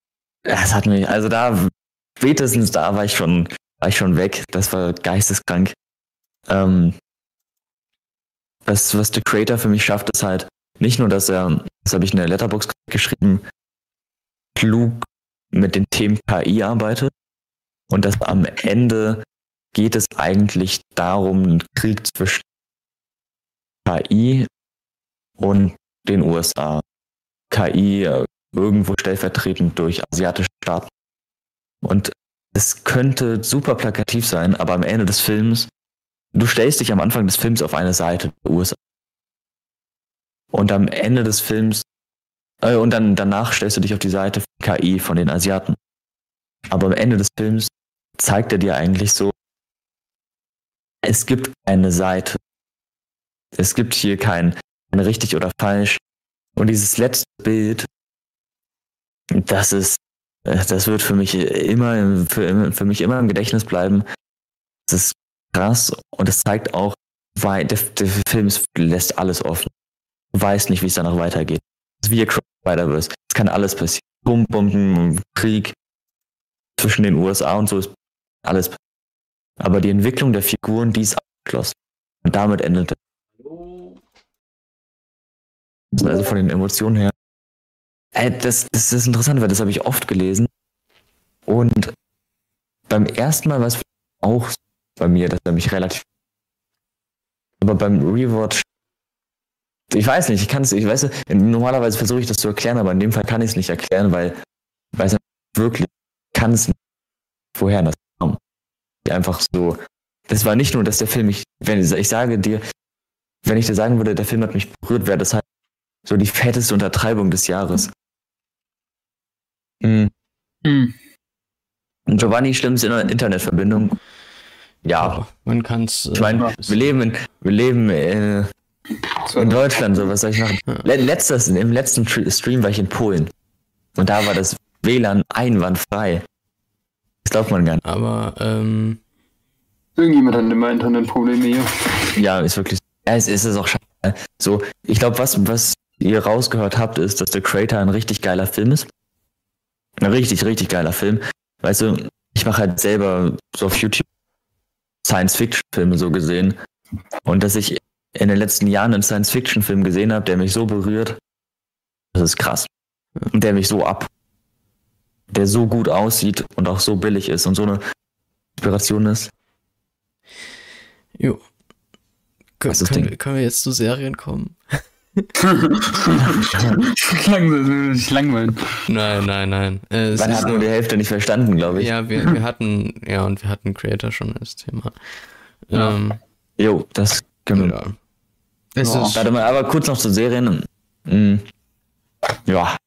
Das hat mich, also da, spätestens da war ich schon, war ich schon weg. Das war geisteskrank. Ähm, was, was The Creator für mich schafft, ist halt nicht nur, dass er, das habe ich in der Letterbox geschrieben, klug mit den Themen KI arbeitet und dass am Ende geht es eigentlich darum, einen Krieg zwischen KI und den USA. KI äh, irgendwo stellvertretend durch asiatische Staaten. Und es könnte super plakativ sein, aber am Ende des Films, du stellst dich am Anfang des Films auf eine Seite der USA. Und am Ende des Films, äh, und dann danach stellst du dich auf die Seite von KI von den Asiaten. Aber am Ende des Films zeigt er dir eigentlich so, es gibt keine Seite. Es gibt hier kein, kein richtig oder falsch. Und dieses letzte Bild, das ist, äh, das wird für mich immer, im- für, für mich immer im Gedächtnis bleiben. Das ist krass und es zeigt auch, weil der, der Film lässt alles offen. Du weißt nicht, wie es danach weitergeht. Wie Across Spider-Verse. Es kann alles passieren. Atombomben, Krieg zwischen den USA und so ist alles passiert. Aber die Entwicklung der Figuren, die ist abgeschlossen. Und damit endet es. Also von den Emotionen her. Ey, das, das ist interessant, weil das habe ich oft gelesen. Und beim ersten Mal war es auch bei mir, dass er mich relativ. Aber beim Rewatch. Ich weiß nicht, ich kann es, ich weiß, normalerweise versuche ich das zu erklären, aber in dem Fall kann ich es nicht erklären, weil, weil es wirklich kann es nicht, woher das kam. Einfach so. Das war nicht nur, dass der Film mich, wenn ich, ich sage dir, wenn ich dir sagen würde, der Film hat mich berührt, wäre das halt so die fetteste Untertreibung des Jahres. Mhm. Hm. Und Giovanni, schlimmste In- Internetverbindung. Ja, man kann es. ich meine, wir leben in, wir leben äh, So, in Deutschland, so was soll ich machen? Le letztes, im letzten Tr- Stream war ich in Polen. Und da war das WLAN einwandfrei. Das glaubt man gar nicht. aber ähm, Irgendjemand hat immer Internetprobleme hier. Ja, ist wirklich. Ja, es ist es auch schade. So, ich glaube, was, was ihr rausgehört habt, ist, dass The Creator ein richtig geiler Film ist. Ein richtig, richtig geiler Film. Weißt du, ich mache halt selber so auf YouTube Science-Fiction-Filme so gesehen. Und dass ich in den letzten Jahren einen Science-Fiction-Film gesehen habe, der mich so berührt, das ist krass. Und der mich so ab. Der so gut aussieht und auch so billig ist und so eine Inspiration ist. jo. Kön Was ist das können, Ding? wir, können wir jetzt zu Serien kommen? Sich langweilen. Nein, nein, nein. Äh, es Man hat nur die Hälfte nicht verstanden, glaube ich. ja, wir, wir hatten, ja, und wir hatten Creator schon als Thema. Ja. Ähm, Jo, das wir. ja. Ist, Warte mal, aber kurz noch zu Serien. Hm. Ja,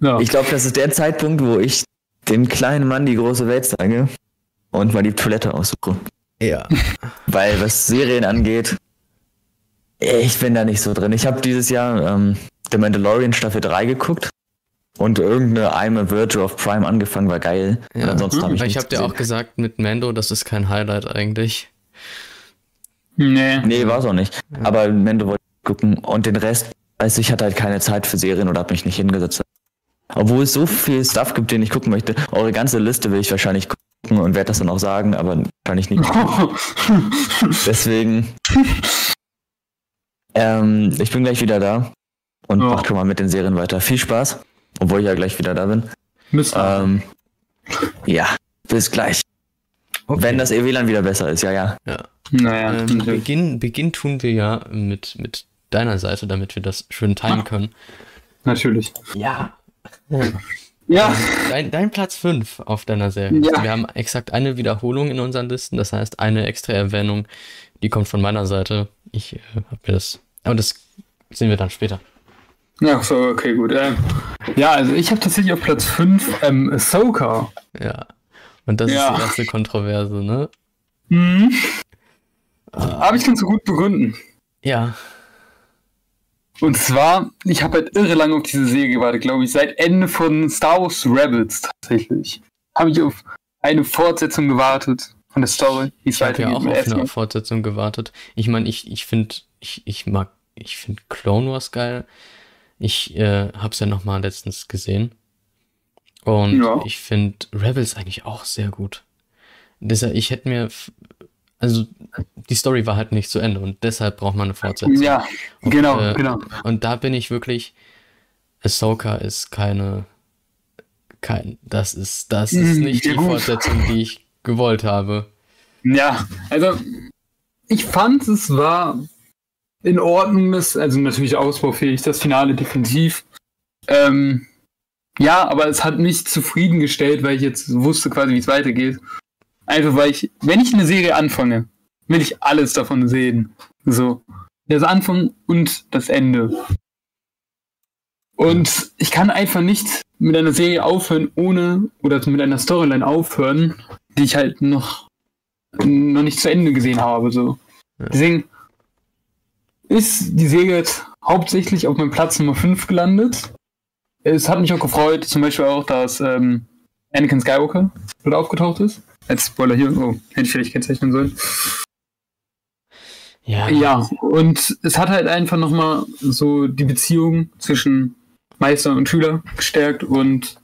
Ja. ich glaube, das ist der Zeitpunkt, wo ich dem kleinen Mann die große Welt zeige und mal die Toilette aussuche. ja. [LAUGHS] Weil was Serien angeht, ich bin da nicht so drin. Ich habe dieses Jahr ähm, The Mandalorian Staffel 3 geguckt und irgendeine I'm a Virgin of Prime angefangen, war geil. Ja. Ansonsten habe ich Aber ich habe dir auch gesagt, mit Mando, das ist kein Highlight eigentlich. Nee. Nee, war es auch nicht. Aber Mendo wollte ich gucken und den Rest, also ich hatte halt keine Zeit für Serien oder habe mich nicht hingesetzt. Obwohl es so viel Stuff gibt, den ich gucken möchte. Eure ganze Liste will ich wahrscheinlich gucken und werde das dann auch sagen, aber wahrscheinlich nicht. [LAUGHS] Deswegen. Ähm, ich bin gleich wieder da und Ja. mach schon mal mit den Serien weiter. Viel Spaß, obwohl ich ja gleich wieder da bin. Müssen. Ähm, ja, bis gleich. Okay. Wenn das EWLAN wieder besser ist, ja, ja. Naja, Ähm. Beginn, Beginn tun wir ja mit, mit deiner Seite, damit wir das schön timen können. natürlich. Ja. [LAUGHS] Ja, Dein, dein Platz 5 auf deiner Serie. Ja. Wir haben exakt eine Wiederholung in unseren Listen, das heißt eine extra Erwähnung, die kommt von meiner Seite. Ich äh, habe mir das. Aber das sehen wir dann später. ja, so, okay, gut. Ähm, ja, also ich habe tatsächlich auf Platz 5 ähm, Ahsoka. Ja. Und das Ja. ist die erste Kontroverse, ne? Mhm. Aber ich kann es so gut begründen. Ja. Und zwar, ich habe halt irre lange auf diese Serie gewartet, glaube ich, seit Ende von Star Wars Rebels tatsächlich. Habe ich auf eine Fortsetzung gewartet von der Story, Ich habe ja auch auf eine Fortsetzung gewartet. Ich meine, ich, ich finde, ich, ich mag, ich finde Clone Wars geil. Ich äh, habe es ja noch mal letztens gesehen. Und Ja. ich finde Rebels eigentlich auch sehr gut. Deshalb, ich hätte mir, also die Story war halt nicht zu Ende und deshalb braucht man eine Fortsetzung. Ja, Und, genau, äh, genau. Und da bin ich wirklich, Ahsoka ist keine, kein, das ist, das ist Mm, nicht ja die gut. Fortsetzung, die ich gewollt habe. Ja, also ich fand es war in Ordnung, also natürlich ausbaufähig, das Finale definitiv. Ähm, ja, aber es hat mich zufriedengestellt, weil ich jetzt wusste quasi, wie es weitergeht. Einfach weil ich, wenn ich eine Serie anfange, will ich alles davon sehen. So. Das Anfang und das Ende. Und ich kann einfach nicht mit einer Serie aufhören, ohne, oder mit einer Storyline aufhören, die ich halt noch noch nicht zu Ende gesehen habe. So. Ja. Deswegen ist die Serie jetzt hauptsächlich auf meinem Platz Nummer 5 gelandet. Es hat mich auch gefreut, zum Beispiel auch, dass ähm, Anakin Skywalker dort aufgetaucht ist. Als Spoiler hier, oh, hätte ich vielleicht kennzeichnen sollen. Ja, Ja, und es hat halt einfach nochmal so die Beziehung zwischen Meister und Schüler gestärkt und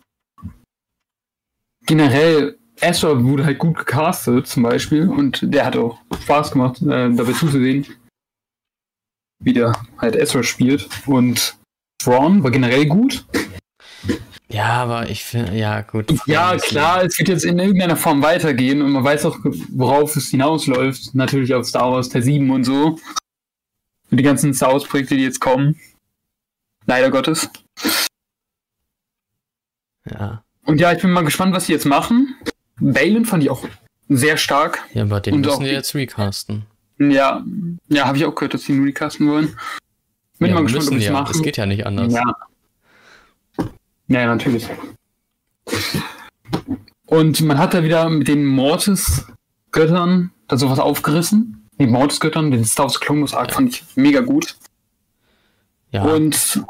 generell Ezra wurde halt gut gecastet zum Beispiel und der hat auch Spaß gemacht, äh, dabei zuzusehen, wie der halt Ezra spielt und Thrawn war generell gut. Ja aber ich finde, ja, gut. Ja, klar, es wird jetzt in irgendeiner Form weitergehen und man weiß auch, worauf es hinausläuft. Natürlich auf Star Wars Teil 7 und so. Und die ganzen Star Wars Projekte, die jetzt kommen. Leider Gottes. Ja, Und ja, ich bin mal gespannt, was sie jetzt machen. Balin fand ich auch sehr stark. ja aber den Und müssen die die- jetzt recasten. Ja, ja, habe ich auch gehört, dass sie nur die Casten wollen. Bin ja, mal gespannt, ob sie ja, machen. es geht ja nicht anders. Ja. Ja, natürlich. Und man hat da wieder mit den Mortis-Göttern da sowas aufgerissen. Die Mortis-Göttern, den Star Wars Clone Arc fand ich mega gut. Ja, Und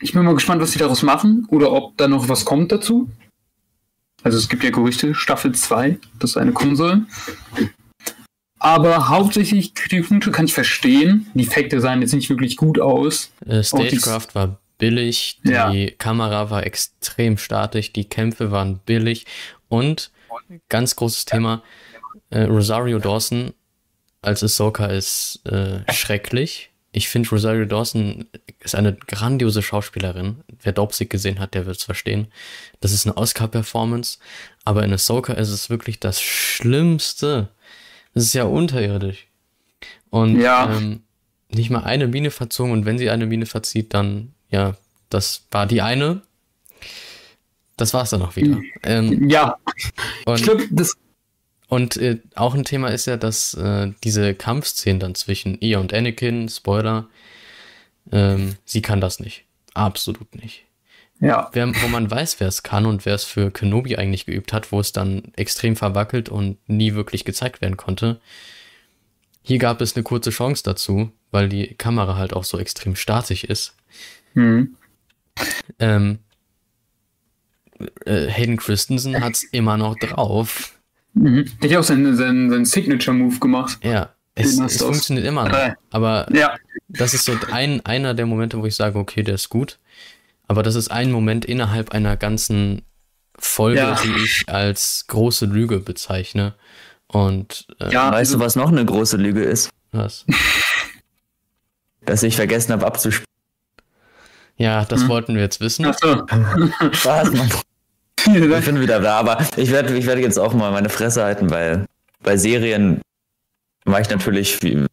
ich bin mal gespannt, was sie daraus machen oder ob da noch was kommt dazu. Also es gibt ja Gerüchte, Staffel 2, dass eine kommen soll. Aber hauptsächlich Kritikpunkte kann ich verstehen. Die Effekte sahen jetzt nicht wirklich gut aus. Äh, die- Stagecraft war billig, die Ja. Kamera war extrem statisch, die Kämpfe waren billig und ganz großes Thema, äh, Rosario Dawson als Ahsoka ist äh, schrecklich. Ich finde, Rosario Dawson ist eine grandiose Schauspielerin. Wer Dopsic gesehen hat, der wird es verstehen. Das ist eine Oscar-Performance, aber in Ahsoka ist es wirklich das Schlimmste. Das ist ja unterirdisch. Und Ja. ähm, nicht mal eine Mine verzogen und wenn sie eine Mine verzieht, dann, ja, das war die eine. Das war's dann auch wieder. Ähm, Ja, und ich das. und äh, auch ein Thema ist ja, dass äh, diese Kampfszenen dann zwischen ihr und Anakin, Spoiler, ähm, sie kann das nicht. Absolut nicht. Ja, Wer, wo man weiß, wer es kann und wer es für Kenobi eigentlich geübt hat, wo es dann extrem verwackelt und nie wirklich gezeigt werden konnte. Hier gab es eine kurze Chance dazu, weil die Kamera halt auch so extrem statisch ist. Hm. Ähm, äh, Hayden Christensen hat es [LAUGHS] immer noch drauf. Mhm. Der hat ja auch seinen, seinen, seinen Signature-Move gemacht. Ja, es, es funktioniert immer noch. Aber Ja, das ist so ein, einer der Momente, wo ich sage, okay, der ist gut. Aber das ist ein Moment innerhalb einer ganzen Folge, Ja. die ich als große Lüge bezeichne. Und äh, ja. Weißt du, was noch eine große Lüge ist? was? [LAUGHS] Dass ich vergessen habe abzuspielen. Ja, das Hm. wollten wir jetzt wissen. Achso. [LAUGHS] Was, Mann? [LAUGHS] Vielen Ich bin wieder da, aber ich werde ich werd jetzt auch mal meine Fresse halten, weil bei Serien war ich natürlich wie-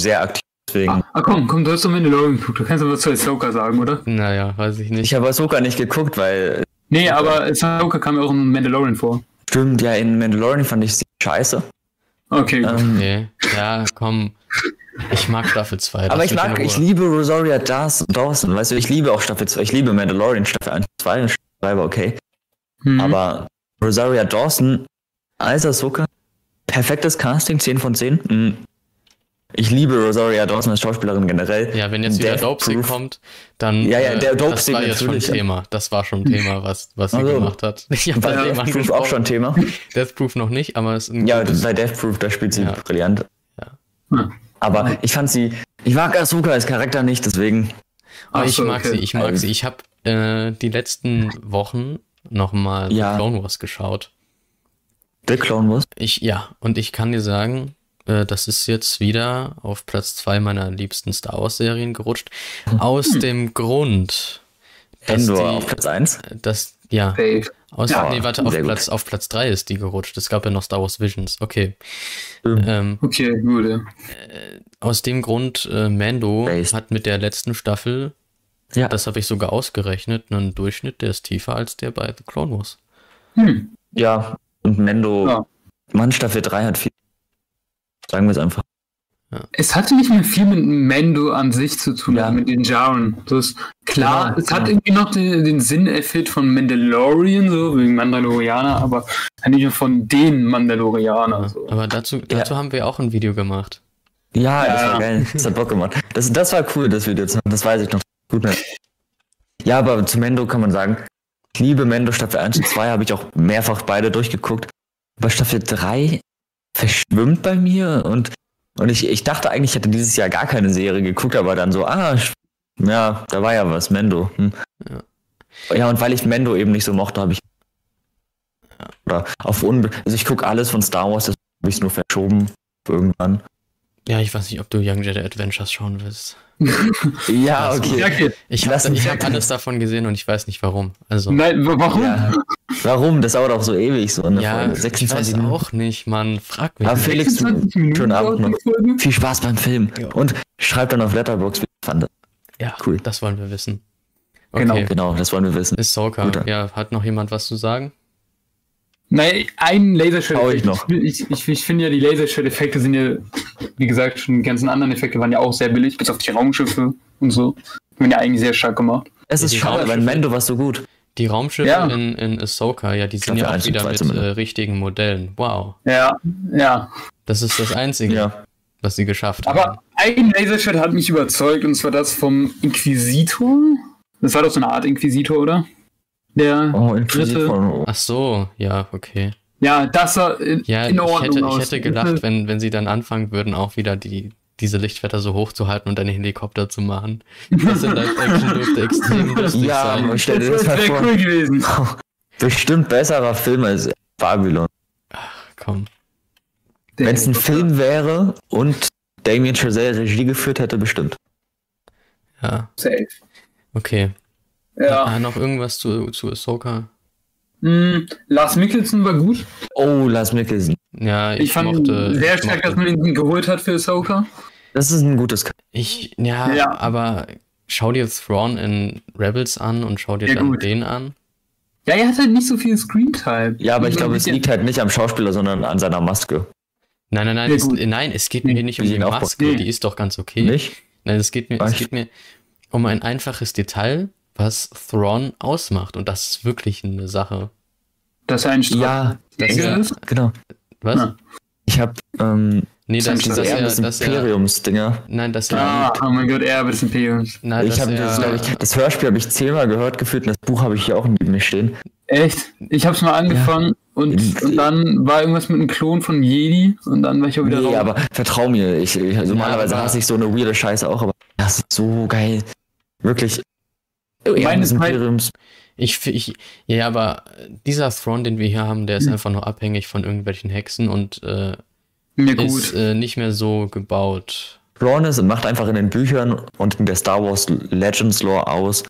sehr aktiv. Deswegen. Ah, ah, komm, komm, du hast doch Mandalorian geguckt. Du kannst aber was zu Ahsoka sagen, oder? Naja, weiß ich nicht. Ich habe Ahsoka nicht geguckt, weil Nee, aber Ahsoka kam ja auch in Mandalorian vor. stimmt, ja, in Mandalorian fand ich sie scheiße. Okay, gut. Ähm, Okay. Ja, komm. Ich mag Staffel 2. aber ich mag, ich liebe Rosaria Dawson, weißt du, ich liebe auch Staffel 2, ich liebe Mandalorian Staffel 1, 2 und Staffel 3 war okay. Mhm. Aber Rosaria Dawson als Ahsoka, perfektes Casting, 10 von 10. Mhm. Ich liebe Rosaria Dawson als Schauspielerin generell. Ja, wenn jetzt wieder Proof. kommt, dann. Ja, ja, äh, der Das Dopesick war jetzt schon. Thema. Das war schon Thema, was, was sie Also, gemacht hat. [LAUGHS] Ich hab Bei dem Death Proof auch schon Thema. Death Proof noch nicht, aber es ist ein Ja, gutes- bei Death Proof, da spielt sie Ja. brillant. Hm. Aber ich fand sie, ich mag Ahsoka als Charakter nicht, deswegen. Aber Ach ich so, mag okay. sie, ich mag sie. Ich habe äh, die letzten Wochen nochmal Ja. Clone Wars geschaut. The Clone Wars. Ich, ja, und ich kann dir sagen, äh, das ist jetzt wieder auf Platz zwei meiner liebsten Star Wars Serien gerutscht. [LAUGHS] Aus dem Grund, dass Endor die, auf Platz 1. dass, ja, Safe. aus, Ja, nee, warte, auf gut. Platz, auf Platz drei ist die gerutscht. Es gab ja noch Star Wars Visions. Okay. Mhm. Ähm, Okay, gut. ja. aus dem Grund, äh, Mando Based. hat mit der letzten Staffel, Ja. das habe ich sogar ausgerechnet, einen Durchschnitt, der ist tiefer als der bei The Clone Wars. Hm. ja. Und Mendo, Ja. Mann, Staffel 3 hat viel. Sagen wir es einfach. Es hatte nicht mehr viel mit Mando an sich zu tun, Ja. mit den Jaren. Das ist klar, Genau, es hat genau. irgendwie noch den, den Sinn erfüllt von Mandalorian, so wegen Mandalorianer, aber nicht mehr von den Mandalorianern. So. Aber dazu, dazu haben wir auch ein Video gemacht. Ja, das Ja. war geil. Das hat Bock gemacht. Das, das war cool, das Video zu machen. Das weiß ich noch gut mehr. Ja, aber zu Mendo kann man sagen, ich liebe Mendo Staffel 1 und 2, habe ich auch mehrfach beide durchgeguckt. Aber Staffel 3 verschwimmt bei mir und, und ich, ich dachte eigentlich, ich hätte dieses Jahr gar keine Serie geguckt, aber dann so, ah, ja, da war ja was, Mendo. Hm. Ja. Ja, und weil ich Mendo eben nicht so mochte, habe ich. Oder auf Unbe Also ich gucke alles von Star Wars, das habe ich nur verschoben. Irgendwann. Ja, ich weiß nicht, ob du Young Jedi Adventures schauen willst. Ja, okay. Ja, okay. Ich habe ich hab alles davon gesehen und ich weiß nicht warum. Also, Nein, wa- warum? Ja. Warum? Das dauert auch so ewig, so eine ja, Folge. ich 26 weiß Minuten. auch nicht, Mann. Frag mich. Aber nicht. Felix, 26 Minuten schönen Abend noch. Viel Spaß beim Film. Ja. Und schreibt dann auf Letterboxd, wie ihr fandet. ja, cool. das wollen wir wissen. Genau. Okay, Genau, das wollen wir wissen. Gut dann. Ja, hat noch jemand was zu sagen? Nein, ein. Hau ich noch. Ich, ich, ich finde ja, die Lasershot-Effekte sind ja, wie gesagt, schon die ganzen anderen Effekte waren ja auch sehr billig, bis auf die Raumschiffe und so. Die waren ja eigentlich sehr stark gemacht. Es ist schade, weil Mendo war so gut. Die Raumschiffe Ja. in, in Ahsoka, ja, die sind ja auch wieder mit äh, richtigen Modellen. Wow. Ja, ja. Das ist das Einzige, Ja. was sie geschafft haben. Aber ein Lasershot hat mich überzeugt und zwar das vom Inquisitor. Das war doch so eine Art Inquisitor, oder? Der. Oh, Dritte. Inquisitor. Ach so, ja, okay. Ja, das sah in, Ja, in ich Ordnung hätte, ich aus. hätte gelacht, [LAUGHS] wenn, wenn sie dann anfangen würden, auch wieder die, diese Lichtschwerter so hochzuhalten und einen Helikopter zu machen. Das in Live-Action [LAUGHS] dürfte extrem lustig Ja, sein. stell dir Das das mal wäre cool gewesen. [LAUGHS] Bestimmt besserer Film als Babylon. Komm. Wenn es ein Film wäre und Damien Chazelle Regie geführt hätte, bestimmt. Ja, Safe. okay. Ja. Ah, noch irgendwas zu, zu Ahsoka? Hm, Lars Mikkelsen war gut. Oh, Lars Mikkelsen. Ja, ich, Ich, fand mochte, sehr ich stark, dass man ihn geholt hat für Ahsoka. Das ist ein gutes. ich, ja, Ja. aber schau dir Thrawn in Rebels an und schau dir Ja, dann gut. den an. Ja, er hat halt nicht so viel Screentime. Ja, aber ich glaube, es liegt halt nicht am Schauspieler, sondern an seiner Maske. Nein, nein, nein, Ja, es, nein, es geht mir nicht um die Maske, nee. die ist doch ganz okay. Nicht? Nein, es geht mir, es geht mir um ein einfaches Detail, was Thrawn ausmacht. Und das ist wirklich eine Sache. Dass er ein Ja, Das ist- ist. genau. Was? Ja. Ich habe ähm, Nee, Das ist das des dass er, Imperiums-Dinger. nein, dass er, Ah, oh mein Gott, Erbe des Imperiums. nein, Ich habe er, das, glaube ich, das Hörspiel habe ich zehnmal gehört gefühlt und das Buch habe ich hier auch neben mir stehen. Echt? Ich hab's mal angefangen und, Ja. und dann war irgendwas mit einem Klon von Jedi und dann war ich auch wieder Nee, raus. aber vertrau mir, ich, ich also normalerweise aber- hasse ich so eine weirde Scheiße auch, aber das ist so geil. Wirklich. Erbe Meine des Zeit- Imperiums. ich, ich, ja, aber dieser Thrawn, den wir hier haben, der ist Hm. einfach nur abhängig von irgendwelchen Hexen und äh, Mir ist gut. äh, nicht mehr so gebaut. Ron ist und macht einfach in den Büchern und in der Star Wars Legends Lore aus.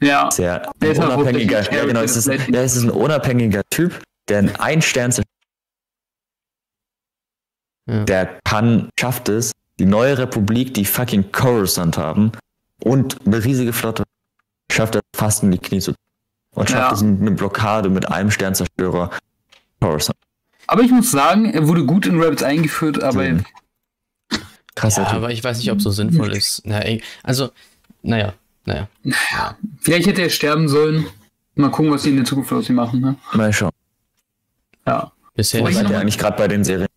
Ja, Sehr Der ist auch unabhängiger, ja genau, es ist, ja, es ist ein unabhängiger Typ, der einen ein Stern zerstört. Ja. der kann, schafft es, die neue Republik, die fucking Coruscant haben und eine riesige Flotte, schafft er fast in die Knie zu und schafft Ja. es eine Blockade mit einem Sternzerstörer Coruscant. aber ich muss sagen, er wurde gut in Rabbits eingeführt, aber Mhm. Krasser Ja, Typ. aber ich weiß nicht, ob so sinnvoll ist. Na, also, naja, naja. vielleicht hätte er sterben sollen. Mal gucken, was sie in der Zukunft aus ihm machen. Ne? Mal schauen. Ja, Bisher Wo ist mal- eigentlich gerade bei den Serien?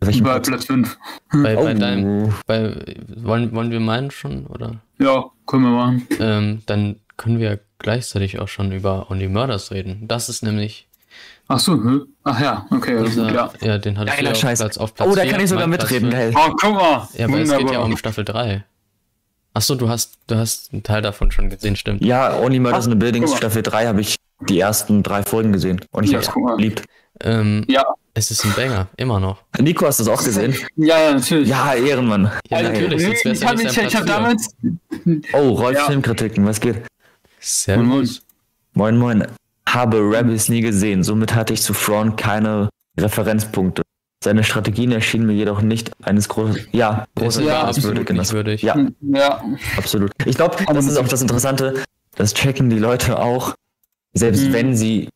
Welchen bei Platz? Platz 5. bei, bei Oh. deinem, bei, wollen, wollen wir meinen schon, oder? Ja, können wir machen. Ähm, dann können wir gleichzeitig auch schon über Only Murders reden. Das ist nämlich Ach so, hm? ach ja, okay, also dieser, ja. ja. den hatte ich Geiler hier auf. Platz, auf Platz Oh, da kann ich sogar mitreden, geil. Oh, guck mal. Ja, aber es geht ja Wunderbar. um Staffel 3. Achso, du hast, du hast einen Teil davon schon gesehen, stimmt. Ja, Only Murders in the Buildings. Staffel 3 habe ich die ersten drei Folgen gesehen und ich Ja, hab's mal. geliebt. Ähm, Ja, es ist ein Banger, immer noch. Nico, hast du das auch gesehen? ja, ja, natürlich. Ja, Ehrenmann. Ja, Also, natürlich, wär's ich ja habe hab damals. Oh, Rolf Ja. Filmkritiken, was geht? Servus. Moin Moin, habe Rebels nie gesehen, somit hatte ich zu Thrawn keine Referenzpunkte. Seine Strategien erschienen mir jedoch nicht eines großen, ja, Es großer war Ja, absolut würdig. Ja, Ja, absolut. Ich glaube, das ist auch das Interessante, das checken die Leute auch, selbst Mhm. wenn sie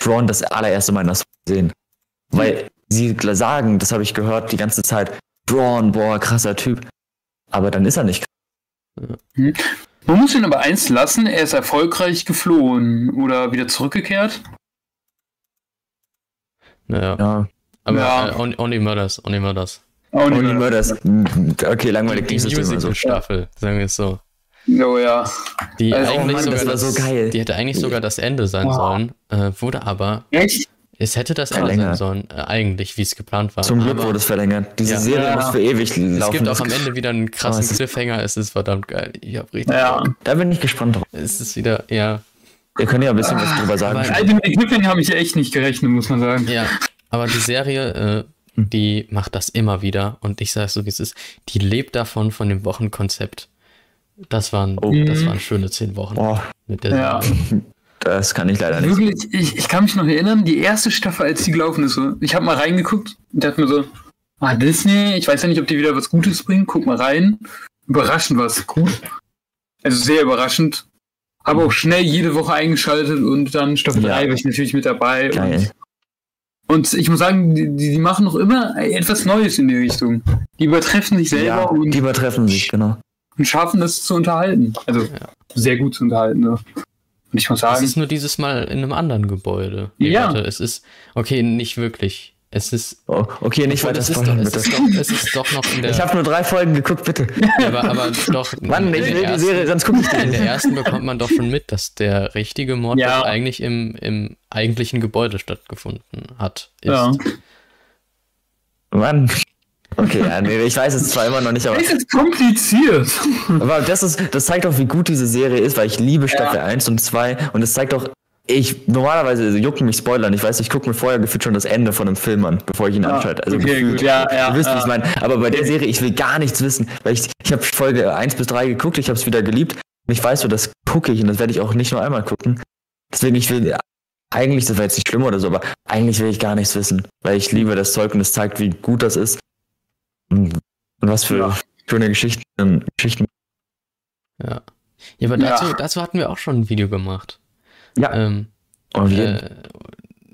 Thrawn das allererste Mal in das sehen. Weil sie sagen, das habe ich gehört die ganze Zeit, Braun, boah, krasser Typ. Aber dann ist er nicht. Man muss ihn aber eins lassen, er ist erfolgreich geflohen oder wieder zurückgekehrt. Naja. Ja. Aber Ja. Äh, only, only Murders, Only Murders. Nicht Only mehr. Murders. [LAUGHS] Okay, langweilig Die dieses Thema so. Musical-Staffel, sagen wir es so. Oh ja. Die Also, oh eigentlich Mann, sogar das war so geil. Die hätte eigentlich sogar das Ende sein Wow. sollen, äh, wurde aber, Echt? Es hätte das sein Verlängert. sollen, äh, eigentlich, wie es geplant war. Zum Glück wurde es verlängert. Diese Ja. Serie Ja. muss für ewig laufen. es gibt auch am Ende wieder einen Oh, krassen ist- Cliffhanger, es ist verdammt geil. Ich hab richtig Ja. Bock. Da bin ich gespannt drauf. Es ist wieder, ja, Wir können ja ein bisschen was drüber sagen. Also mit den Cliffhanger habe ich echt nicht gerechnet, muss man sagen. ja. Aber die Serie, äh, die macht das immer wieder und ich sage so, wie es ist, die lebt davon, von dem Wochenkonzept. Das waren, Oh. das waren schöne zehn Wochen Boah, mit der Ja. Serie. Das kann ich leider nicht. Wirklich, ich, ich kann mich noch erinnern, die erste Staffel, als die gelaufen ist, so, ich habe mal reingeguckt und dachte mir so, ah, Disney, ich weiß ja nicht, ob die wieder was Gutes bringen, guck mal rein. Überraschend war es gut. Also sehr überraschend. Aber auch schnell jede Woche eingeschaltet und dann Staffel Ja. 3 war ich natürlich mit dabei. Geil. Und, und ich muss sagen, die, die machen noch immer etwas Neues in die Richtung. Die übertreffen sich selber Ja, und, die übertreffen sich, genau. und schaffen es zu unterhalten. Also sehr gut zu unterhalten. Ne? Und ich muss Es sagen, ist nur dieses Mal in einem anderen Gebäude. Nee, Ja. warte, es ist, okay, nicht wirklich. Es ist, Oh, okay, nicht weiter es, ist doch, spoilern, es, bitte. ist doch, es ist doch noch in der, Ich habe nur drei Folgen geguckt, bitte. aber, aber doch, [LAUGHS] Mann, ich will die Serie, sonst gucke ich die in der ersten bekommt man doch schon mit, dass der richtige Mord Ja. eigentlich im, im eigentlichen Gebäude stattgefunden hat. Ist. ja. Mann. Okay, ja, nee, ich weiß es zwar immer noch nicht, aber, Es ist kompliziert. aber das, ist, das zeigt auch, wie gut diese Serie ist, weil ich liebe Staffel 1 und 2 und es zeigt auch, ich, normalerweise jucken mich Spoilern, ich weiß, ich gucke mir vorher gefühlt schon das Ende von einem Film an, bevor ich ihn Ja, anschalte. Also okay, gefühlt, gut, ja, ja, ihr wisst, ja. ich meine. Aber bei der Serie, ich will gar nichts wissen, weil ich, ich habe Folge 1 bis 3 geguckt, ich habe es wieder geliebt und ich weiß so, das gucke ich und das werde ich auch nicht nur einmal gucken. Deswegen, ich will eigentlich, das wäre jetzt nicht schlimm oder so, aber eigentlich will ich gar nichts wissen, weil ich liebe das Zeug und es zeigt, wie gut das ist. Und was für Ja. schöne Geschichten, ähm, Geschichten. Ja. Ja, aber Ja. dazu, dazu hatten wir auch schon ein Video gemacht. Ja, Ähm, auf jeden äh,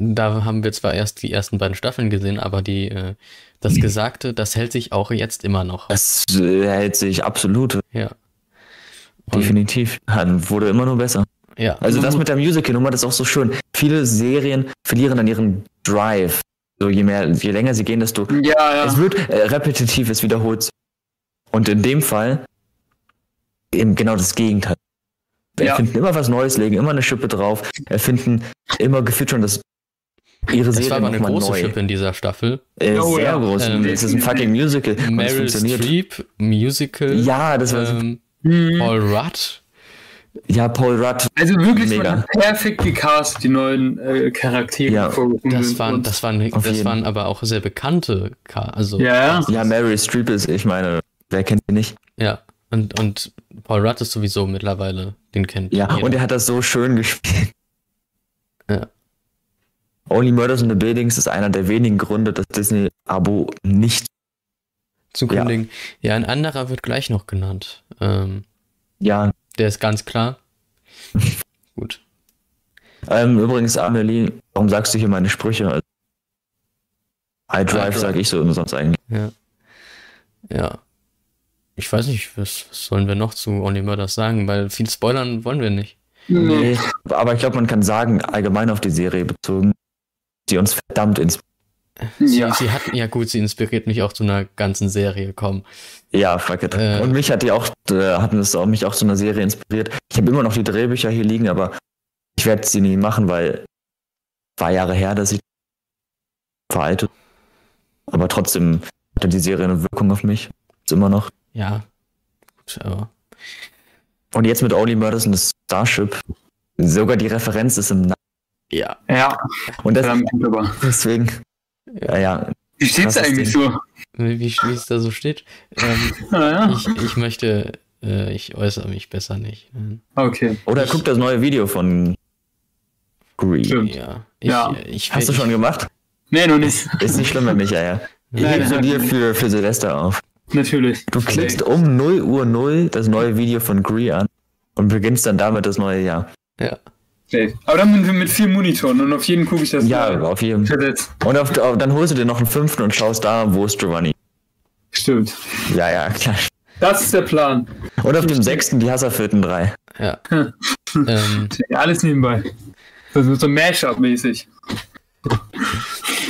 da haben wir zwar erst die ersten beiden Staffeln gesehen, aber die, äh, das Gesagte, das hält sich auch jetzt immer noch. Das äh, hält sich absolut, Ja. Und, definitiv. Ja, Wurde immer nur besser. ja. Also das mit der Musical-Nummer, das ist auch so schön. Viele Serien verlieren dann ihren Drive. So je mehr, je länger sie gehen, desto Ja, es ja. wird äh, repetitiv, es wiederholt. Und in dem Fall eben genau das Gegenteil. Ja. Erfinden immer was Neues, legen immer eine Schippe drauf, erfinden immer gefühlt schon das ihre Es Serie war aber eine große neu. Schippe in dieser Staffel. Äh, Oh, sehr ja. groß. Ähm, es ist ein fucking Musical. es Meryl. Streep, Musical. Ja, das war ähm, Mhm. Paul Rudd. Ja Paul Rudd. Also wirklich Mega. Perfekt gecastet, die neuen äh, Charaktere. Ja, Das waren, das waren, das jeden. waren aber auch sehr bekannte. Ka also, Ja, ja. Ja, Meryl Streep ist, ich meine, wer kennt sie nicht? ja. Und, und Paul Rudd ist sowieso mittlerweile, den kennt Ja, jeder. und er hat das so schön gespielt. Ja. Only Murders in the Buildings ist einer der wenigen Gründe, das Disney-Abo nicht. zu kündigen. Ja. ein anderer wird gleich noch genannt. Ähm, Ja, der ist ganz klar. [LAUGHS] Gut. ähm, übrigens, Amelie, warum sagst du hier meine Sprüche? Also, I drive, drive. sag ich so sonst eigentlich. Ja. Ja. Ich weiß nicht, was, was sollen wir noch zu Only Murders sagen, weil viel spoilern wollen wir nicht. Nee. Nee, aber ich glaube, man kann sagen, allgemein auf die Serie bezogen, die uns verdammt ins. Sie, Ja. sie hat, ja gut, sie inspiriert mich auch zu einer ganzen Serie, komm. Ja, fuck it. Äh. Und mich hat die auch, äh, hatten es auch mich auch zu einer Serie inspiriert. Ich habe immer noch die Drehbücher hier liegen, aber ich werde sie nie machen, weil zwei Jahre her, dass ich veraltet. Aber trotzdem hatte die Serie eine Wirkung auf mich. Ist immer noch. Ja. Gut, aber. Und jetzt mit Only Murders and the Starship. Sogar die Referenz ist im Namen. Ja. Ja, Und das, deswegen, ja, ja, Wie steht's eigentlich so? Wie, wie es da so steht. Ähm, Ja, [LAUGHS] ja. ich, ich möchte, äh, ich äußere mich besser nicht. Okay. Oder Ich- guck das neue Video von Green. Stimmt. Ja. Ich, Ja. Ich, Hast du schon gemacht? Nee, noch nicht. Ist nicht schlimm, ja, [LAUGHS] ja. Ich Nein, nein, dir für, für Silvester auf. Natürlich. Du klickst um 0 Uhr 0 das neue Video von Gree an und beginnst dann damit das neue Jahr. Ja. Nee. Aber dann mit, mit vier Monitoren und auf jeden gucke ich das Ja, mal auf jeden. Und auf, auf, dann holst du dir noch einen fünften und schaust da, wo ist Giovanni. Stimmt. Ja, ja, klar. Das ist der Plan. Und auf dem sechsten die Hasservierten drei. Ja. [LAUGHS] ähm, Alles nebenbei. Das ist so Mashup-mäßig.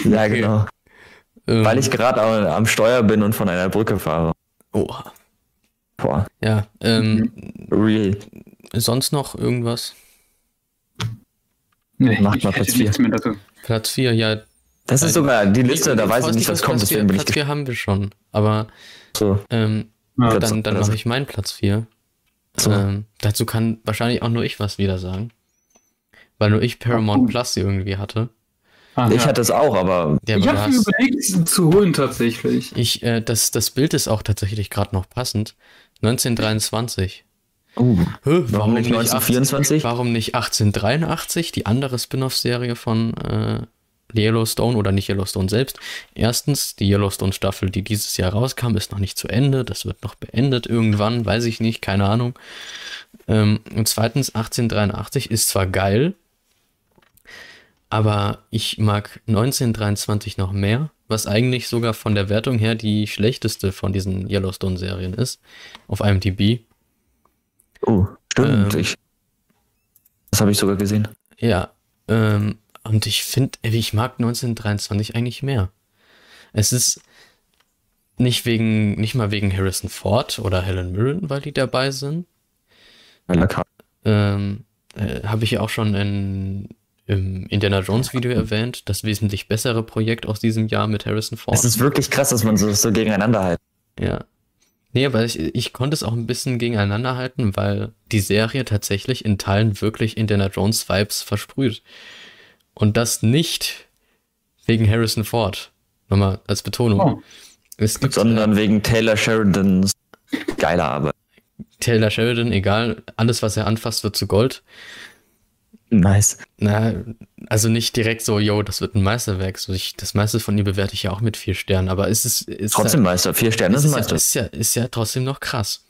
Ja, Okay. genau. ähm, Weil ich gerade am Steuer bin und von einer Brücke fahre. Oha. Boah, Ja. Ähm, real. Sonst noch irgendwas? Nee, Macht ich mal Platz nichts mehr dazu. Platz 4, ja. Das ist Also, sogar die Liste, da weiß ich nicht, was Platz kommt, vier- deswegen bin ich Platz 4 haben wir schon. Aber so. ähm, Ja, Platz- dann, dann Platz- mache ich meinen Platz 4. So. Ähm, dazu kann wahrscheinlich auch nur ich was wieder sagen. Weil nur ich Paramount gut. Plus irgendwie hatte. Ah, Ich ja. hatte es auch, aber Ja, ich aber du habe mir überlegt, es zu holen tatsächlich. Ich, äh, das, das Bild ist auch tatsächlich gerade noch passend. 1923. uh, Hä, warum nicht 1924? Warum nicht 1883, die andere Spin-off-Serie von äh, Yellowstone oder nicht Yellowstone selbst? Erstens, die Yellowstone-Staffel, die dieses Jahr rauskam, ist noch nicht zu Ende. Das wird noch beendet irgendwann, weiß ich nicht, keine Ahnung. Ähm, und zweitens, 1883 ist zwar geil, aber ich mag 1923 noch mehr, was eigentlich sogar von der Wertung her die schlechteste von diesen Yellowstone-Serien ist, auf IMDb. Oh, stimmt. Ähm. ich, das habe ich sogar gesehen. Ja, ähm, und ich finde, ich mag 1923 eigentlich mehr. Es ist nicht wegen, nicht mal wegen Harrison Ford oder Helen Mirren, weil die dabei sind. Cast. Ähm, äh, Habe ich ja auch schon in, im Indiana Jones Video erwähnt, das wesentlich bessere Projekt aus diesem Jahr mit Harrison Ford. Es ist wirklich krass, dass man so, so gegeneinander halt. Ja. Nee, aber ich, ich konnte es auch ein bisschen gegeneinander halten, weil die Serie tatsächlich in Teilen wirklich Indiana Jones Vibes versprüht. Und das nicht wegen Harrison Ford. Nochmal als Betonung. Oh. Es gibt Sondern wegen Taylor Sheridans geiler Arbeit. Taylor Sheridan, egal, alles, was er anfasst, wird zu Gold. Nice. Na, also nicht direkt so, yo, das wird ein Meisterwerk. So ich, das meiste von ihm bewerte ich ja auch mit vier Sternen, aber es ist, ist Trotzdem Meister. Vier Sterne ist, ist ist, ja, Meister. ist, ja, ist ja trotzdem noch krass.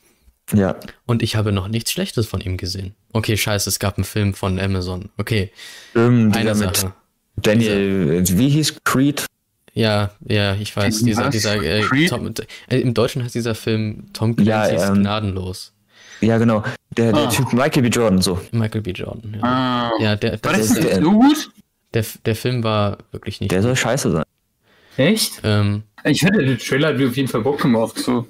Ja. Und ich habe noch nichts Schlechtes von ihm gesehen. Okay, scheiße, es gab einen Film von Amazon. Okay, Ähm, eine dieser mit Sache. Daniel, wie hieß Creed? Ja, ja, ich weiß. Dieser, dieser, äh? Tom, äh, Im Deutschen heißt dieser Film Tom Ja, Clancy's ähm, Gnadenlos. Ja, genau. Der, der Ah. Typ Michael B. Jordan, so. Michael B. Jordan. Ja, Ah. ja der, War das der- so gut? der, der Film war wirklich nicht. Der soll scheiße sein. Echt? ähm, Ich hätte den Trailer hat mir auf jeden Fall Bock gemacht. So.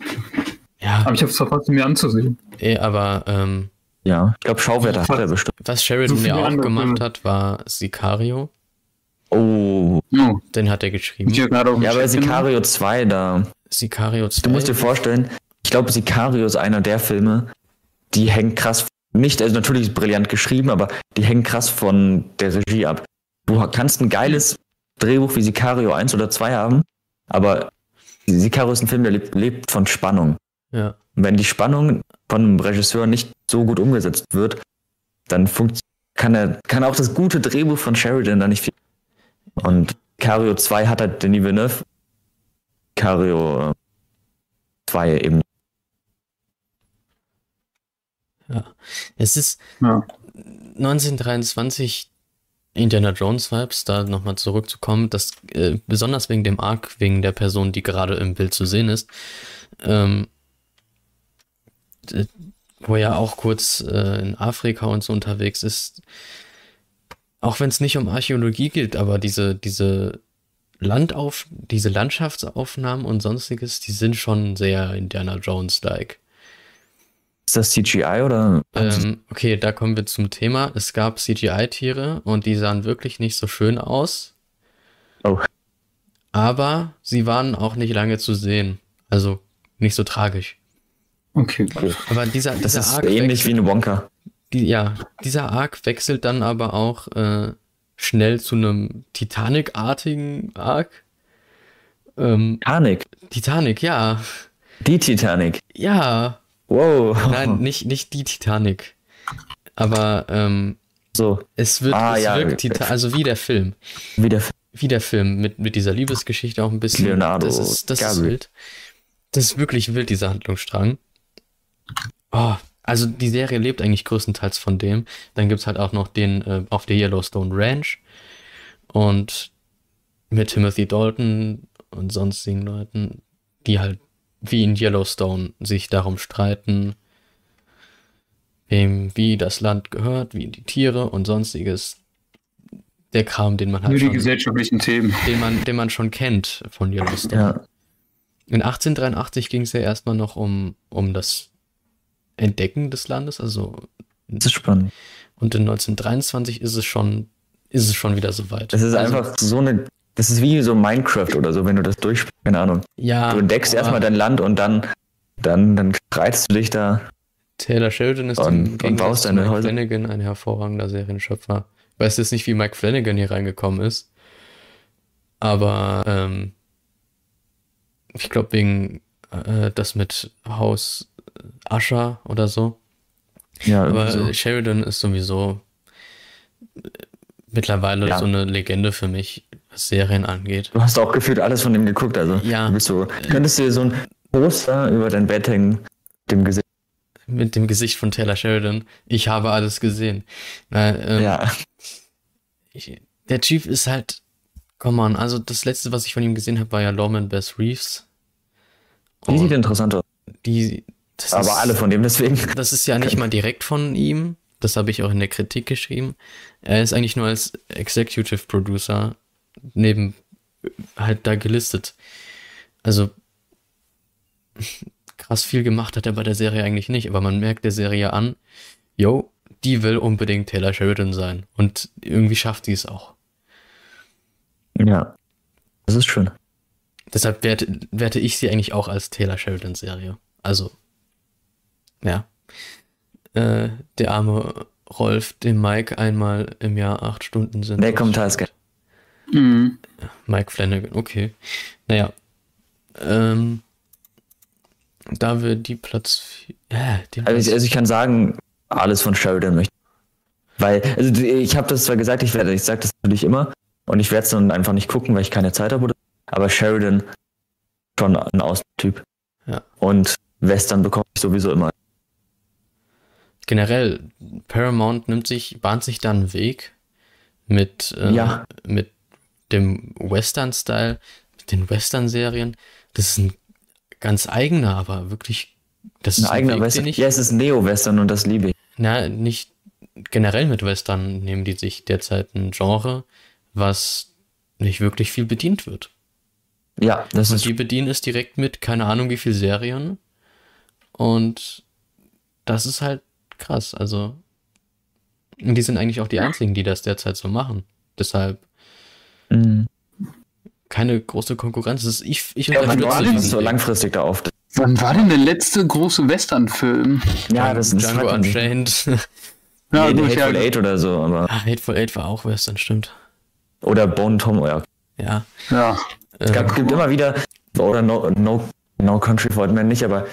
ja, Aber ich habe es verpasst, ihn mir anzusehen. eh, aber ähm, Ja. Ich glaube, Schauwerte hat er bestimmt. was Sheridan So ja auch gemacht Filme. hat, war Sicario. Oh. Oh, Den hat er geschrieben. Ja, aber genommen. Sicario 2, da. Sicario 2. Du musst dir vorstellen, ich glaube, Sicario ist einer der Filme, die hängen krass, nicht, also natürlich ist brillant geschrieben, aber die hängen krass von der Regie ab. Du kannst ein geiles Drehbuch wie Sicario 1 oder 2 haben, aber Sicario ist ein Film, der lebt, lebt von Spannung. Ja. Und wenn die Spannung von einem Regisseur nicht so gut umgesetzt wird, dann kann, er, kann auch das gute Drehbuch von Sheridan da nicht viel. Und Cario 2 hat halt Denis Villeneuve. Cario 2 eben. Es ist Ja. 1923 Indiana Jones Vibes, da nochmal zurückzukommen, das äh, besonders wegen dem Arc, wegen der Person, die gerade im Bild zu sehen ist, ähm, wo er auch kurz äh, in Afrika und so unterwegs ist, auch wenn es nicht um Archäologie geht, aber diese, diese Landauf, diese Landschaftsaufnahmen und sonstiges, die sind schon sehr Indiana Jones-like. Ist das CGI oder? Ähm, okay, da kommen wir zum Thema. Es gab CGI-Tiere und die sahen wirklich nicht so schön aus. Oh. Aber sie waren auch nicht lange zu sehen. Also nicht so tragisch. Okay. Aber dieser, das dieser ist Arc ähnlich wechselt, wie eine Wonka. die, ja, dieser Arc wechselt dann aber auch äh, schnell zu einem Titanic-artigen Arc. Ähm, Titanic. Titanic, ja. Die Titanic. Ja. Wow. Nein, [LAUGHS] nicht, nicht die Titanic. Aber ähm, So, es wird, Ah, es ja, wirkt. Tita also wie der Film. wie der wie der Film mit, mit dieser Liebesgeschichte auch ein bisschen. Leonardo das ist, das ist wild. Das ist wirklich wild, dieser Handlungsstrang. Oh, also die Serie lebt eigentlich größtenteils von dem. Dann gibt es halt auch noch den äh, auf der Yellowstone Ranch und mit Timothy Dalton und sonstigen Leuten, die halt wie in Yellowstone sich darum streiten, wem wie das Land gehört, wie die Tiere und sonstiges. Der Kram, den man halt Nur die schon, gesellschaftlichen Themen. den man, den man schon kennt von Yellowstone. Ja. In 1883 ging es ja erstmal noch um, um das Entdecken des Landes, also Das ist spannend. und in 1923 ist es schon, ist es schon wieder soweit. Das ist also, einfach so eine. Das ist wie so Minecraft oder so, wenn du das durchspielst. Keine Ahnung. ja, Du entdeckst erstmal dein Land und dann, dann, dann streitest du dich da. Taylor Sheridan ist und- und baust deine Mike Häuser. Flanagan ein hervorragender Serienschöpfer. Ich weiß jetzt nicht, wie Mike Flanagan hier reingekommen ist, aber ähm, ich glaube wegen äh, das mit Haus Ascher oder so. Ja, Aber so. Sheridan ist sowieso äh, mittlerweile Ja. so eine Legende für mich, Serien angeht. Du hast auch gefühlt alles von dem geguckt, also. Ja. Du bist so. Könntest du dir so ein Poster über dein Bett hängen, dem Gesicht. Mit dem Gesicht von Taylor Sheridan. Ich habe alles gesehen. Na, ähm, Ja. ich, der Chief ist halt, come on, also das letzte, was ich von ihm gesehen habe, war ja Lawman Bass Reeves. Die sieht interessant aus. die, Aber ist, alle von dem, deswegen. Das ist ja nicht mal [LAUGHS] direkt von ihm. Das habe ich auch in der Kritik geschrieben. Er ist eigentlich nur als Executive Producer neben halt da gelistet. Also [LAUGHS] krass viel gemacht hat er bei der Serie eigentlich nicht, aber man merkt der Serie an, yo, die will unbedingt Taylor Sheridan sein. Und irgendwie schafft sie es auch. Ja. Das ist schön. Deshalb werte, werte ich sie eigentlich auch als Taylor Sheridan Serie. Also, ja. Äh, der arme Rolf, dem Mike einmal im Jahr acht Stunden sind. Kommentar ist geil. Mhm. Mike Flanagan, okay. Naja. Ähm, da wir die Platz. Ja, den Also ich, also ich kann sagen, alles von Sheridan möchte. Weil, also die- ich habe das zwar gesagt, ich werde, ich sage das natürlich immer und ich werde es dann einfach nicht gucken, weil ich keine Zeit habe. oder- Aber Sheridan schon ein Austyp. Ja. Und Western bekomme ich sowieso immer. generell, Paramount nimmt sich, bahnt sich da einen Weg mit, äh, Ja. mit dem Western-Style, mit den Western-Serien. Das ist ein ganz eigener, aber wirklich, das Ein ist eigener Western. ich, Ja, es ist Neo-Western und das liebe ich. na, nicht generell mit Western nehmen die sich derzeit ein Genre, was nicht wirklich viel bedient wird. Ja, das Und ist die bedienen es direkt mit keine Ahnung wie viel Serien. Und das ist halt krass. Also, und die sind eigentlich auch die einzigen, die das derzeit so machen. Deshalb Mhm. keine große Konkurrenz. Das ist, ich ich Ja, wann war denn Das so Weg. langfristig da auf. Wann war denn der letzte große Western-Film? Ja, das ist Django Unchained. Ja, nee, gut, Hateful ja. Eight oder so, aber. ah, Hateful Eight war auch Western, stimmt. Oder Bone Tom, ja. Ja. ja. Äh, Es gab, gibt immer wieder, oder No, no, no Country for Old Men nicht, aber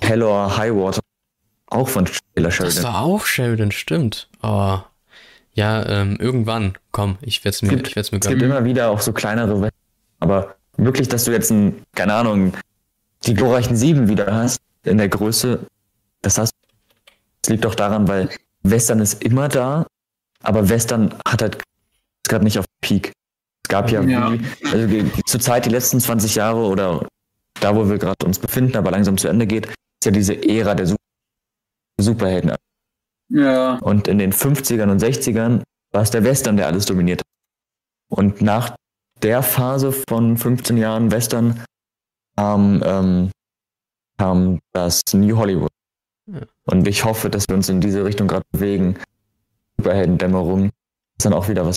Hell or High Water, auch von Taylor das Sheridan. war auch Sheridan, stimmt. Oh. Ja, ähm, irgendwann. Komm, ich werde es mir, Gibt- ich werd's mir Es gibt immer wieder auch so kleinere Western, aber wirklich, dass du jetzt ein, keine Ahnung, die glorreichen Sieben wieder hast, in der Größe, das hast Das liegt doch daran, weil Western ist immer da, aber Western hat halt ist gerade nicht auf Peak. Es gab ja, Ja. Wie, also zur Zeit die letzten 20 Jahre oder da, wo wir gerade uns befinden, aber langsam zu Ende geht, ist ja diese Ära der Su- Superhelden. Ja. Und in den 50ern und 60ern war es der Western, der alles dominiert hat. Und nach der Phase von 15 Jahren Western kam, ähm, kam das New Hollywood. Ja. Und ich hoffe, dass wir uns in diese Richtung gerade bewegen. Superheldendämmerung ist dann auch wieder was.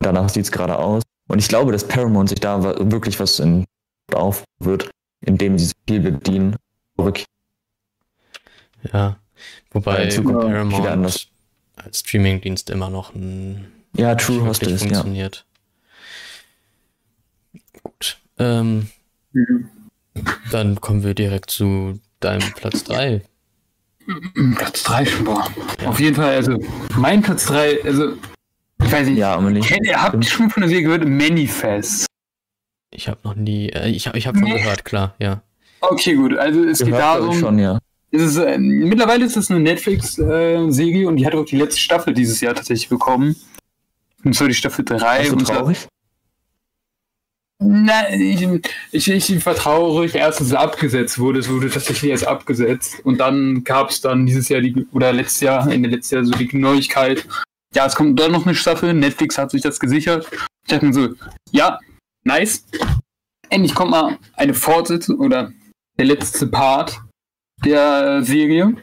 Danach sieht es gerade aus. Und ich glaube, dass Paramount sich da wirklich was in auf wird, indem sie so viel bedienen. Zurück. Ja. Wobei Paramount anders. als Streamingdienst immer noch ein Ja, True Hostel ist, ja. funktioniert. Gut. Ähm, Mhm. dann kommen wir direkt zu deinem Platz 3. Platz 3 schon, boah. Auf jeden Fall, also mein Platz 3, also ich weiß nicht, Ja, Amelie. kennt ihr, habt schon von der Serie gehört? Manifest. Ich habe noch nie, äh, ich habe ich hab von Nee. gehört, klar, ja. Okay, gut, also es geht Gehört, ich, darum, schon, ja. Es ist, äh, mittlerweile ist es eine Netflix-Serie und die hat auch die letzte Staffel dieses Jahr tatsächlich bekommen. Und zwar die Staffel 3. Bist du und traurig? Nein, ich, ich, ich vertraue ruhig erst, dass es abgesetzt wurde. Es wurde tatsächlich erst abgesetzt. Und dann gab es dann dieses Jahr die, oder letztes Jahr, Ende letztes Jahr so die Neuigkeit. Ja, es kommt doch noch eine Staffel. Netflix hat sich das gesichert. Ich dachte mir so, ja, nice. Endlich kommt mal eine Fortsetzung oder der letzte Part der Serie.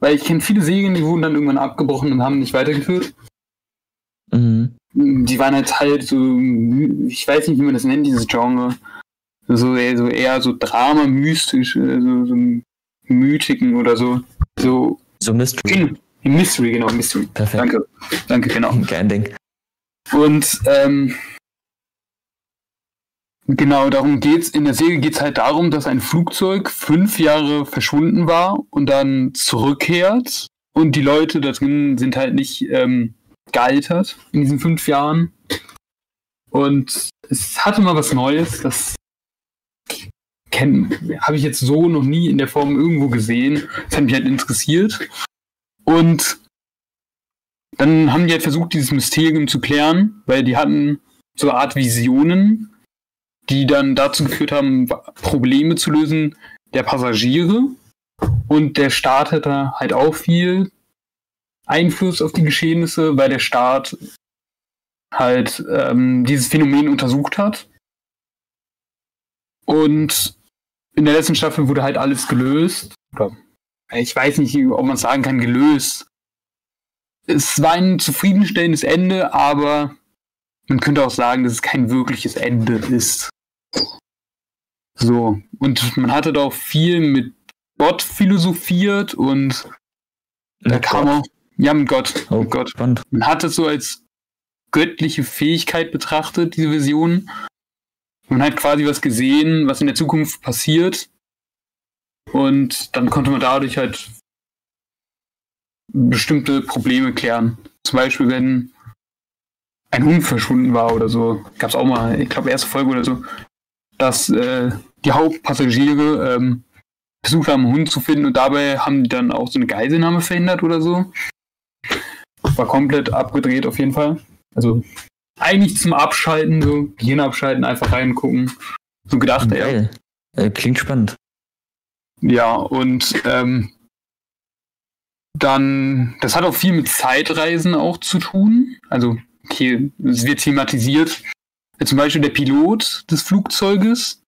Weil ich kenne viele Serien, die wurden dann irgendwann abgebrochen und haben nicht weitergeführt. Mhm. Die waren halt halt so, ich weiß nicht, wie man das nennt, dieses Genre. So eher so, eher so Drama, mystisch, äh, so, so Mythiken oder so. So So Mystery. Mystery, genau, Mystery. Perfekt. Danke. Danke, genau. Kein Ding. Und ähm, genau darum geht's. In der Serie geht's halt darum, dass ein Flugzeug fünf Jahre verschwunden war und dann zurückkehrt. Und die Leute da drin sind halt nicht ähm, gealtert in diesen fünf Jahren. Und es hatte mal was Neues, das habe ich jetzt so noch nie in der Form irgendwo gesehen. Das hat mich halt interessiert. Und dann haben die halt versucht, dieses Mysterium zu klären, weil die hatten so eine Art Visionen, die dann dazu geführt haben, Probleme zu lösen der Passagiere. Und der Staat hatte halt auch viel Einfluss auf die Geschehnisse, weil der Staat halt ähm, dieses Phänomen untersucht hat. Und in der letzten Staffel wurde halt alles gelöst. Oder ich weiß nicht, ob man sagen kann, gelöst. Es war ein zufriedenstellendes Ende, aber man könnte auch sagen, dass es kein wirkliches Ende ist. So. Und man hatte da auch viel mit Gott philosophiert und da Mit kam Gott? auch, ja, mit Gott. Oh mit Gott. spannend. Man hat es so als göttliche Fähigkeit betrachtet, diese Vision. Man hat quasi was gesehen, was in der Zukunft passiert. Und dann konnte man dadurch halt bestimmte Probleme klären. Zum Beispiel, wenn ein Hund verschwunden war oder so. Gab es auch mal, ich glaube, erste Folge oder so, dass äh, die Hauptpassagiere ähm, versucht haben, einen Hund zu finden und dabei haben die dann auch so eine Geiselnahme verhindert oder so. War komplett abgedreht auf jeden Fall. Also eigentlich zum Abschalten, so Gehirn abschalten, einfach reingucken. So gedacht, ja. Äh, klingt spannend. Ja, und ähm, dann, das hat auch viel mit Zeitreisen auch zu tun. Also, okay, es wird thematisiert. Zum Beispiel der Pilot des Flugzeuges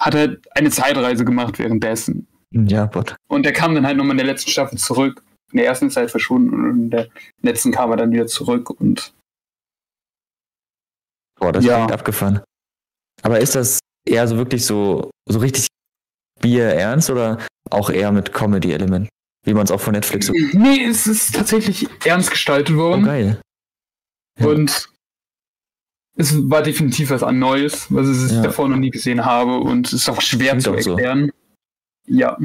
hat halt eine Zeitreise gemacht währenddessen. Ja, Bot. Und der kam dann halt nochmal in der letzten Staffel zurück. In der ersten ist er halt verschwunden und in der letzten kam er dann wieder zurück und Boah, das Ja. klingt abgefahren. Aber ist das eher so wirklich so, so richtig Bier ernst oder auch eher mit Comedy-Elementen? Wie man es auch von Netflix so. Nee, es ist tatsächlich ernst gestaltet Oh, worden. geil. Ja. Und es war definitiv was an Neues, was ich Ja. davor noch nie gesehen habe und es ist auch schwer Klingt zu auch so. erklären. Ja,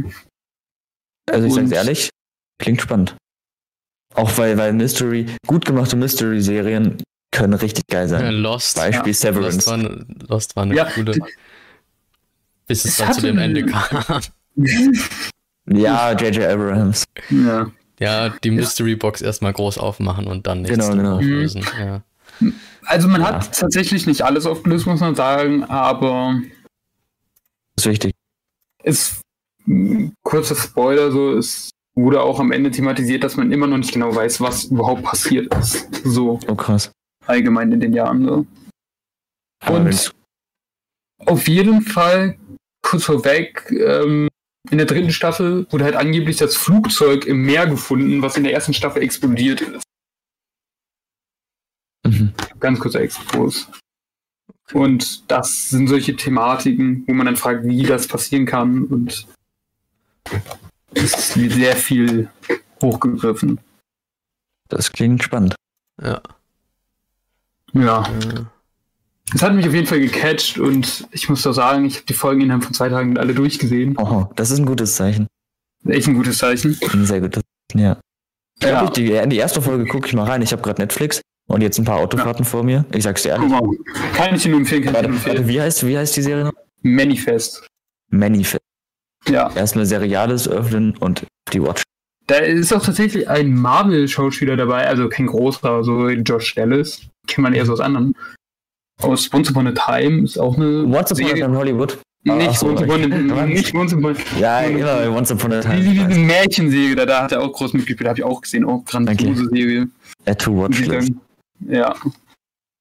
Also ich sag's Und- ehrlich, klingt spannend. Auch weil, weil Mystery, gut gemachte Mystery-Serien können richtig geil Ja, sein. Lost. Beispiel Lost Severance. war, eine- Lost war eine Ja, coole. Bis es es dann zu dem Ende kam. [LAUGHS] Ja, J.J. Abrahams. ja. Ja, die Mystery Box erstmal groß aufmachen und dann nichts Genau, genau. auflösen. Ja. Also man Ja. hat tatsächlich nicht alles aufgelöst, muss man sagen, aber ist wichtig. es mh, kurzer Spoiler, so es wurde auch am Ende thematisiert, dass man immer noch nicht genau weiß, was überhaupt passiert ist. So Oh krass. allgemein in den Jahren. So. Und- Auf jeden Fall, kurz vorweg, ähm, in der dritten Staffel wurde halt angeblich das Flugzeug im Meer gefunden, was in der ersten Staffel explodiert ist. Ganz kurzer Exkurs. Und das sind solche Thematiken, wo man dann fragt, wie das passieren kann. Und es wird sehr viel hochgegriffen. Das klingt spannend. Ja. Ja. Es hat mich auf jeden Fall gecatcht und ich muss doch sagen, ich habe die Folgen innerhalb von zwei Tagen alle durchgesehen. Oh, das ist ein gutes Zeichen. Echt ein gutes Zeichen. Ein sehr gutes Zeichen, ja. Ich Ja. die, in die erste Folge gucke ich mal rein. Ich habe gerade Netflix und jetzt ein paar Autofahrten vor mir. Ich sag's dir Guck ehrlich. mal. Kann ich dir nur empfehlen, kann ich Warte, nur warte, empfehlen. wie, heißt, wie heißt die Serie noch? Manifest. Manifest. Ja. Erstmal Seriales öffnen und die Watch. Da ist auch tatsächlich ein Marvel-Schauspieler dabei, also kein großer, so Josh Dallas. Kennt man eher so aus anderen. aus Once Upon a Time ist auch eine Once Upon a. Time in Hollywood. Nicht so, Once Upon a ich- nicht Once Upon Ja, genau, Once Upon a Diese, Time. diese Märchenserie, da, da hat er auch groß mitgespielt, habe ich auch gesehen. Auch grandiose Serie. Add to ich sagen. Ja.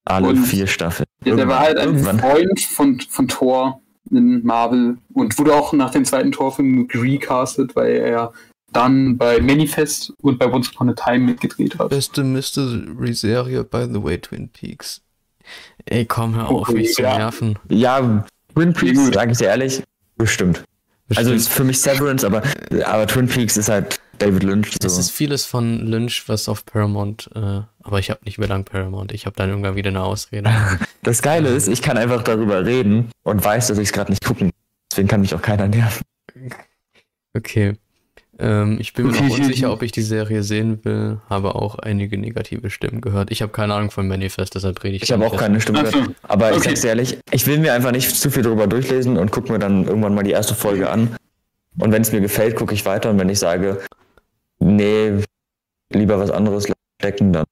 Alle Und- vier Staffeln. ja, der war halt ein Irgendwann. Freund von, von Thor in Marvel und wurde auch nach dem zweiten Torfilm recastet, weil er dann bei Manifest und bei Once Upon a Time mitgedreht hat. Beste Mystery-Serie, by the way, Twin Peaks. Ey, komm, hör auf, Oh, mich zu ja. nerven. Ja, Twin Peaks, sage ich dir ehrlich, bestimmt. Also Bestimmt. ist für mich Severance, aber, aber Twin Peaks ist halt David Lynch. So. Es ist vieles von Lynch, was auf Paramount, äh, aber ich habe nicht mehr lang Paramount. Ich habe dann irgendwann wieder eine Ausrede. [LAUGHS] Das Geile ist, ich kann einfach darüber reden und weiß, dass ich es gerade nicht gucken. Deswegen kann mich auch keiner nerven. Okay. Ähm, ich bin mir [LAUGHS] noch ich- unsicher, ob ich die Serie sehen will, habe auch einige negative Stimmen gehört. Ich habe keine Ahnung von Manifest, deshalb rede ich Ich habe auch keine Stimme so. gehört. Aber ich Okay. sag's dir ehrlich, ich will mir einfach nicht zu viel darüber durchlesen und gucke mir dann irgendwann mal die erste Folge an. Und wenn es mir gefällt, gucke ich weiter. Und wenn ich sage, nee, lieber was anderes stecken, dann,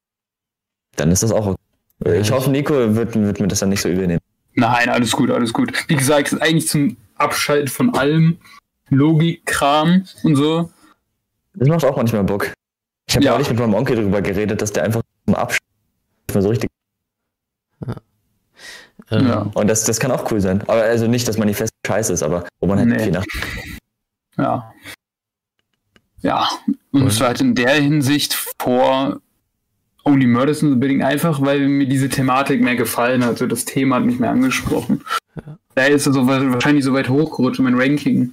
dann ist das auch okay. Ich hoffe, Nico wird, wird mir das dann nicht so übel nehmen. Nein, alles gut, alles gut. Wie gesagt, es ist eigentlich zum Abschalten von allem. Logikkram und so. Das macht auch manchmal Bock. Ich habe Ja. neulich mit meinem Onkel darüber geredet, dass der einfach zum mehr so richtig. Ähm, Ja. Und das, das kann auch cool sein. Aber also nicht, dass Manifest scheiße ist, aber wo man halt Nee. viel nach. Ja. Ja, und es war halt in der Hinsicht vor Only Murders in the Building einfach, weil mir diese Thematik mehr gefallen hat. So das Thema hat mich mehr angesprochen. Da ist es so wa- wahrscheinlich so weit hochgerutscht in mein Ranking.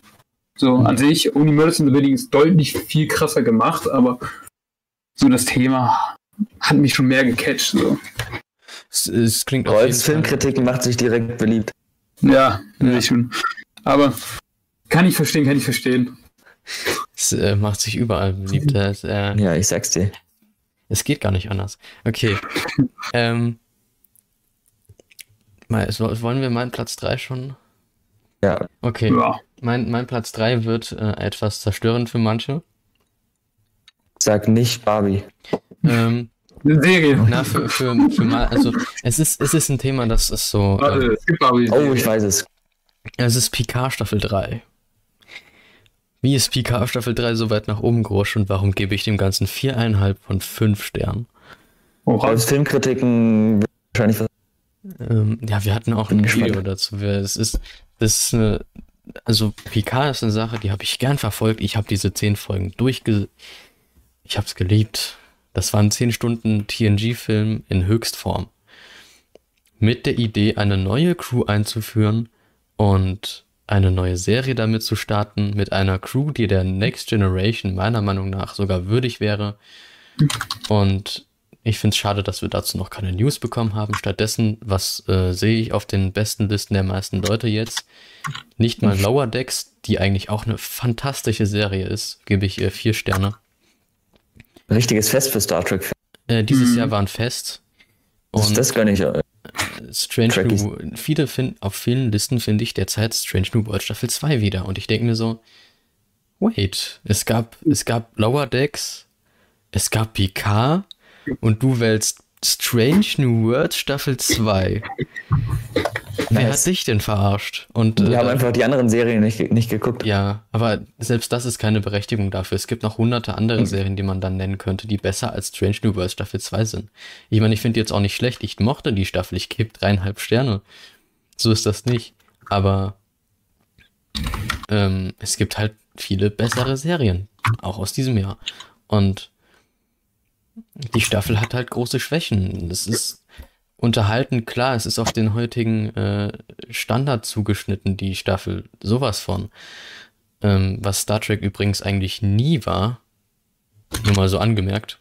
So an sich, Only Murders in the Building ist deutlich viel krasser gemacht, aber so das Thema hat mich schon mehr gecatcht. So. es, es klingt Kreuz Fall. Filmkritiken macht sich direkt beliebt. Ja, ja. schon. Aber kann ich verstehen, kann ich verstehen. Es äh, macht sich überall beliebt. Es, äh, Ja, ich sag's dir. es geht gar nicht anders. Okay. [LAUGHS] ähm, mal, so- wollen wir meinen Platz 3 schon? Ja, Okay. Ja. Mein, mein Platz 3 wird äh, etwas zerstörend für manche. sag nicht Barbie. Ähm, Eine Serie. na, für, für, für mal, also es ist, es ist ein Thema, das ist so. Warte, es gibt Oh, ich weiß es. es ist Picard Staffel 3. Wie ist Picard Staffel 3 so weit nach oben gerutscht und warum gebe ich dem Ganzen viereinhalb von fünf Sternen? Oha. Als Filmkritiken wahrscheinlich was. Ähm, ja, wir hatten auch Bin ein gespannt. Video dazu. Wir- Es ist, das ist eine, also Picard ist eine Sache, die habe ich gern verfolgt. Ich habe diese zehn Folgen durchge, ich habe es geliebt. Das waren zehn Stunden TNG-Film in Höchstform. Mit der Idee, eine neue Crew einzuführen und eine neue Serie damit zu starten, mit einer Crew, die der Next Generation meiner Meinung nach sogar würdig wäre. Und ich finde es schade, dass wir dazu noch keine News bekommen haben. Stattdessen, was äh, sehe ich auf den besten Listen der meisten Leute jetzt? Nicht mal Lower Decks, die eigentlich auch eine fantastische Serie ist, gebe ich ihr vier Sterne. Richtiges Fest für Star Trek. Äh, dieses Mhm. Jahr waren fest. Das, Und das gar nicht. äh, Strange Trekkies. New, viele finden, auf vielen Listen finde ich derzeit Strange New World Staffel 2 wieder. Und ich denke mir so, wait, es gab, es gab Lower Decks, es gab Picard und du wählst Strange New World Staffel 2. Wer Nice. hat dich denn verarscht? Und Wir äh, haben einfach die anderen Serien nicht, nicht geguckt. ja, aber selbst das ist keine Berechtigung dafür. Es gibt noch hunderte andere Serien, die man dann nennen könnte, die besser als Strange New World Staffel 2 sind. Ich meine, ich finde die jetzt auch nicht schlecht. Ich mochte die Staffel. Ich gebe dreieinhalb Sterne. So ist das nicht. Aber ähm, es gibt halt viele bessere Serien. Auch aus diesem Jahr. Und die Staffel hat halt große Schwächen. Es ist unterhalten, klar, es ist auf den heutigen äh, Standard zugeschnitten, die Staffel. Sowas von. Ähm, was Star Trek übrigens eigentlich nie war. Nur mal so angemerkt.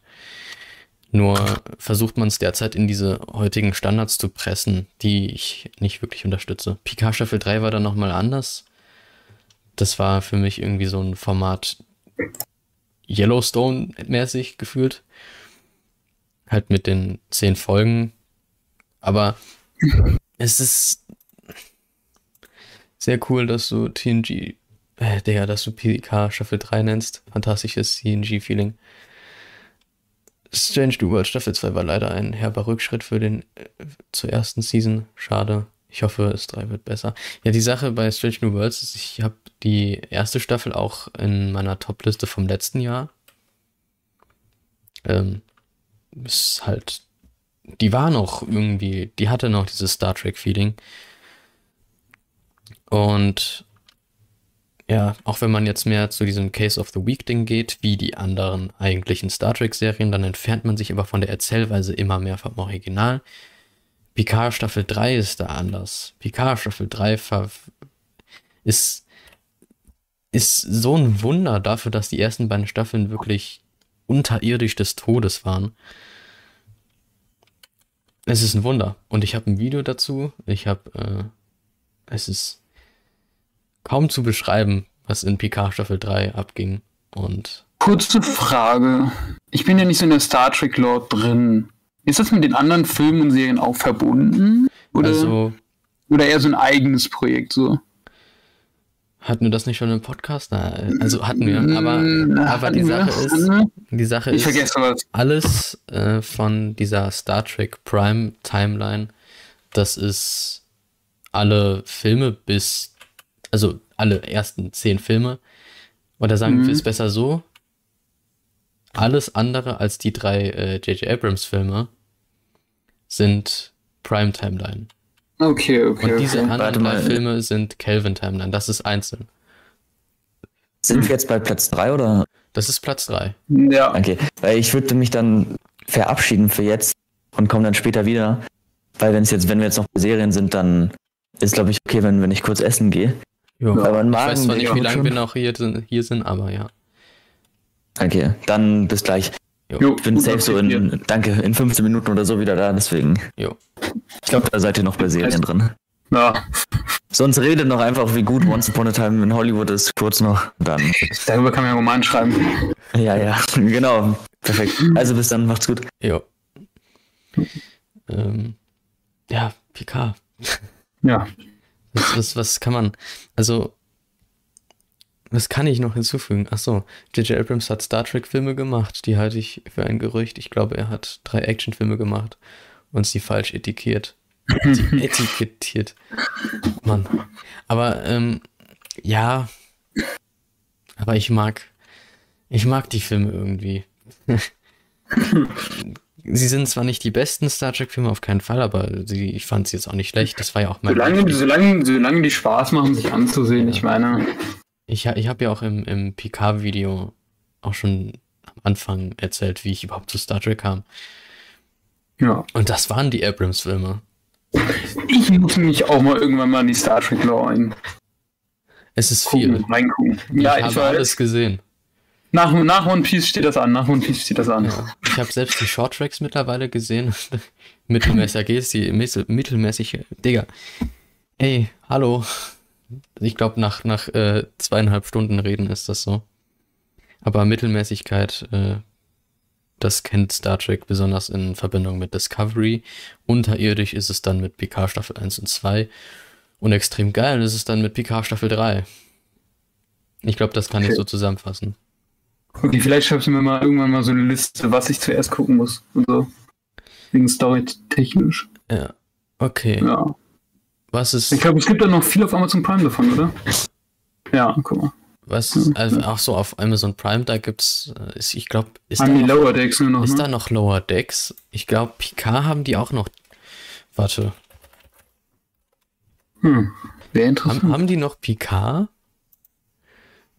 Nur versucht man es derzeit in diese heutigen Standards zu pressen, die ich nicht wirklich unterstütze. Picard Staffel 3 war dann nochmal anders. Das war für mich irgendwie so ein Format Yellowstone-mäßig gefühlt. Halt mit den zehn Folgen. Aber es ist sehr cool, dass du TNG, äh, Digga, dass du PK Staffel 3 nennst. Fantastisches TNG-Feeling. Strange New World Staffel 2 war leider ein herber Rückschritt für den äh, zur ersten Season. Schade. Ich hoffe, es 3 wird besser. Ja, die Sache bei Strange New Worlds ist, ich habe die erste Staffel auch in meiner Top-Liste vom letzten Jahr. Ähm, ist halt, die war noch irgendwie, die hatte noch dieses Star Trek-Feeling. Und ja, auch wenn man jetzt mehr zu diesem Case of the Week Ding geht, wie die anderen eigentlichen Star Trek Serien, dann entfernt man sich aber von der Erzählweise immer mehr vom Original. Picard Staffel 3 ist da anders. Picard Staffel 3 ist, ist so ein Wunder dafür, dass die ersten beiden Staffeln wirklich unterirdisch des Todes waren. Es ist ein Wunder. Und ich habe ein Video dazu. Ich habe, äh, es ist kaum zu beschreiben, was in Picard Staffel 3 abging. Und. Kurze Frage. Ich bin ja nicht so in der Star Trek Lore drin. Ist das mit den anderen Filmen und Serien auch verbunden? Oder, also, oder eher so ein eigenes Projekt so? Hatten wir das nicht schon im Podcast? Na, also hatten wir, aber, Na, aber die wir? Sache ist, die Sache Ich ist, alles äh, von dieser Star Trek Prime Timeline, das ist alle Filme bis, also alle ersten zehn Filme. Oder sagen Mhm. wir es besser so, alles andere als die drei äh, J.J. Abrams Filme sind Prime Timeline. Okay, okay. Und diese okay. anderen Warte drei mal. Filme sind Kelvin Timeline. Das ist einzeln. Sind wir jetzt bei Platz 3 oder? Das ist Platz 3. Ja. Okay, weil ich würde mich dann verabschieden für jetzt und komme dann später wieder. Weil wenn es jetzt, wenn wir jetzt noch bei Serien sind, dann ist glaube ich okay, wenn, wenn ich kurz essen gehe. Jo. Weil mein Ich Magen weiß zwar nicht, wie lange wir noch hier, hier sind, aber ja. Okay, dann bis gleich. Jo, Ich bin gut safe so in, danke, in 15 Minuten oder so wieder da, deswegen. Jo. Ich glaube, da seid ihr noch bei Serien drin. Ja, Sonst redet noch einfach, wie gut Once Upon a Time in Hollywood ist, kurz noch. Dann. [LAUGHS] darüber kann man ja einen Roman schreiben. Ja, ja, [LAUGHS] genau. Perfekt. Also bis dann, macht's gut. Jo. Ähm, ja, Picard. Ja. Was, was, was kann man. Also, was kann ich noch hinzufügen? Achso, J.J. Abrams hat Star Trek-Filme gemacht. Die halte ich für ein Gerücht. Ich glaube, er hat drei Actionfilme gemacht und sie falsch etikettiert. Sie [LAUGHS] etikettiert. Mann. Aber, ähm, ja. Aber ich mag. Ich mag die Filme irgendwie. [LAUGHS] sie sind zwar nicht die besten Star Trek-Filme, auf keinen Fall, aber sie, ich fand sie jetzt auch nicht schlecht. Das war ja auch mein. Solange, solange, solange die Spaß machen, sich anzusehen, ich meine. Ich, ich habe ja auch im, im PK-Video auch schon am Anfang erzählt, wie ich überhaupt zu Star Trek kam. Ja. Und das waren die Abrams-Filme. Ich muss mich auch mal irgendwann mal in die Star Trek Lore ein. Es ist Gucken, viel. reingucken. Ich Ja, ich, habe weiß. alles gesehen. Nach, nach One Piece steht das an. Nach One Piece steht das an. Ja. Ich habe selbst die Short Tracks mittlerweile gesehen. [LAUGHS] Mittelmäßig [LAUGHS] ist die mittel- mittelmäßige. Digga. Ey, hallo. Ich glaube, nach, nach äh, zweieinhalb Stunden reden ist das so. Aber Mittelmäßigkeit, äh, das kennt Star Trek besonders in Verbindung mit Discovery. Unterirdisch ist es dann mit Picard Staffel 1 und 2. Und extrem geil ist es dann mit Picard Staffel 3. Ich glaube, das kann ich Okay. so zusammenfassen. Okay, vielleicht schreibst du mir mal irgendwann mal so eine Liste, was ich zuerst gucken muss. Und so. Wegen Story technisch. Ja. Okay. Ja. Was ist. Ich glaube, es gibt da noch viel auf Amazon Prime davon, oder? Ja, guck mal. Was, also auch so auf Amazon Prime, da gibt's, äh, ist, ich glaube, ist, da An die noch, Lower Decks nur noch. ist ne? da noch Lower Decks? Ich glaube, Picard haben die auch noch. Warte, Hm. Wäre interessant. haben, haben die noch Picard?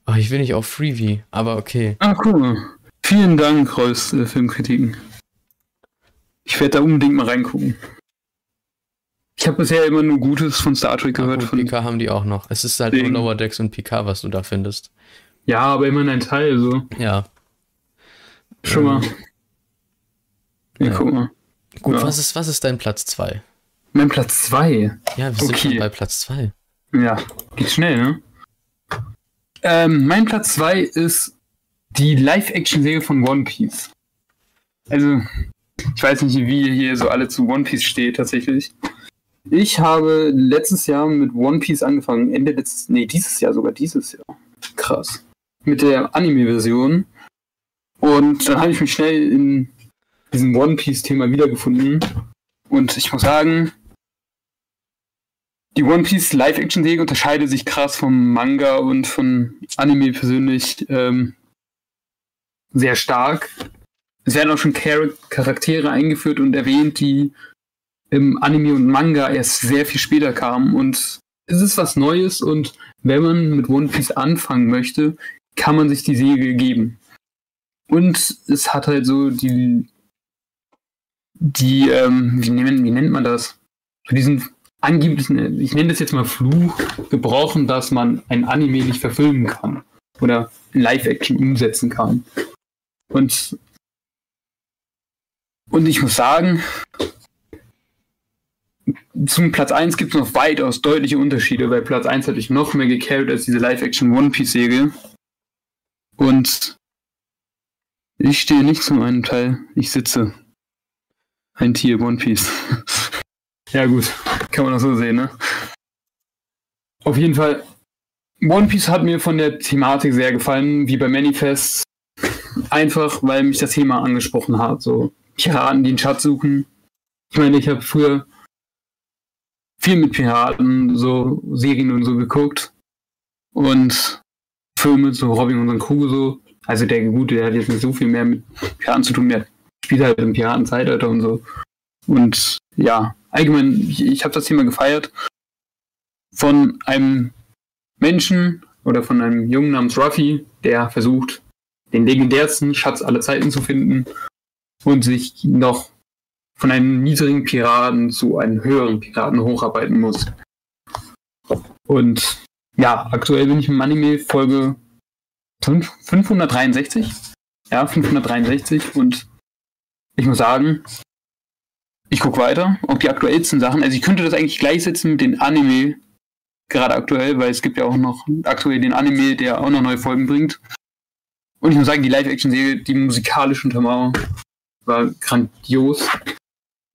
Ach, ich will nicht auf Freebie, aber okay. Ah, cool. Vielen Dank, Reus, äh, Filmkritiken. Ich werde da unbedingt mal reingucken. Ich habe bisher immer nur Gutes von Star Trek gehört. gut, Von, Picard haben die auch noch. Es ist halt nur Lower Decks und Picard, was du da findest. ja, aber immerhin ein Teil, so. Ja. Schon mal. Ja, Ja. guck mal. Gut, Ja. was, ist, was ist dein Platz 2? Mein Platz 2. Ja, wir sind Okay. schon bei Platz 2. Ja, geht schnell, ne? Ähm, mein Platz 2 ist die Live-Action-Serie von One Piece. Also, ich weiß nicht, wie ihr hier so alle zu One Piece steht, tatsächlich. Ich habe letztes Jahr mit One Piece angefangen, Ende letztes, nee, dieses Jahr sogar, dieses Jahr. Krass. Mit der Anime-Version. Und dann habe ich mich schnell in diesem One Piece-Thema wiedergefunden. Und ich muss sagen, die One Piece Live-Action-Serie unterscheidet sich krass vom Manga und von Anime persönlich ähm, sehr stark. Es werden auch schon Char Charaktere eingeführt und erwähnt, die im Anime und Manga erst sehr viel später kamen. Und es ist was Neues und wenn man mit One Piece anfangen möchte, kann man sich die Serie geben. Und es hat halt so die, die, ähm, wie, nennen, wie nennt man das? So diesen angeblichen, ich nenne das jetzt mal Fluch, gebrochen, dass man ein Anime nicht verfilmen kann oder Live-Action umsetzen kann. Und, und ich muss sagen, zum Platz 1 gibt es noch weitaus deutliche Unterschiede, weil Platz 1 hatte ich noch mehr gecarried als diese Live-Action One Piece-Serie. Und ich stehe nicht zu meinem Teil, ich sitze. Ein Tier One Piece. [LAUGHS] ja, gut, kann man auch so sehen, ne? Auf jeden Fall, One Piece hat mir von der Thematik sehr gefallen, wie bei Manifest. Einfach, weil mich das Thema angesprochen hat. So Piraten, die einen Schatz suchen. Ich meine, ich habe früher viel mit Piraten, so Serien und so geguckt. Und Filme, so Robin und Crusoe. Also der Gute, der hat jetzt nicht so viel mehr mit Piraten zu tun, der spielt halt im Piratenzeitalter und so. Und ja, allgemein, ich, ich habe das Thema gefeiert. Von einem Menschen oder von einem Jungen namens Ruffy, der versucht, den legendärsten Schatz aller Zeiten zu finden und sich noch von einem niedrigen Piraten zu einem höheren Piraten hocharbeiten muss. Und ja, aktuell bin ich im Anime Folge 563. Ja, 563 und ich muss sagen, ich gucke weiter, auch die aktuellsten Sachen. Also ich könnte das eigentlich gleichsetzen mit den Anime, gerade aktuell, weil es gibt ja auch noch aktuell den Anime, der auch noch neue Folgen bringt. Und ich muss sagen, die Live-Action-Serie, die musikalische Untermauerung war grandios.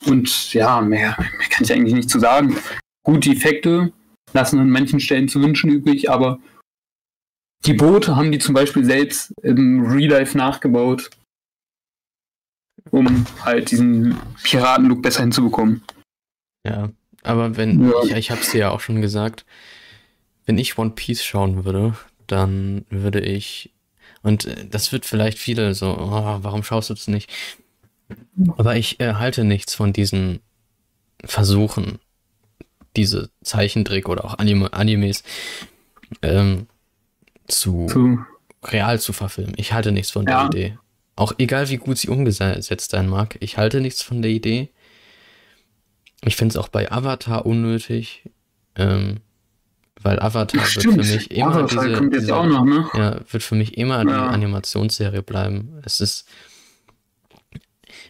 Und ja, mehr, mehr kann ich eigentlich nicht zu sagen. Gute Effekte lassen an manchen Stellen zu wünschen übrig, aber die Boote haben die zum Beispiel selbst im Real Life nachgebaut, um halt diesen Piratenlook besser hinzubekommen. Ja, aber wenn, ja. ich, ich habe es dir ja auch schon gesagt, wenn ich One Piece schauen würde, dann würde ich, und äh, das wird vielleicht viele so, oh, warum schaust du das nicht? Aber ich äh, halte nichts von diesen Versuchen, diese Zeichentrick oder auch Anime, Animes ähm, zu, zu, real zu verfilmen. Ich halte nichts von ja. der Idee. Auch egal wie gut sie umgesetzt sein mag, ich halte nichts von der Idee. Ich finde es auch bei Avatar unnötig, ähm, weil Avatar wird für mich immer Avatar diese, diese noch, ne? ja, wird für mich immer ja. die Animationsserie bleiben. Es ist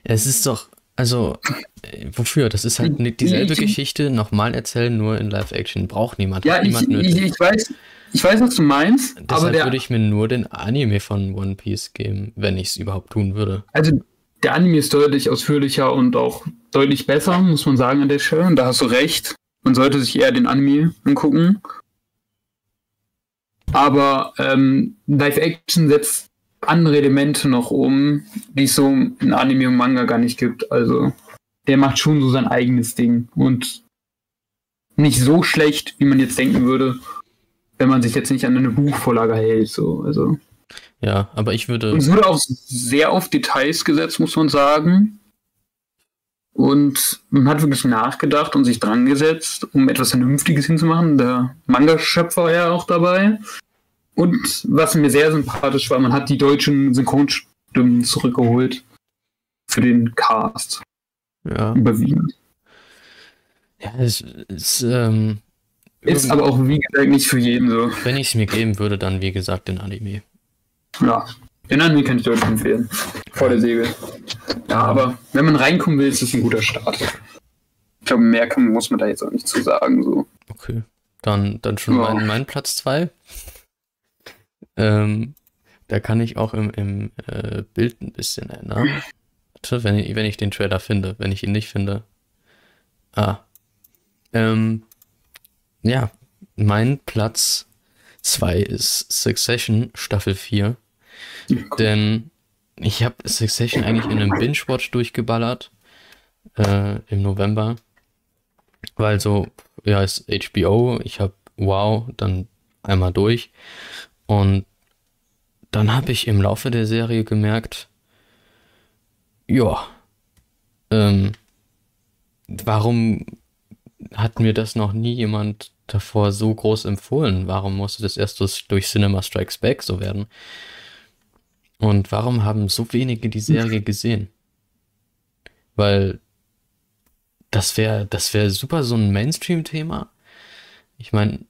es ist doch, also, äh, wofür? Das ist halt dieselbe ich, Geschichte nochmal erzählen, nur in Live-Action. Braucht niemand. Ja, niemand ich, ich, ich, weiß, ich weiß, was du meinst. Deshalb aber der, würde ich mir nur den Anime von One Piece geben, wenn ich es überhaupt tun würde. Also, der Anime ist deutlich ausführlicher und auch deutlich besser, muss man sagen, an der Stelle. Und da hast du recht. Man sollte sich eher den Anime angucken. Aber ähm, Live-Action setzt andere Elemente noch um, die es so in Anime und Manga gar nicht gibt. Also der macht schon so sein eigenes Ding und nicht so schlecht, wie man jetzt denken würde, wenn man sich jetzt nicht an eine Buchvorlage hält. So, also. Ja, aber ich würde. Und es wurde auch sehr auf Details gesetzt, muss man sagen. Und man hat wirklich nachgedacht und sich dran gesetzt, um etwas Vernünftiges hinzumachen. Der Manga-Schöpfer war ja auch dabei. Und was mir sehr sympathisch war, man hat die deutschen Synchronstimmen zurückgeholt für den Cast. Ja. Überwiegend. Ja, es ist, ähm, ist aber auch, wie gesagt, nicht für jeden so. Wenn ich es mir geben würde, dann wie gesagt den Anime. Ja, den Anime kann ich deutlich empfehlen. Vor der Segel. Ja, aber wenn man reinkommen will, ist es ein guter Start. Ich glaube, mehr kann, muss man da jetzt auch nicht zu sagen. So. Okay. Dann, dann schon ja. mein, mein Platz 2. Ähm, da kann ich auch im, im äh, Bild ein bisschen ändern. [LAUGHS] Warte, wenn ich, wenn ich den Trailer finde. Wenn ich ihn nicht finde. Ah. Ähm, ja, mein Platz 2 ist Succession Staffel 4. Cool. Denn ich habe Succession eigentlich in einem Binge-Watch durchgeballert äh, im November. Weil so, ja, ist HBO, ich habe Wow, dann einmal durch. Und dann habe ich im Laufe der Serie gemerkt, ja, ähm, warum hat mir das noch nie jemand davor so groß empfohlen? Warum musste das erst durch Cinema Strikes Back so werden? Und warum haben so wenige die Serie [LAUGHS] gesehen? Weil das wäre das wäre super so ein Mainstream-Thema. Ich meine,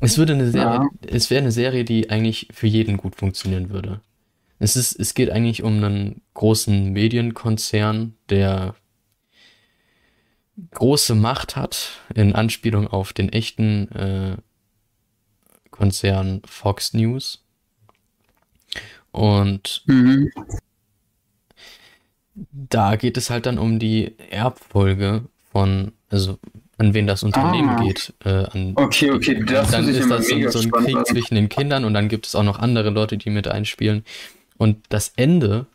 es würde eine Serie, ja. es wäre eine Serie, die eigentlich für jeden gut funktionieren würde. Es ist, es geht eigentlich um einen großen Medienkonzern, der große Macht hat, in Anspielung auf den echten äh, Konzern Fox News. Und mhm. da geht es halt dann um die Erbfolge von, also an wen das Unternehmen ah. geht. Äh, an, okay, okay, das dann ist das so, so ein Krieg an. zwischen den Kindern und dann gibt es auch noch andere Leute, die mit einspielen. Und das Ende,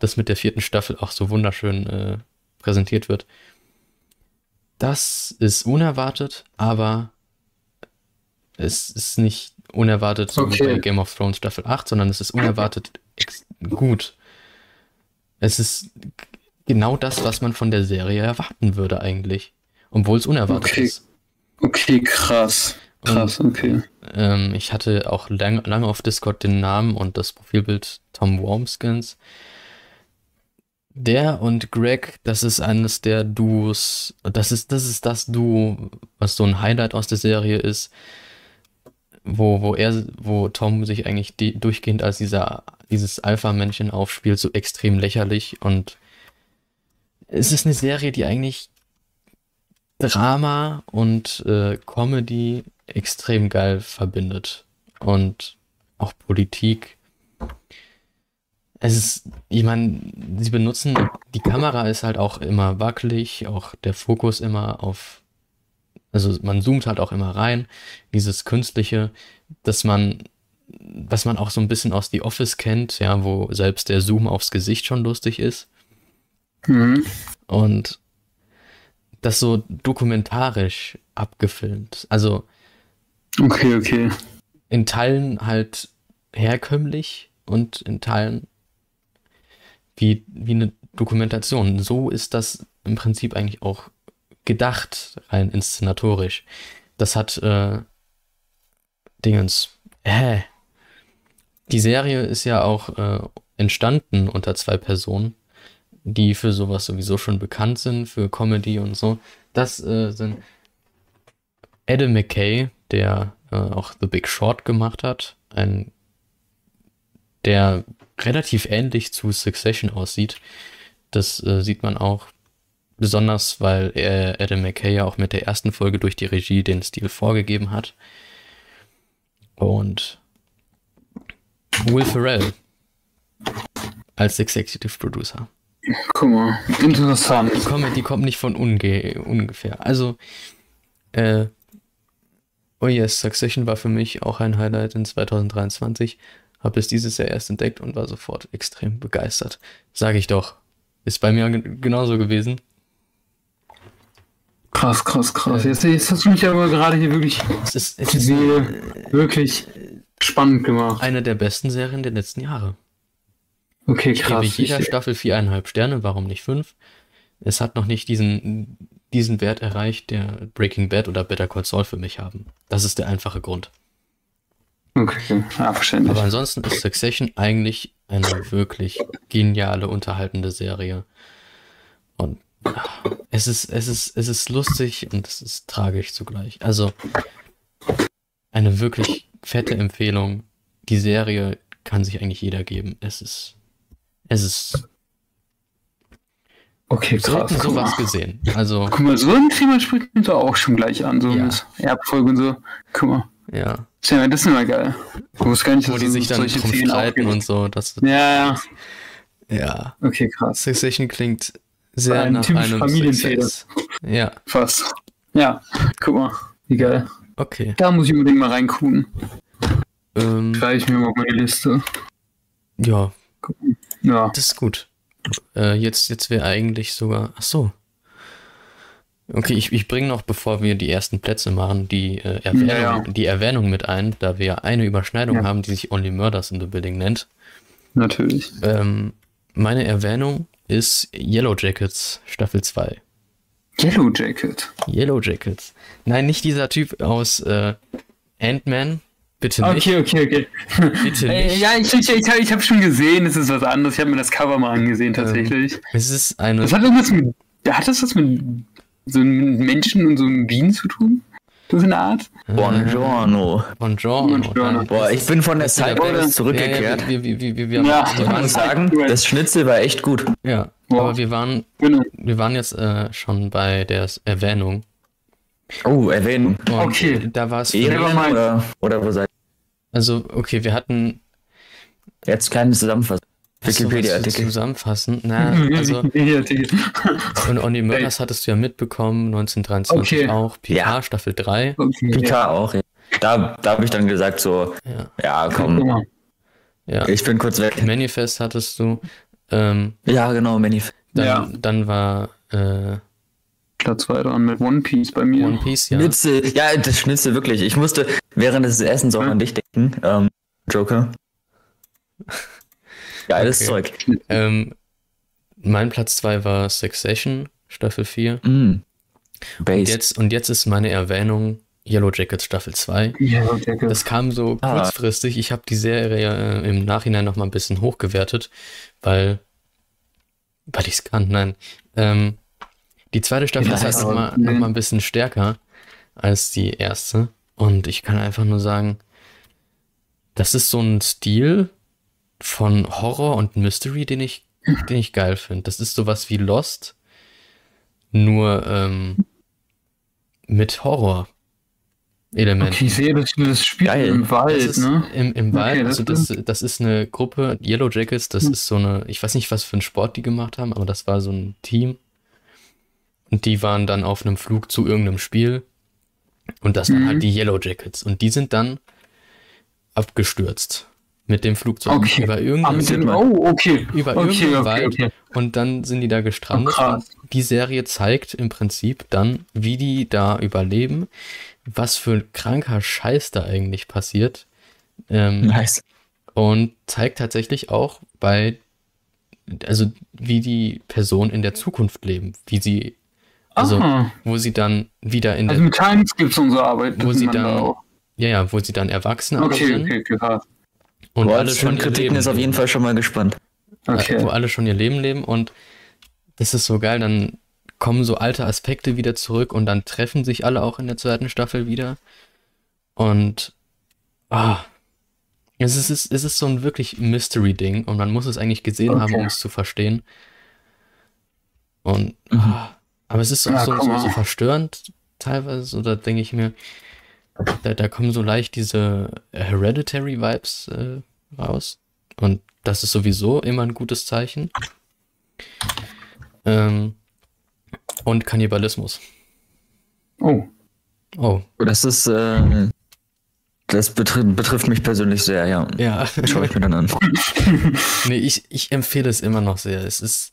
das mit der vierten Staffel auch so wunderschön äh, präsentiert wird, das ist unerwartet, aber es ist nicht unerwartet so okay. wie bei Game of Thrones Staffel 8, sondern es ist unerwartet gut. Es ist genau das, was man von der Serie erwarten würde eigentlich, obwohl es unerwartet okay. ist. Okay, krass. Krass, und, okay. Ähm, ich hatte auch lang, lange auf Discord den Namen und das Profilbild Tom Wormskins. Der und Greg, das ist eines der Duos, das ist, das ist das Duo, was so ein Highlight aus der Serie ist, wo, wo er, wo Tom sich eigentlich die, durchgehend als dieser, dieses Alpha-Männchen aufspielt, so extrem lächerlich und es ist eine Serie, die eigentlich Drama und äh, Comedy extrem geil verbindet und auch Politik es ist, ich meine, sie benutzen, die Kamera ist halt auch immer wackelig, auch der Fokus immer auf, also man zoomt halt auch immer rein, dieses künstliche, dass man, was man auch so ein bisschen aus The Office kennt, ja, wo selbst der Zoom aufs Gesicht schon lustig ist. Mhm. Und das so dokumentarisch abgefilmt. Also. Okay, okay. In Teilen halt herkömmlich und in Teilen wie, wie eine Dokumentation. So ist das im Prinzip eigentlich auch gedacht, rein inszenatorisch. Das hat äh, Dingens. Hä? Die Serie ist ja auch äh, entstanden unter zwei Personen, die für sowas sowieso schon bekannt sind, für Comedy und so. Das äh, sind Adam McKay, der äh, auch The Big Short gemacht hat, ein der relativ ähnlich zu Succession aussieht. Das äh, sieht man auch besonders, weil Adam McKay ja auch mit der ersten Folge durch die Regie den Stil vorgegeben hat. Und Will Ferrell als Executive Producer. Guck mal, interessant. Die Comedy kommt nicht von unge ungefähr. Also, äh, oh yes, Succession war für mich auch ein Highlight in 2023. Habe es dieses Jahr erst entdeckt und war sofort extrem begeistert. Sage ich doch. Ist bei mir genauso gewesen. Krass, krass, krass. Jetzt, jetzt hast du mich aber gerade hier wirklich es ist, es ist äh, wirklich spannend gemacht. Eine der besten Serien der letzten Jahre. Okay, krass. Ich gebe jeder Staffel viereinhalb Sterne, warum nicht fünf? Es hat noch nicht diesen, diesen Wert erreicht, der Breaking Bad oder Better Call Saul für mich haben. Das ist der einfache Grund. Okay, ja, verständlich. Aber ansonsten ist Succession eigentlich eine wirklich geniale, unterhaltende Serie. Und es ist, es ist, es ist lustig und es ist tragisch zugleich. Also eine wirklich fette Empfehlung. Die Serie kann sich eigentlich jeder geben. Es ist, es ist. Okay, krass. Ich sowas gesehen. Also. Guck mal, so ein Thema spricht mich da auch schon gleich an, so ja. mit Erbfolge und so. Guck mal. Ja. Das ist immer geil. Du musst gar nicht, Wo die sich dann drum streiten und so. Das, ja, ja. Ja. Okay, krass. Succession klingt sehr ein nach einem Familienfehler. Ja. Fast. Ja, guck mal, wie geil. Okay. Da muss ich unbedingt mal reingucken. Ähm, Schreibe ich mir mal meine Liste. Ja, Ja. das ist gut. Äh, jetzt jetzt wäre eigentlich sogar. Ach so. Okay, ich, ich bringe noch, bevor wir die ersten Plätze machen, die, äh, Erwähnung, Ja, ja. die Erwähnung mit ein, da wir eine Überschneidung Ja. haben, die sich Only Murders in the Building nennt. Natürlich. Ähm, meine Erwähnung ist Yellow Jackets Staffel 2. Yellow Jacket. Yellow Jackets. Nein, nicht dieser Typ aus äh, Ant-Man. Bitte nicht. Okay, okay, okay. Bitte Äh, nicht. ja, ich, ich, ich, ich habe schon gesehen, es ist was anderes. Ich habe mir das Cover mal angesehen, tatsächlich. Es ist eine. Das hat irgendwas mit. Hat das was mit so einem Menschen und so einem Bienen zu tun? So eine Art? Buongiorno. Buongiorno. Buongiorno. Nein, Boah, ich bin von der das ist ja- Cyborg Ja, zurückgekehrt. Ja, ja, wir, wir, wir, wir, Ja. Ich muss sagen, das Schnitzel war echt gut. ja, Boah. aber wir waren, Genau. wir waren jetzt äh, schon bei der Erwähnung. Oh, erwähnen. Und Okay. Da war es oder, oder wo seid also okay, wir hatten Jetzt kleine Zusammenfassung. Wikipedia-Artikel. zusammenfassen. Na, [LAUGHS] also und On the Murders hattest du ja mitbekommen, 1923 Okay. auch, Picard Ja. Staffel 3. Okay. Picard auch. Ja. Da, da habe ich dann gesagt so, Ja, komm, ja. ich bin kurz weg. Manifest hattest du. Ähm, Ja, genau, Manif. dann, Ja. dann war äh, Platz weiter an mit One Piece bei mir. One Piece, ja. Schnitzel, ja, das Schnitzel wirklich. Ich musste während des Essens auch Hm? an dich denken. Ähm, Joker. [LAUGHS] Geiles Okay. Zeug. Ähm, mein Platz 2 war Succession, Staffel 4. Mm. Und Base. jetzt, und jetzt ist meine Erwähnung Yellow Jackets Staffel 2. Yellow Jacket. Das kam so Ah. kurzfristig. Ich habe die Serie äh, im Nachhinein noch mal ein bisschen hochgewertet, weil, weil ich es kann. Nein. Ähm, die zweite Staffel Ja, ist halt aber- noch mal, ein bisschen stärker als die erste. Und ich kann einfach nur sagen, das ist so ein Stil von Horror und Mystery, den ich, den ich geil finde. Das ist sowas wie Lost, nur ähm, mit Horror-Elementen. Okay, ich sehe, das, das spielt Geil. im Wald, ist ne? im, im Wald, Okay, also das das, das ist eine Gruppe, Yellow Jackets, das Hm. ist so eine, ich weiß nicht, was für einen Sport die gemacht haben, aber das war so ein Team. Und die waren dann auf einem Flug zu irgendeinem Spiel. Und das waren Mhm. halt die Yellow Jackets. Und die sind dann abgestürzt mit dem Flugzeug Okay. über Ah, irgendeinen, dem, oh, okay. über Okay, irgendeinen okay, Wald. okay. Und dann sind die da gestrandet. Oh, die Serie zeigt im Prinzip dann, wie die da überleben, was für ein kranker Scheiß da eigentlich passiert. Ähm, Nice. und zeigt tatsächlich auch bei, also wie die Personen in der Zukunft leben, wie sie, also Aha. wo sie dann wieder in der, Also mit Timescapes und so arbeiten. Wo sie dann- auch. ja, ja, wo sie dann erwachsen Okay, sind okay, okay, krass. und Boah, alle schon Kritiken Leben ist auf jeden. Fall schon mal gespannt. Okay. wo alle schon ihr Leben leben und das ist so geil, dann kommen so alte Aspekte wieder zurück und dann treffen sich alle auch in der zweiten Staffel wieder und ah, es ist, es ist, es ist so ein wirklich Mystery-Ding und man muss es eigentlich gesehen haben, Okay. um es zu verstehen und ah, aber es ist auch Ja, so, so, so verstörend teilweise, oder denke ich mir, da, da kommen so leicht diese Hereditary-Vibes äh, raus und das ist sowieso immer ein gutes Zeichen. Ähm, und Kannibalismus. Oh, Oh, Das ist, äh, das betrifft, betrifft mich persönlich sehr, ja. ja. Schau ich mir dann an. [LAUGHS] nee, ich, ich empfehle es immer noch sehr. Es ist.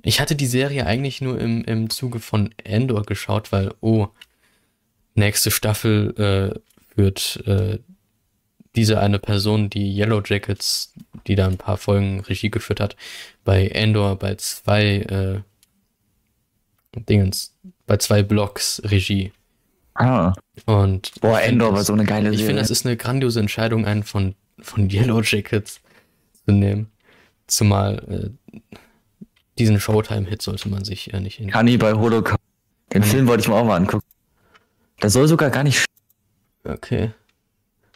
Ich hatte die Serie eigentlich nur im, im Zuge von Endor geschaut, weil, oh, nächste Staffel äh, wird äh, diese eine Person, die Yellow Jackets, die da ein paar Folgen Regie geführt hat, bei Endor bei zwei äh, Dingens, bei zwei Blocks Regie. Ah. Und Boah, ich find Endor war das- so eine geile ich Serie. finde, es ist eine grandiose Entscheidung, einen von, von Yellow Jackets zu nehmen. Zumal äh, diesen Showtime-Hit sollte man sich äh, nicht hin. Cannibal Holocaust. Den Film wollte ich mir auch mal angucken. Das soll sogar gar nicht. Okay.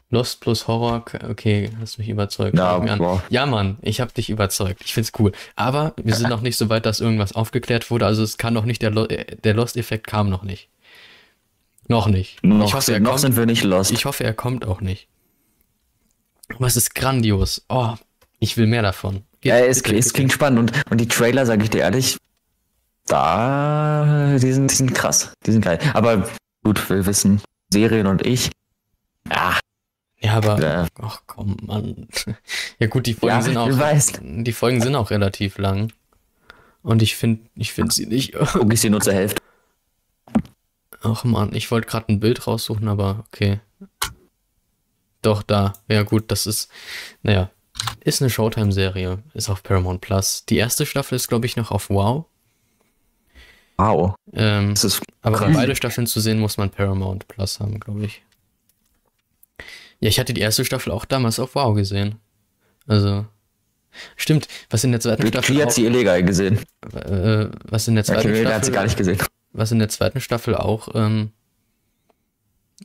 Lost plus Horror, okay, hast mich überzeugt. Ja, mir ja, Mann, ich habe dich überzeugt. Ich find's cool. Aber wir sind noch nicht so weit, dass irgendwas aufgeklärt wurde. Also es kann noch nicht, der, Lo äh, der Lost-Effekt kam noch nicht. Noch nicht. Noch, ich, hoffe, er noch kommt, sind wir nicht lost. ich hoffe, er kommt auch nicht. Aber es ist grandios. Oh, ich will mehr davon. Ja, es, bitte, es bitte. klingt spannend und, und die Trailer, sage ich dir ehrlich, da, die sind, die sind krass. Die sind geil. Aber gut, wir wissen, Serien und ich. Ah, Ja, aber, Ja. ach komm, Mann. [LAUGHS] Ja gut, die Folgen Ja, sind auch, weißt. die Folgen sind auch relativ lang. Und ich finde, ich finde sie nicht. [LAUGHS] Guck ich sie nur zur Hälfte. Ach man, ich wollte gerade ein Bild raussuchen, aber okay. Doch, da. Ja gut, das ist, naja, ist eine Showtime-Serie, ist auf Paramount Plus. Die erste Staffel ist, glaube ich, noch auf Wow. Wow. Ähm, Das ist aber um beide Staffeln zu sehen, muss man Paramount Plus haben, glaube ich. Ja, ich hatte die erste Staffel auch damals auf Wow gesehen. Also, stimmt, was in der zweiten Staffel Wie hat sie illegal gesehen? äh, was in der zweiten Kiwi hat sie gar Staffel, nicht gesehen. was in der zweiten Staffel auch ähm,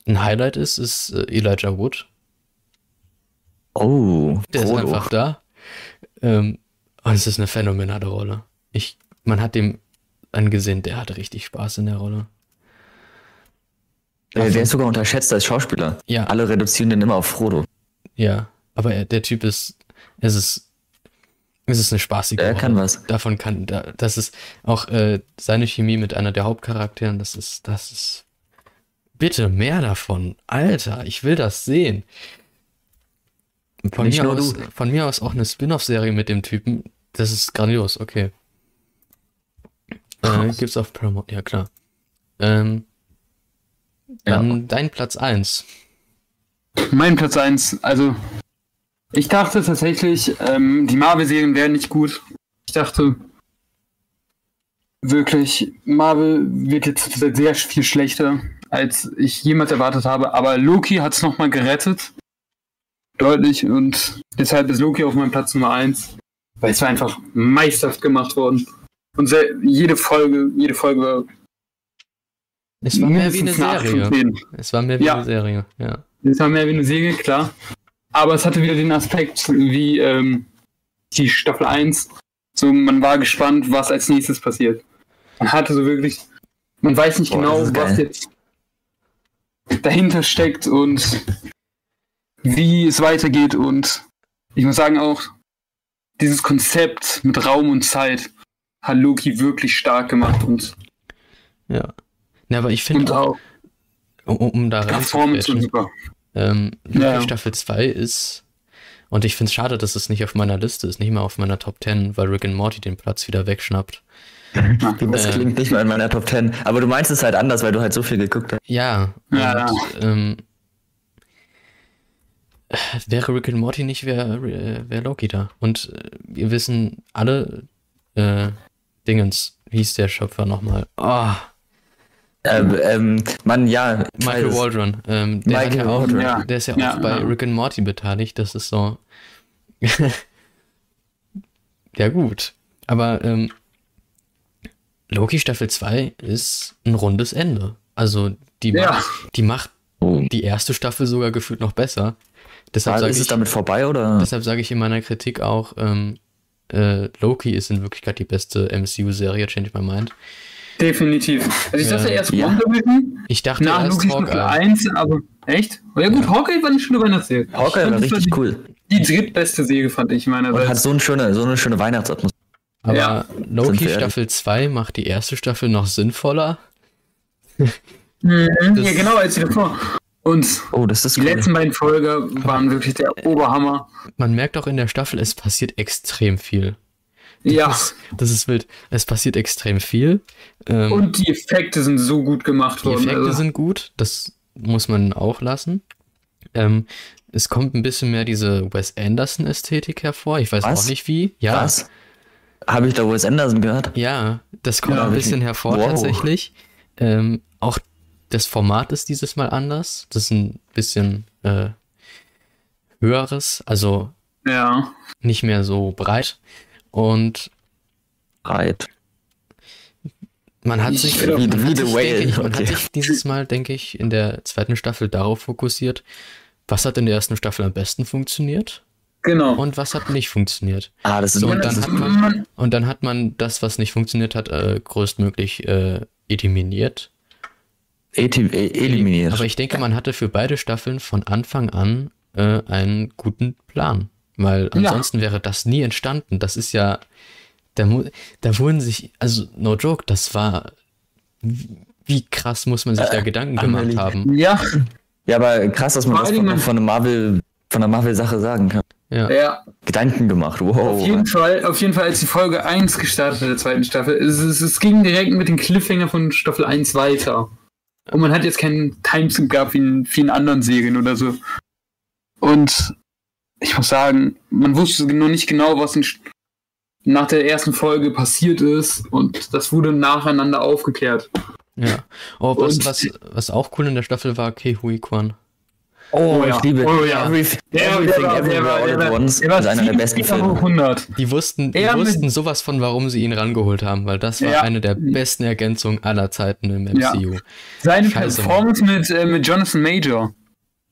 ein Highlight ist, ist äh, Elijah Wood. Oh, Der ist Frodo. einfach da. Ähm, und es ist eine phänomenale Rolle. Ich, man hat dem angesehen, der hatte richtig Spaß in der Rolle. Der, der ist sogar unterschätzt als Schauspieler. Ja. Alle reduzieren den immer auf Frodo. Ja, aber er, der Typ ist, es ist, es ist eine spaßige Der Rolle. kann was. Davon kann, da, das ist auch äh, seine Chemie mit einer der Hauptcharakteren, das ist, das ist, bitte mehr davon. Alter, ich will das sehen. Von Nicht mir, aus, du. von mir aus auch eine Spin-off-Serie mit dem Typen, das ist grandios, okay. Äh, gibt's auf Paramount, ja klar. Ähm, dann dein Platz 1. Mein Platz 1, also ich dachte tatsächlich, ähm, die Marvel-Serien wären nicht gut. Ich dachte wirklich, Marvel wird jetzt sehr viel schlechter, als ich jemals erwartet habe. Aber Loki hat es nochmal gerettet. Deutlich. Und deshalb ist Loki auf meinem Platz Nummer 1. Weil es war einfach meisterhaft gemacht worden. Und sehr, jede Folge, jede Folge war Es war mehr wie eine mindestens eine 8 Serie. von 10. Es war mehr wie Ja. eine Serie, ja. Es war mehr wie eine Serie, klar. Aber es hatte wieder den Aspekt wie ähm, die Staffel 1. So, man war gespannt, was als nächstes passiert. Man hatte so wirklich, man weiß nicht Boah, genau, was jetzt dahinter steckt und wie es weitergeht. Und ich muss sagen auch, dieses Konzept mit Raum und Zeit hat Loki wirklich stark gemacht und, Ja. Na, aber ich finde auch, um, um da super. ähm, Loki Ja. Staffel 2 ist, und ich finde es schade, dass es nicht auf meiner Liste ist, nicht mal auf meiner Top 10, weil Rick and Morty den Platz wieder wegschnappt. [LAUGHS] Das klingt nicht mal in meiner Top 10. Aber du meinst es halt anders, weil du halt so viel geguckt hast. Ja, Ja. und, ähm, wäre Rick and Morty nicht, wäre wär Loki da. Und äh, wir wissen alle, äh, Dingens, wie hieß der Schöpfer nochmal? Ah, Ähm, ähm, Mann, ja. ich Michael. Waldron. Ähm, der, Michael ja auch. Ja. der ist ja, Ja, auch bei ja. Rick and Morty beteiligt. Das ist so. [LAUGHS] ja, gut. Aber ähm, Loki Staffel 2 ist ein rundes Ende. Also, die, macht, die macht Oh. die erste Staffel sogar gefühlt noch besser. Deshalb sage ist es ich, damit vorbei oder? deshalb sag ich in meiner Kritik auch, ähm, äh, Loki ist in Wirklichkeit die beste MCU-Serie, Change My Mind. Definitiv. Also ich Ja. dachte erst Ja. WandaVision, Ich dachte nach erst Loki Staffel Hawkeye. 1, aber echt? Ja gut, Hawkeye war eine schöne Weihnachtsserie. Hawkeye Ich war richtig die, cool. Die drittbeste Serie fand ich Und hat so eine schöne, so eine schöne Weihnachtsatmosphäre. Aber Ja. Loki? Staffel 2 macht die erste Staffel noch sinnvoller. Mhm, ja genau, als sie davor. Und Oh, das ist die cool. letzten beiden Folgen waren wirklich der Oberhammer. Man merkt auch in der Staffel, es passiert extrem viel. Ja, Das, das ist wild. Es passiert extrem viel. Ähm, und die Effekte sind so gut gemacht die worden. Effekte also, sind gut, das muss man auch lassen. Ähm, es kommt ein bisschen mehr diese Wes Anderson-Ästhetik hervor. Ich weiß Was? auch nicht wie. Ja, Was? Habe ich da Wes Anderson gehört? ja, das kommt Ja, ein bisschen hervor Wow. tatsächlich. Ähm, auch das Format ist dieses Mal anders. Das ist ein bisschen äh, höheres, also ja. nicht mehr so breit. Und Breit. man hat Ich sich, man hat The sich, Whale. denke ich, man Okay. hat sich dieses Mal, denke ich, in der zweiten Staffel darauf fokussiert, was hat in der ersten Staffel am besten funktioniert Genau. und was hat nicht funktioniert. Ah, das ist So, und dann hat man, und dann hat man das, was nicht funktioniert hat, äh, größtmöglich äh, eliminiert. E- eliminiert. Aber ich denke, man hatte für beide Staffeln von Anfang an äh, einen guten Plan. Weil ansonsten wäre das nie entstanden. Das ist ja, da, da wurden sich, also no joke, das war, wie krass muss man sich da Gedanken gemacht haben. Ja, Ja, aber krass, dass man das von, von einer Marvel, von einer Marvel-Sache sagen kann. Ja. Ja, Gedanken gemacht. Wow. auf jeden Fall, auf jeden Fall, als die Folge 1 gestartet der zweiten Staffel, es, es, es ging direkt mit dem Cliffhanger von Staffel 1 weiter. Und man hat jetzt keinen Timeskip gehabt wie in vielen anderen Serien oder so. Und ich muss sagen, man wusste noch nicht genau, was nach der ersten Folge passiert ist. Und das wurde nacheinander aufgeklärt. Ja. Oh, was, Und- was, was auch cool in der Staffel war, Kehui Kwan. Oh, Oh ja. ich liebe Oh ja. Everything, Der- Everything der war- der Everywhere All at Once. Der war ist einer der besten Filme. 100. Die wussten, die Er wussten sowas von, warum sie ihn rangeholt haben, weil das war Ja. eine der besten Ergänzungen aller Zeiten im MCU. Seine Scheiße, Performance mit, äh, mit Jonathan Major.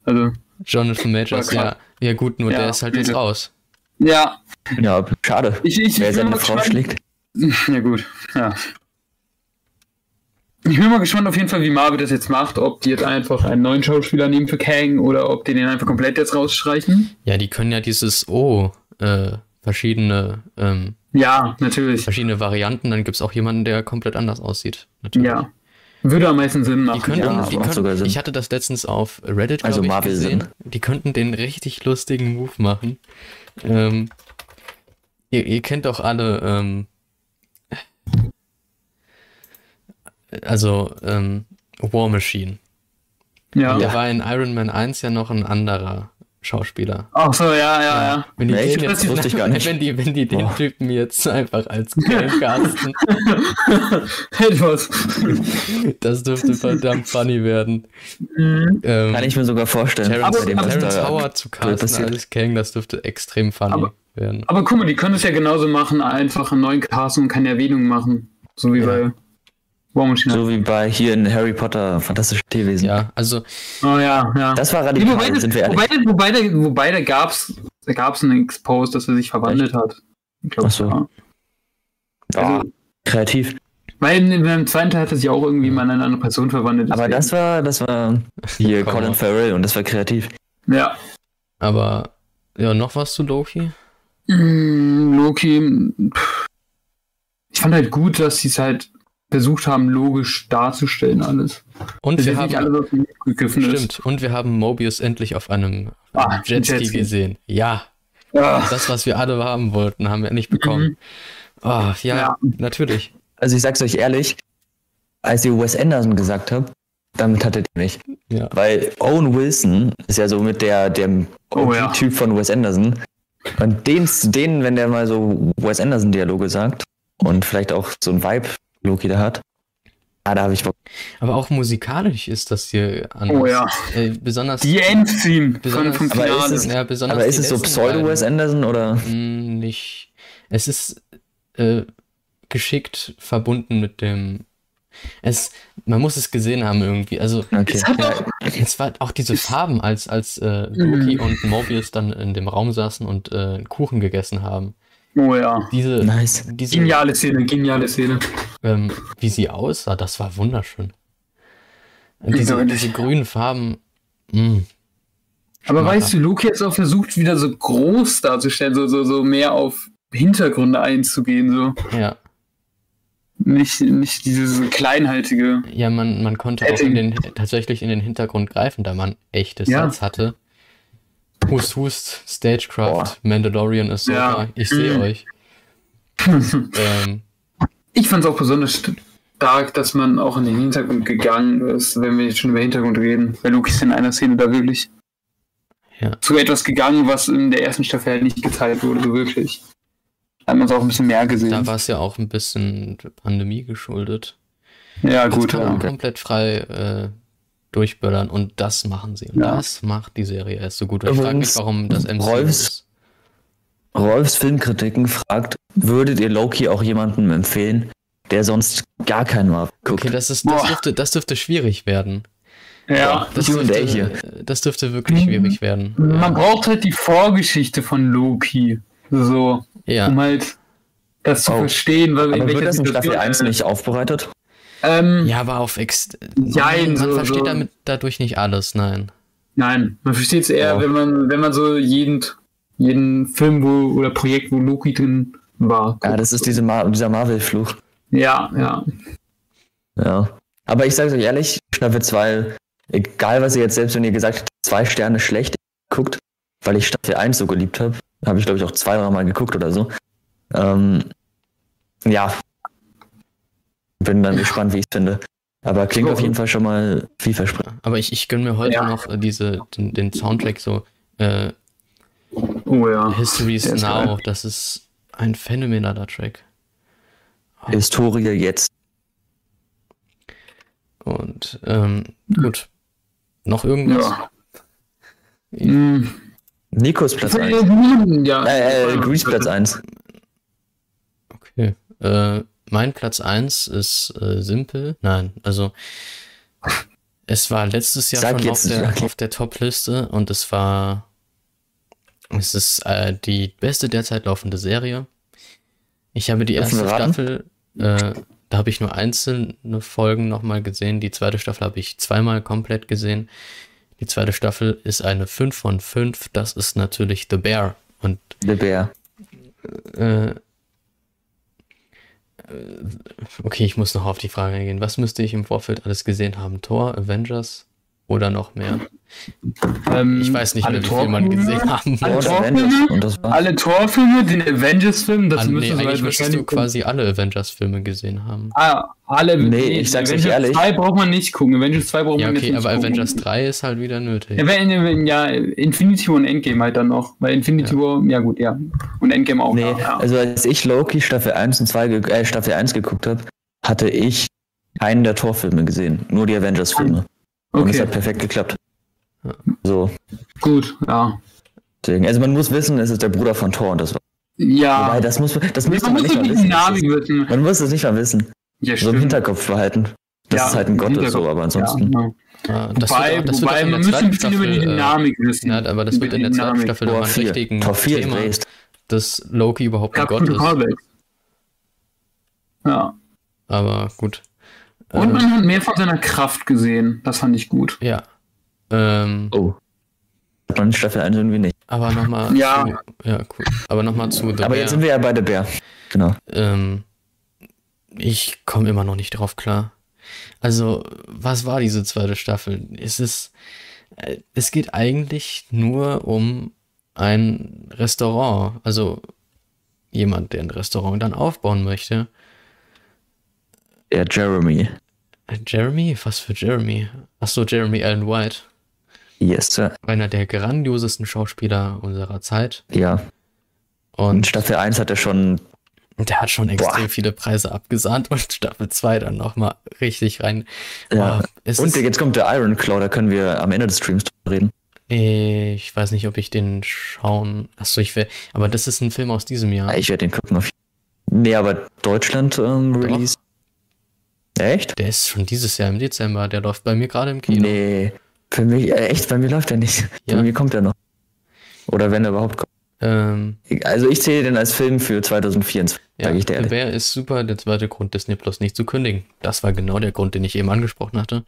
Also, Jonathan Majors, ja. Ja gut, nur Ja, der ist halt jetzt raus. ja, Ja, schade. ich, ich, Wer seine Frau schlägt. [LAUGHS] Ja, gut. Ja. Ich bin mal gespannt auf jeden Fall, wie Marvel das jetzt macht. Ob die jetzt einfach einen neuen Schauspieler nehmen für Kang oder ob die den einfach komplett jetzt rausstreichen. Ja, die können ja dieses Oh, äh, verschiedene, ähm, Ja, natürlich. verschiedene Varianten, dann gibt es auch jemanden, der komplett anders aussieht. Natürlich. Ja. Würde am meisten Sinn Die machen. könnten, Ja, die könnten, sogar Sinn. ich hatte das letztens auf Reddit, Also glaube ich, Marvel gesehen. Sinn. Die könnten den richtig lustigen Move machen. Ähm, ihr, ihr kennt doch alle, ähm, also ähm, War Machine. Ja. Der war in Iron Man 1 ja noch ein anderer Schauspieler. Ach so, ja, ja, ja. Wenn die, Echt? den jetzt, wusste ich gar [LAUGHS] nicht. Wenn die, wenn die den Boah. Typen jetzt einfach als [LAUGHS] Kang casten, Etwas. das dürfte verdammt funny werden. Mhm. Ähm, Kann ich mir sogar vorstellen. Terrence, Aber- dem, was Terrence Howard zu casten als Kang, das dürfte extrem funny Aber- werden. Aber guck mal, die können es ja genauso machen, einfach einen neuen Cast und keine Erwähnung machen. So wie Ja. bei War Machine. So wie bei hier in Harry Potter Fantastische Tierwesen. Ja, also Oh ja, ja. Das war Nee, radikal, wobei, sind wir ehrlich. wobei, wobei, da, wobei da gab's, da gab's einen Expose, dass er sich verwandelt hat. Ich glaub, Ach so. ja. Also, kreativ. weil in, in dem zweiten Teil hat er sich auch irgendwie mal in eine andere Person verwandelt. Aber deswegen. das war, das war hier [LAUGHS] Colin. Farrell und das war kreativ. Ja. Aber ja, noch was zu Loki? Mm, Loki. pff. Ich fand halt gut, dass sie es halt versucht haben, logisch darzustellen, alles. Und wir nicht haben alles ist. stimmt, und wir haben Mobius endlich auf einem, Ah, Jetski Jetski. gesehen. Ja, Ja. das was wir alle haben wollten, haben wir endlich bekommen. Ah, ja, Ja. natürlich. Also ich sag's euch ehrlich, als ihr Wes Anderson gesagt habt, damit hattet ihr mich. Ja. Weil Owen Wilson ist ja so mit der, dem Oh ja. Typ von Wes Anderson. Und den, den, wenn der mal so Wes Anderson-Dialoge sagt und vielleicht auch so ein Vibe Loki da hat, ah, da habe ich Bock. Aber auch musikalisch ist das hier anders. Oh ja. Äh, besonders Die Endscene von, Besonders- vom Aber ist es- ja, besonders Aber ist es so Pseudo-Wes beiden. Anderson oder? Mm, nicht. Es ist äh, geschickt verbunden mit dem. Es, man muss es gesehen haben irgendwie. Also Okay. Es Ja, war auch diese Farben, als als äh, Loki und Mobius dann in dem Raum saßen und äh, Kuchen gegessen haben. Oh ja. Diese, nice. diese Geniale Szene, geniale Szene. ähm, wie sie aussah, das war wunderschön. Und diese, diese grünen Farben. mm, Aber weißt du, Loki hat es auch versucht, wieder so groß darzustellen, so, so, so mehr auf Hintergründe einzugehen, so. ja, Nicht, nicht dieses kleinhaltige. ja, man, man konnte auch in den, tatsächlich in den Hintergrund greifen, da man echte Ja. Sets hatte. Hust, Hust, Stagecraft, Boah. Mandalorian ist so Ja. da. Ich sehe Mhm. euch. [LAUGHS] Ähm, Ich fand es auch besonders stark, dass man auch in den Hintergrund gegangen ist, wenn wir jetzt schon über Hintergrund reden. Weil Loki ist in einer Szene da wirklich Ja. zu etwas gegangen, was in der ersten Staffel halt nicht gezeigt wurde, so wirklich. Da hat man es auch ein bisschen mehr gesehen. da war es ja auch ein bisschen Pandemie geschuldet. ja, Jetzt gut. kann man Ja. komplett frei äh, durchböllern und das machen sie. Und Ja. das macht die Serie erst so gut. Ich frage mich, warum das MCU Rolfs- ist. Rolfs Filmkritiken fragt, würdet ihr Loki auch jemandem empfehlen, der sonst gar keinen Marvel guckt? Okay, das ist, das Boah. dürfte, das dürfte schwierig werden. ja. Das dürfte, hier. das dürfte wirklich Mhm. schwierig werden. Man braucht halt die Vorgeschichte von Loki. So, Ja, um halt das zu Oh. verstehen, weil Aber wird das in Staffel er 1 ist. nicht aufbereitet? Ähm, ja, aber auf ex Jein, man so- versteht so- damit dadurch nicht alles, nein. Nein, man versteht es eher, Ja. wenn man, wenn man so jeden, jeden Film wo, oder Projekt, wo Loki drin war. Ja, das ist diese Mar dieser Marvel-Fluch. Ja, ja. Ja. Aber ich sage euch ehrlich, Staffel 2 egal was ihr jetzt, selbst wenn ihr gesagt habt, zwei Sterne schlecht guckt, weil ich Staffel 1 so geliebt habe, habe ich glaube ich auch zwei, drei Mal geguckt oder so. Ähm, ja. Bin dann gespannt, wie ich es finde. Aber klingt So. auf jeden Fall schon mal vielversprechend. Aber ich, ich gönne mir heute Ja. noch äh, diese, den, den Soundtrack so, äh, Oh ja. History's ist Now, geil. das ist ein phänomenaler Track. Historie jetzt. Und ähm, gut. Noch irgendwas? Ja. Hm. Nikos Platz 1. Ja. Äh, äh, Grease Platz 1. Okay. Äh, mein Platz 1 ist äh, simpel. Nein, also es war letztes Jahr Sag schon auf der, okay. auf der Top-Liste und es war es ist äh, die beste derzeit laufende Serie. Ich habe die erste? Staffel, äh, da habe ich nur einzelne Folgen nochmal gesehen. Die zweite Staffel habe ich zweimal komplett gesehen. Die zweite Staffel ist eine 5 von 5. Das ist natürlich The Bear. Und The Bear. äh, okay, ich muss noch auf die Frage eingehen. Was müsste ich im Vorfeld alles gesehen haben? Thor, Avengers oder noch mehr? Ähm, Ich weiß nicht alle mehr, wie viel man Torfilme? gesehen haben Alle muss. Torfilme? Alle Torfilme, den Avengers-Film, das Ah, nee, müsste eigentlich müsstest du quasi alle Avengers-Filme gesehen haben. Ah, alle. Nee, ich sag's euch Avengers ehrlich. 2 braucht man nicht gucken. Avengers 2 braucht Ja, man okay, nicht aber gucken. Avengers 3 ist halt wieder nötig. Ja, wenn, wenn, ja, Infinity War und Endgame halt dann noch. Weil Infinity War, ja gut, ja. Und Endgame auch. Nee, ja, ja. also als ich Loki Staffel 1 und 2, ge- äh, Staffel 1 geguckt habe, hatte ich keinen der Torfilme gesehen. Nur die Avengers-Filme. Und es okay, hat perfekt geklappt. Ja. So, gut, ja. deswegen. Also man muss wissen, es ist der Bruder von Thor und das war. Ja. Wobei, das muss, das müsste man man muss nicht ja mal die wissen. Ist, wissen. man muss es nicht mal wissen. Ja, So im Hinterkopf behalten. Das Ja, ist halt ein Gott oder so, aber ansonsten. Ja, ja. Ah, das wobei, wird, das wobei wird ein zweiten bisschen über die Staffel. Äh, Dynamik wissen. ja, aber das Über wird in der zweiten Dynamik. Staffel nochmal einen 4. richtigen Tor 4 Thema, ist dass Loki überhaupt ein Gott ist. Ja. Aber gut. Und Ähm, man hat mehr von seiner Kraft gesehen. Das fand ich gut. ja. Ähm, Oh. Hat man in Staffel 1 irgendwie nicht. aber nochmal Ja. zu. Ja, cool. Aber nochmal zu The aber Bear. jetzt sind wir ja bei The Bear. Genau. Ähm, ich komme immer noch nicht drauf klar. Also, was war diese zweite Staffel? Es ist, äh, es geht eigentlich nur um ein Restaurant. Also, jemand, der ein Restaurant dann aufbauen möchte. Der Jeremy. Jeremy? Was für Jeremy? Achso, Jeremy Allen White. Yes, Sir. Einer der grandiosesten Schauspieler unserer Zeit. Ja. In Und Staffel 1 hat er schon. der hat schon extrem Boah. viele Preise abgesahnt und Staffel 2 dann nochmal richtig rein. Ja. Es Und jetzt kommt der Iron Claw, da können wir am Ende des Streams drüber reden. Ich weiß nicht, ob ich den schauen. Achso, ich will. Aber das ist ein Film aus diesem Jahr. Ich werde den gucken auf. Nee, aber Deutschland ähm, Doch. Echt? Der ist schon dieses Jahr im Dezember. Der läuft bei mir gerade im Kino. Nee. Für mich, äh, echt, bei mir läuft er nicht. Ja. Bei mir kommt er noch. Oder wenn er überhaupt kommt. Ähm, Also ich zähle den als Film für 2024, ja, sage ich dir ehrlich. Bear ist super. Der zweite Grund, Disney Plus nicht zu kündigen. Das war genau der Grund, den ich eben angesprochen hatte.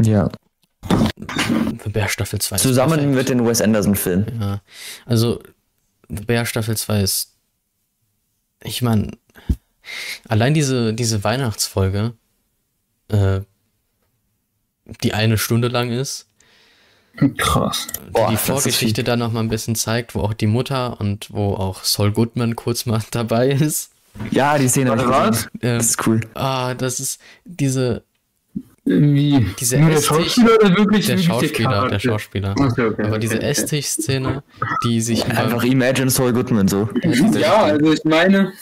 Ja. The Bear Staffel 2 ist Zusammen mit den Wes Anderson-Filmen. Ja, also The Bear Staffel 2 ist. Ich meine, allein diese, diese Weihnachtsfolge, äh, die eine Stunde lang ist, Krass. die Boah, die Vorgeschichte da noch mal ein bisschen zeigt, wo auch die Mutter und wo auch Saul Goodman kurz mal [LAUGHS] dabei ist. Ja, die Szene Warte, was? Ähm, Das ist cool. ah, das ist diese, Wie? Diese Nur der Schauspieler oder wirklich der Schauspieler, der? Schauspieler. Okay, okay, Aber okay, diese okay. Esstisch-Szene, die sich Einfach Imagine Saul Goodman so. Ja, also ich meine,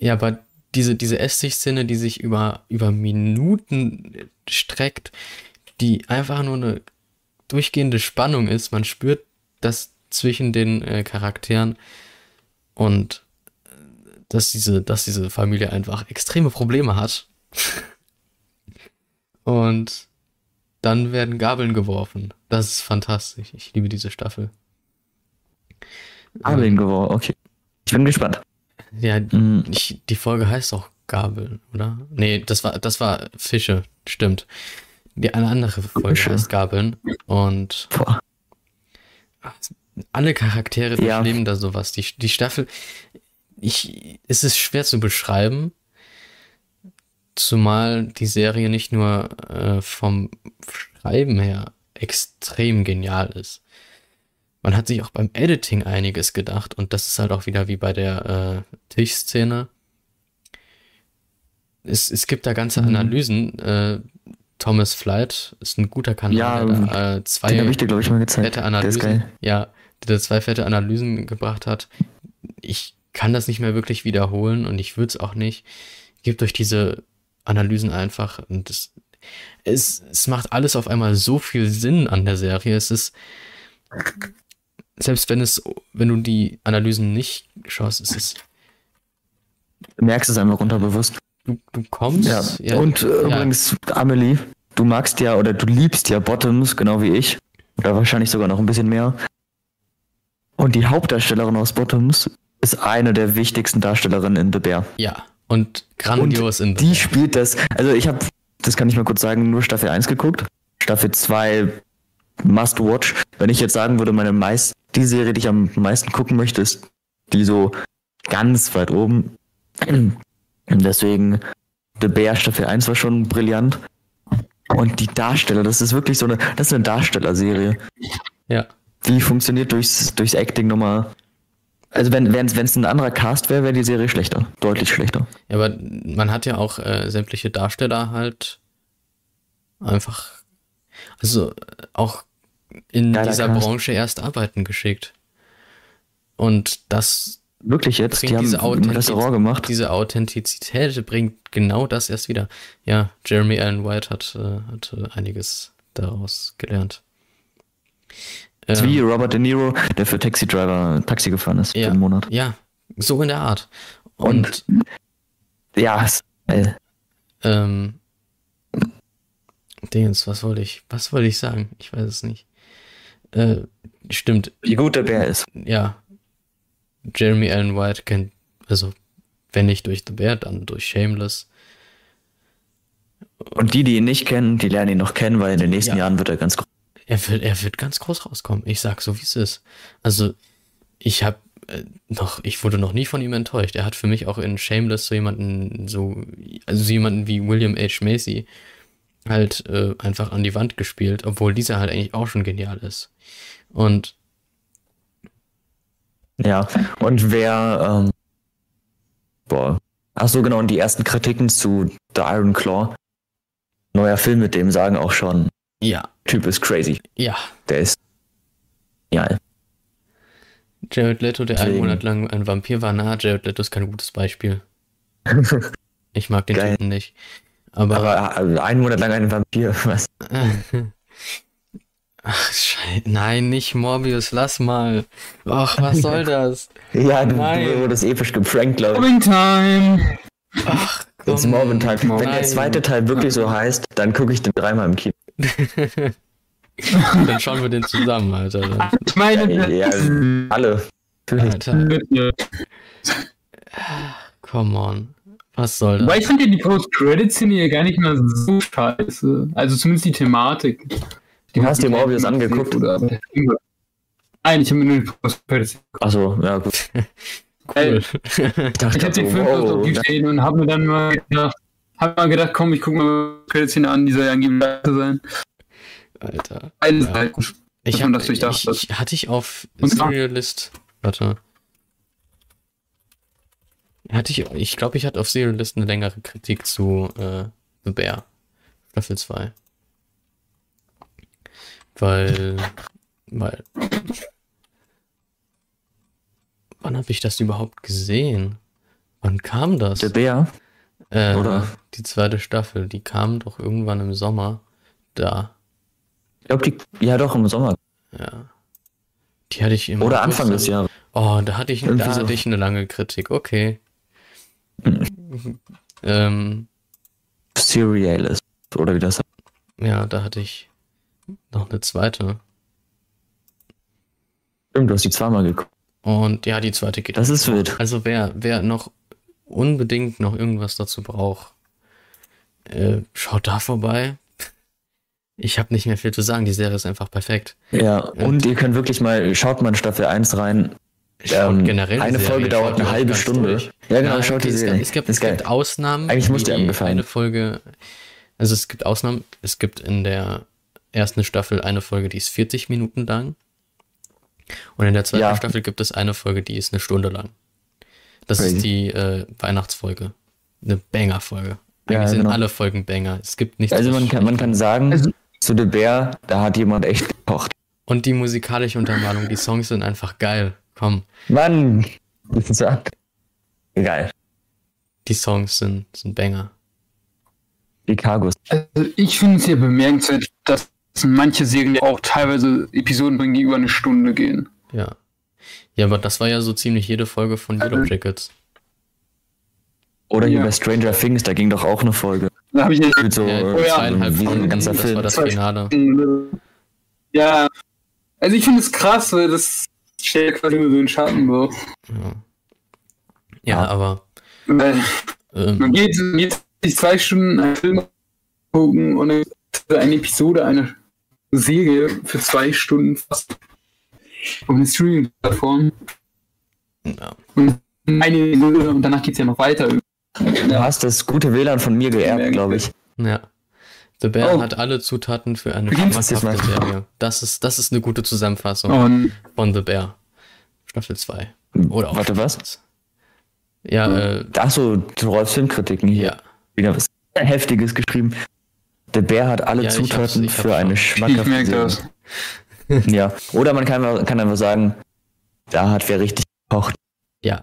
Ja, aber diese, diese Esstisch-Szene, die sich über, über Minuten streckt, die einfach nur eine durchgehende Spannung ist. Man spürt das zwischen den äh, Charakteren und äh, dass diese, dass diese Familie einfach extreme Probleme hat. [LAUGHS] und dann werden Gabeln geworfen. Das ist fantastisch. Ich liebe diese Staffel. Abeln geworden, okay. Ich bin gespannt. Ja, Mhm. Ich, die Folge heißt auch Gabeln, oder? Nee, das war, das war Fische, stimmt. Die eine andere Folge Fische. heißt Gabeln. Und Boah. alle Charaktere Ja. durchleben da sowas. Die, die Staffel, ich, es ist schwer zu beschreiben. Zumal die Serie nicht nur äh, vom Schreiben her extrem genial ist. Man hat sich auch beim Editing einiges gedacht und das ist halt auch wieder wie bei der äh, Tischszene. Es, es gibt da ganze Mhm. Analysen. Äh, Thomas Flight ist ein guter Kanal, Ja, der da, äh, zwei Den ich dir, glaube ich, mal gezeigt. fette Der ist Analysen, geil. ja, der zwei fette Analysen gebracht hat. Ich kann das nicht mehr wirklich wiederholen und ich würde es auch nicht. Gebt euch diese Analysen einfach und das, es, es macht alles auf einmal so viel Sinn an der Serie. Es ist, selbst wenn es, wenn du die Analysen nicht schaust, es ist, Du merkst es einfach unterbewusst. du, du kommst, Ja. Und äh, übrigens, Amelie, du magst ja oder du liebst ja Bottoms, genau wie ich. Oder wahrscheinlich sogar noch ein bisschen mehr. Und die Hauptdarstellerin aus Bottoms ist eine der wichtigsten Darstellerinnen in The Bear. ja, und grandios in Die spielt das. Also ich habe, das kann ich mal kurz sagen, nur Staffel 1 geguckt. Staffel 2 must watch. Wenn ich jetzt sagen würde, meine meist, die Serie, die ich am meisten gucken möchte, ist die so ganz weit oben. Und deswegen, The Bear Staffel 1 war schon brillant. Und die Darsteller, das ist wirklich so eine, das ist eine Darstellerserie. Ja, Die funktioniert durchs, durchs Acting nochmal. Also wenn wenn es ein anderer Cast wäre, wäre die Serie schlechter. Deutlich schlechter. Ja, aber man hat ja auch äh, sämtliche Darsteller halt einfach, also auch in Geiler dieser Cast. Branche erst arbeiten geschickt. Und das, Wirklich jetzt, die haben diese ein Restaurant gemacht. diese Authentizität bringt genau das erst wieder. Ja, Jeremy Allen White hat, äh, hat äh, einiges daraus gelernt. Ähm, wie Robert De Niro, der für Taxi Driver Taxi gefahren ist Ja. für einen Monat. ja, so in der Art. Und, Und- Ja, ist geil. ähm, Dingens, was wollte ich, was wollte ich sagen? Ich weiß es nicht. Äh, stimmt, wie gut der Bär ist. ja, Jeremy Allen White kennt, also wenn nicht durch The Bear, dann durch Shameless. Und die, die ihn nicht kennen, die lernen ihn noch kennen, weil in den nächsten Ja. Jahren wird er ganz groß. Er wird, er wird ganz groß rauskommen. Ich sag so, wie es ist. Also, ich habe äh, noch, ich wurde noch nie von ihm enttäuscht. Er hat für mich auch in Shameless so jemanden, so, also so jemanden wie William H. Macy halt äh, einfach an die Wand gespielt, obwohl dieser halt eigentlich auch schon genial ist. Und Ja. Und wer, ähm, boah. Ach so, genau, und die ersten Kritiken zu The Iron Claw. Neuer Film mit dem sagen auch schon, ja, Typ ist crazy. ja. Der ist, ja, Jared Leto, der einen. Monat lang ein Vampir war, na, Jared Leto ist kein gutes Beispiel. [LAUGHS] Ich mag den Geil. Typen nicht. Aber, aber äh, einen Monat lang ein Vampir, [LAUGHS] was? [LAUGHS] Ach, Scheiße. Nein, nicht Morbius, lass mal. Ach, was [LAUGHS] soll das? Ja, du, Nein. du wurdest episch geprankt, glaube ich. Time! Ach, komm. Morbin Tag. Wenn der zweite Teil wirklich so heißt, dann gucke ich den dreimal im Kino. [LAUGHS] Dann schauen wir den zusammen, Alter. Dann. [LAUGHS] Ich meine, Ja, alle. Natürlich. Alter, come on. Was soll das? Weil ich fand ja die Post-Credit-Szene ja gar nicht mal so scheiße. Also zumindest die Thematik. Du hast dir hat mich Morbius angeguckt? Oder Nein, ich habe mir nur die Post-Credit-Szene Achso, ja gut. [LAUGHS] Cool. Ich Ich dachte, habe den Film wow, auf die stehen und habe mir dann mal gedacht, hab mal gedacht, komm, ich guck mal die Credit-Szene an, die soll ja angeblich zu sein. Alter. Alles Ja. halt. Ich hab, das ich, hat. ich, hatte ich auf Und zwar- Serial List. Warte. Hatte ich, ich glaube, ich hatte auf Serial List eine längere Kritik zu äh, The Bear. Staffel 2. Weil, weil. Wann habe ich das überhaupt gesehen? Wann kam das? Der Bär. Äh, oder? Die zweite Staffel, die kam doch irgendwann im Sommer. Da. Ich glaube, die. Ja, doch, im Sommer. Ja. Die hatte ich im Oder Anfang des Jahres. Oh, da hatte ich, da so. hatte ich eine lange Kritik. Okay. Mhm. ähm, Serial ist. Oder wie das heißt. ja, da hatte ich noch eine zweite. Stimmt, du hast die zweimal geguckt. Und ja, die zweite geht. Das ist wild. Also wer, wer noch unbedingt noch irgendwas dazu braucht, äh, schaut da vorbei. Ich habe nicht mehr viel zu sagen. Die Serie ist einfach perfekt. Ja, und ihr könnt wirklich mal, schaut mal in Staffel 1 rein. schaut Ähm, generell eine die Folge Serie, dauert schaut eine halbe Stunde. durch. Ja, genau, schaut okay, die es, Serie. es, gibt, es gibt Ausnahmen. Eigentlich muss die angefallen. Eine Folge, also es gibt Ausnahmen. Es gibt in der ersten Staffel eine Folge, die ist 40 Minuten lang. Und in der zweiten Ja. Staffel gibt es eine Folge, die ist eine Stunde lang. Das Crazy. ist die äh, Weihnachtsfolge. Eine Banger-Folge. Eigentlich Ja, sind genau. alle Folgen Banger. Es gibt nichts. Also man kann, man kann sagen, Also- zu The Bear, da hat jemand echt gekocht. Und die musikalische Untermalung, die Songs sind einfach geil. Komm, Mann, das ist. Egal. die Songs sind, sind Banger. Chicago. Also ich finde es hier bemerkenswert, dass manche Serien ja auch teilweise Episoden bringen, die über eine Stunde gehen. Ja. Ja, aber das war ja so ziemlich jede Folge von Yellow Also- Jackets. Oder hier Ja. bei Stranger Things, da ging doch auch eine Folge. Da habe ich nicht Mit so, Ja, oh ja. zweieinhalb so ein Folgen, ganzer das Film. war das Finale. Ja. Also ich finde es krass, weil das stellt quasi nur so einen Schatten so. Ja, ja aber Weil ähm, man geht, sich zwei Stunden einen Film gucken und eine Episode, eine Serie für zwei Stunden fast auf eine Streaming-Plattform. ja. Und eine und danach geht es ja noch weiter. Du hast das gute WLAN von mir geerbt, glaube ich. ja. The Bear Oh. hat alle Zutaten für eine Beginnst du jetzt schmackhafte mal? Serie. Das ist, das ist eine gute Zusammenfassung Und von The Bear. Staffel 2. Oder auch Warte, was? das. Ja, äh, Achso, du rollst Filmkritiken hier. ja. Wieder was Heftiges geschrieben. The Bear hat alle Ja, ich Zutaten ich hab's für eine ich schmackhafte merke Serie. das. [LAUGHS] Ja. Oder man kann, kann einfach sagen, da hat wer richtig gekocht. Ja.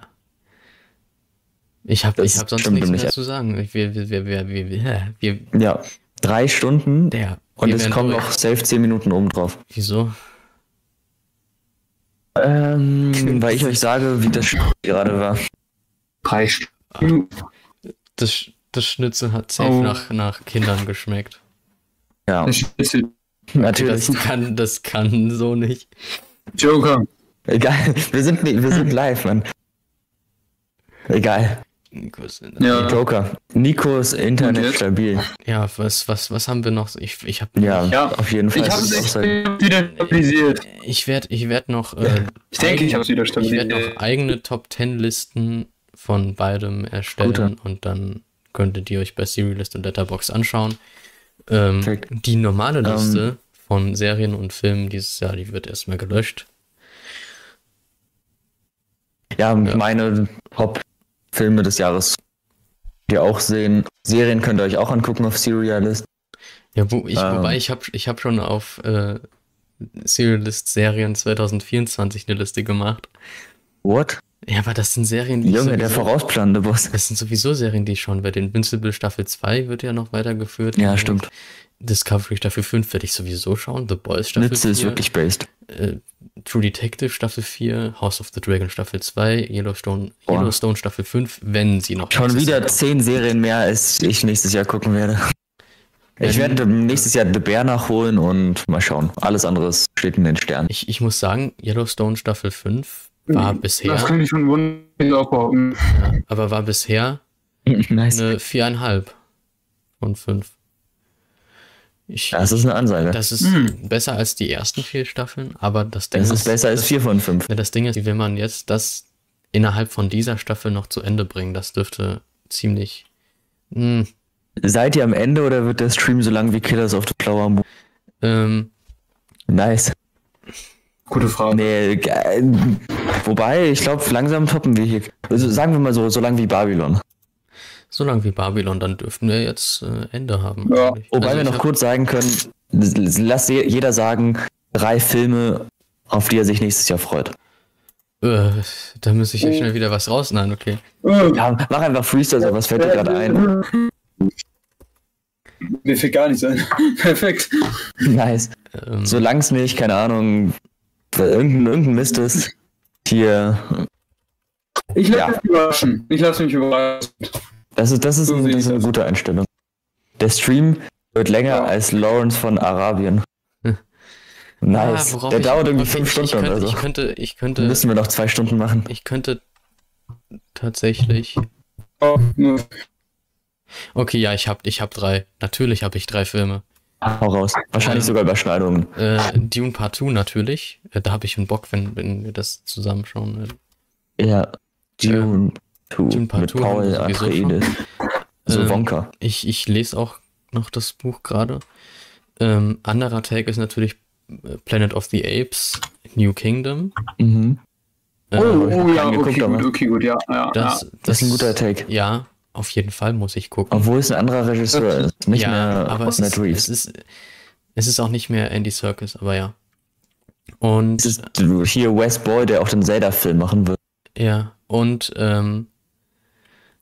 Ich habe Das ich hab sonst nichts mehr nämlich. zu sagen. Ich- Wir, wir, wir, wir, wir, wir, wir, Ja. Drei Stunden der. und es kommen noch safe zehn Minuten oben drauf. Wieso? Ähm, [LAUGHS] weil ich euch sage, wie das Spiel gerade war. Drei Stunden. Das, Sch- das Schnitzel hat safe Oh. nach, nach Kindern geschmeckt. Ja, Der Schlüssel. natürlich. Das kann, das kann so nicht. Joker. Egal, wir sind, wir sind live, Mann. Egal. Nikos in- Ja. Joker. Nikos Internet stabil. Ja, was, was, was haben wir noch? Ich, ich habe Ja, Ja. auf jeden Fall. Ich habe Das es wieder stabilisiert. Ich werde ich werd noch. Äh, Ich denke, ich habe es wieder ich werde stabilisiert. noch eigene Top 10 Listen von beidem erstellen Gute. und dann könntet ihr euch bei Serialist und Letterbox anschauen. Ähm, die normale Ähm. Liste von Serien und Filmen dieses Jahr, die wird erstmal gelöscht. Ja, meine Top-Filme des Jahres. Die auch sehen. Serien könnt ihr euch auch angucken auf Serialist. Ja, wo ich, Ähm. wobei ich habe ich hab schon auf äh, Serialist Serien 2024 eine Liste gemacht. What? Ja, aber das sind Serien, die ich Junge, der sowieso- vorausplanende Boss. Das sind sowieso Serien, die ich schon werde. Invincible Staffel 2 wird ja noch weitergeführt. Ja, stimmt. Discovery Staffel 5 werde ich sowieso schauen. The Boys Staffel Nütze ist 4. wirklich based. äh, True Detective Staffel 4, House of the Dragon Staffel 2, Yellowstone. Yellowstone Staffel 5, wenn sie noch Schon wieder zehn Serien mehr, als ich nächstes Jahr gucken werde. Ich werde nächstes Jahr The Bear nachholen und mal schauen. Alles andere steht in den Sternen. Ich, ich muss sagen, Yellowstone Staffel 5 war Das bisher, kann ich schon wunderbar behaupten. ja, aber war bisher [LAUGHS] nice. eine viereinhalb von 5. Ich, Das ist eine Ansage. das ist Hm. besser als die ersten vier Staffeln, aber das Ding Das ist besser als das, vier von fünf. Das Ding ist, wie will man jetzt das innerhalb von dieser Staffel noch zu Ende bringen? Das dürfte ziemlich. Hm, Seid ihr am Ende oder wird der Stream so lang wie Killers of the Flower Moon? ähm, Nice. Gute Frage. Nee, ge- wobei, ich glaube, langsam toppen wir hier. Also sagen wir mal so, so lang wie Babylon. so lang wie Babylon, dann dürften wir jetzt äh, Ende haben. Ja. Wobei Also wir noch hab- kurz sagen können, lass je- jeder sagen, drei Filme, auf die er sich nächstes Jahr freut. Äh, da muss ich ja schnell wieder was raus. Nein, okay. Ja, mach einfach Freestyle, so, was fällt dir gerade ein? Mir fällt gar nichts ein. [LAUGHS] Perfekt. Nice. Ähm, Solange es nicht, keine Ahnung, irgendein, irgendein Mist ist, hier, Ich lasse Ja. mich überraschen. Ich lasse mich überraschen. das ist, das ist, So ein, das ist eine gute Einstellung. Der Stream wird länger Ja. als Lawrence von Arabien. Hm. [LAUGHS] Nice. ah, worauf Der dauert irgendwie fünf Stunden ich könnte, oder so. Ich könnte, ich könnte, müssen wir noch zwei Stunden machen. ich könnte tatsächlich. Oh, nur- Okay, ja, ich hab, ich hab drei. Natürlich habe ich drei Filme. Hau raus. Wahrscheinlich Ähm, sogar Überschneidungen. Äh, Dune Part 2 natürlich. Äh, da habe ich einen Bock, wenn, wenn wir das zusammenschauen. Ja. Dune 2 Dune Part mit 2 haben wir Paul Atreides. So Ähm, Wonka. Ich, ich lese auch noch das Buch gerade. Ähm, anderer Take ist natürlich äh, Planet of the Apes, New Kingdom. Mhm. Äh, Oh, oh ja, okay, gut, okay, gut, ja, ja. das, ja. Das ist ein guter Take. Ja, auf jeden Fall muss ich gucken. Obwohl es ein anderer Regisseur ist. Nicht ja, mehr aber es Matt ist, Reeves. es, ist, es ist auch nicht mehr Andy Serkis, aber ja. Und Es ist hier Wes Boy, der auch den Zelda-Film machen wird. ja, und ähm,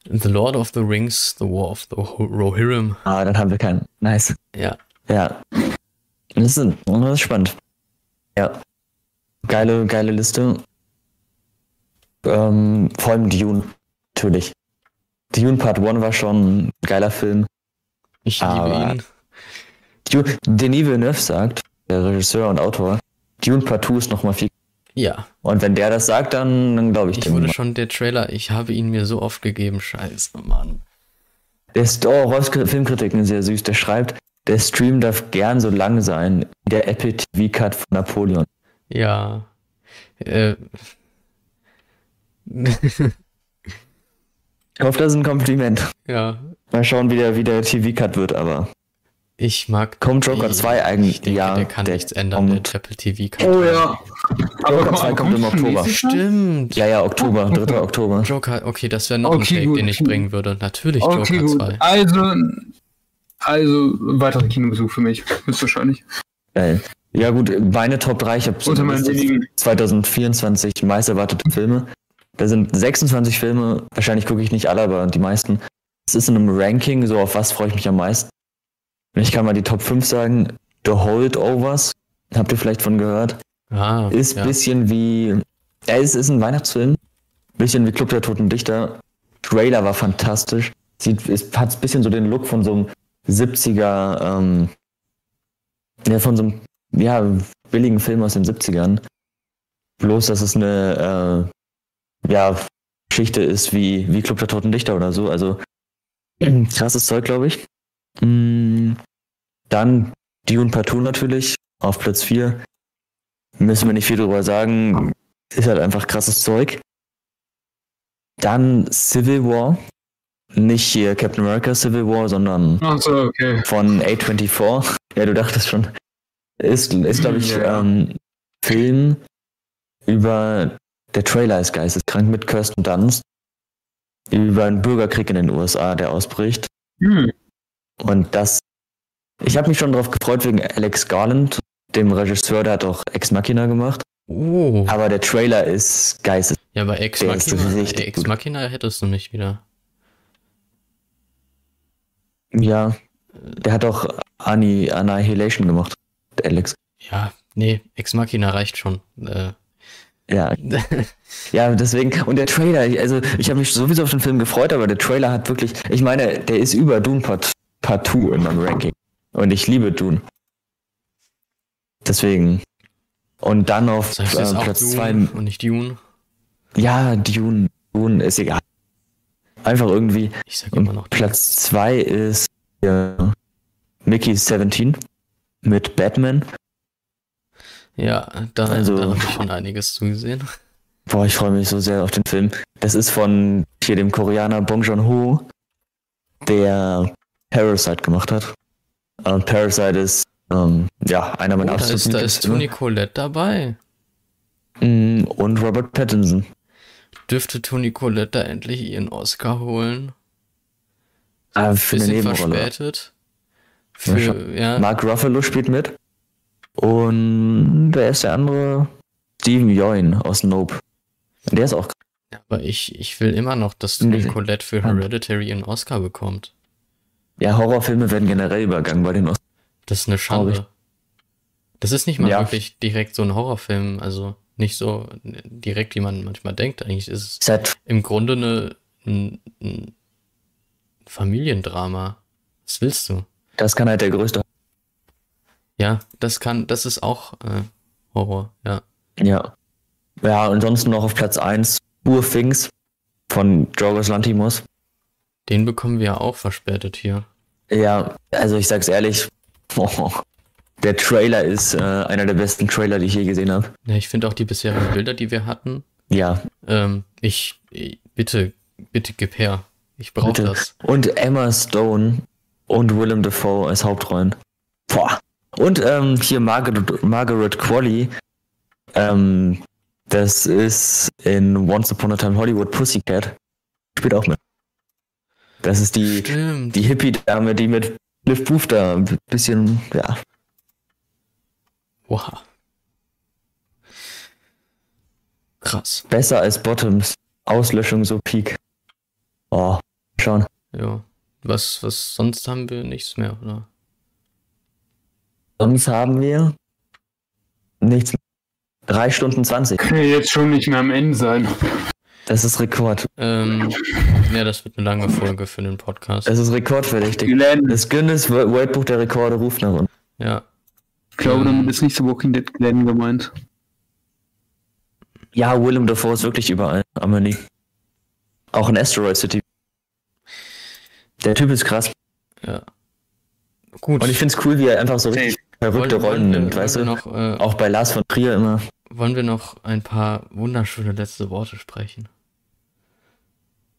The Lord of the Rings, The War of the Rohirrim. Ah, dann haben wir keinen. Nice. Ja, Ja. Das ist, das ist spannend. Ja. Geile, geile Liste. Ähm, vor allem Dune, natürlich. Dune Part 1 war schon ein geiler Film. ich liebe Aber- ihn. Dune, Denis Villeneuve sagt, der Regisseur und Autor, Dune Part 2 ist nochmal viel. Ja, Und wenn der das sagt, dann, dann glaube ich ich dem. wurde mal. schon der Trailer, ich habe ihn mir so oft gegeben, scheiße, Mann. Der ist, oh, Rolfs Filmkritiken sehr süß. Der schreibt, der Stream darf gern so lang sein wie der Apple TV Cut von Napoleon. Ja. Äh, [LAUGHS] Ich hoffe, das ist ein Kompliment. ja, Mal schauen, wie der, wie der TV Cut wird, aber. ich mag. Kommt Joker ich- 2 eigentlich? Ich denke, Ja, der kann der nichts ändern, kommt. der Apple TV kann. Oh ja. Joker komm, 2 kommt im Oktober. Stimmt. Ja, ja, Oktober, 3. Oktober. Joker, okay, das wäre noch ein Okay, Take, gut. den ich bringen würde. Natürlich Okay, Joker gut. 2. Also, also weiterer Kinobesuch für mich, höchstwahrscheinlich. Geil. Ja, gut, meine Top 3, ich habe Unter meinen wenigen. 2024 meist erwartete Filme. Da sind 26 Filme, wahrscheinlich gucke ich nicht alle, aber die meisten. Es ist in einem Ranking, so auf was freue ich mich am meisten. Und ich kann mal die Top 5 sagen. The Holdovers, habt ihr vielleicht von gehört? Ah, Ist ja. ein bisschen wie. Ja, es ist ein Weihnachtsfilm. Bisschen wie Club der Toten Dichter. Trailer war fantastisch. Sieht, es hat ein bisschen so den Look von so einem 70er, ähm, ja, von so einem, ja, billigen Film aus den 70ern. Bloß, dass es eine, äh, ja, Geschichte ist wie, wie Club der Toten Dichter oder so. Also, [CLEARS THROAT] krasses Zeug, glaube ich. Mm, Dann Dune Partout natürlich auf Platz 4 müssen wir nicht viel drüber sagen. Ist halt einfach krasses Zeug. Dann Civil War. Nicht hier Captain America Civil War, sondern Achso, okay. von A24. Ja, du dachtest schon. Ist, ist glaube ich, Ja. ähm, Film über. Der Trailer ist geisteskrank mit Kirsten Dunst. Über einen Bürgerkrieg in den USA, der ausbricht. Hm. Und das. Ich habe mich schon darauf gefreut wegen Alex Garland, dem Regisseur, der hat auch Ex Machina gemacht. Oh. Aber der Trailer ist geistes. Ja, bei Ex Machina, Ex. Machina hättest du mich wieder. Ja, der hat auch Anni Annihilation gemacht. Der Alex. Ja, nee, Ex Machina reicht schon. Äh, Ja, [LAUGHS] ja, deswegen. Und der Trailer, also ich habe mich sowieso auf den Film gefreut, aber der Trailer hat wirklich. Ich meine, der ist über Dune Part, Part 2 in meinem Ranking. Und ich liebe Dune. Deswegen. Und dann auf das heißt äh, Platz 2. Dune und nicht Dune. Ja, Dune. Dune ist egal. Einfach irgendwie. Ich sag immer noch Platz 2 ist äh, Mickey 17 mit Batman. Ja, da, Also- da habe ich schon einiges zugesehen. Boah, ich freue mich so sehr auf den Film. Das ist von hier dem Koreaner Bong Joon-ho, der Parasite gemacht hat. Und Parasite ist ähm, ja einer Oh, meiner da ist, absoluten da ist Toni Collette dabei. Mm, Und Robert Pattinson. Dürfte Toni Collette da endlich ihren Oscar holen? Ah, für eine Bisschen Nebenrolle. verspätet. Für, ja, Mark Ruffalo spielt mit. Und wer ist der andere? Steven Yeun aus Nope. Der ist auch aber ich, ich will immer noch, dass Toni Nee. Collette für. Hereditary einen Oscar bekommt. Ja, Horrorfilme werden generell übergangen bei den Oscars. Das ist eine Schande. Das ist nicht mal Ja. wirklich direkt so ein Horrorfilm, also nicht so direkt, wie man manchmal denkt. Eigentlich ist es halt, im Grunde eine, ein, ein Familiendrama. Was willst du? das kann halt der größte. Ja, das kann, das ist auch äh, Horror, ja. Ja. Ja, ansonsten noch auf Platz 1 Poor Things von Jorgos Lantimos. Den bekommen wir ja auch verspätet hier. Ja, also ich sag's ehrlich, [LAUGHS] oh, der Trailer ist äh, einer der besten Trailer, die ich je gesehen habe. Ja, ich finde auch die bisherigen Bilder, die wir hatten, Ja, Ähm, ich, ich bitte, bitte gib her. Ich brauche das. Und Emma Stone und Willem Dafoe als Hauptrollen. Boah. Und ähm, hier Margaret, Margaret Qualley. Ähm, das ist in Once Upon a Time Hollywood Pussycat. Spielt auch mit. Das ist die, Stimmt. die Hippie-Dame, die mit Liv Booth da ein bisschen, ja. Wow. Krass. Besser als Bottoms. Auslöschung so Peak. Oh, schauen. Ja. Was, was, sonst haben wir nichts mehr, oder? Sonst haben wir nichts. Drei Stunden 20. Kann ja jetzt schon nicht mehr am Ende sein. Das ist Rekord. Ähm, ja, das wird eine lange Folge für den Podcast. Das ist rekordverdächtig. Glenn, Das Guinness Wo- Weltbuch der Rekorde ruft nach unten. Ja. ich glaube, Ähm. damit ist nicht so Walking Dead Glenn gemeint. Ja, Willem Dafoe ist wirklich überall. Amelie. Auch in Asteroid City. Der Typ ist krass. Ja. Gut. Und ich find's cool, wie er einfach so richtig verrückte Wollen- Rollen nimmt, weißt wollen du? Noch, äh, Auch bei Lars von Trier immer. wollen wir noch ein paar wunderschöne letzte Worte sprechen?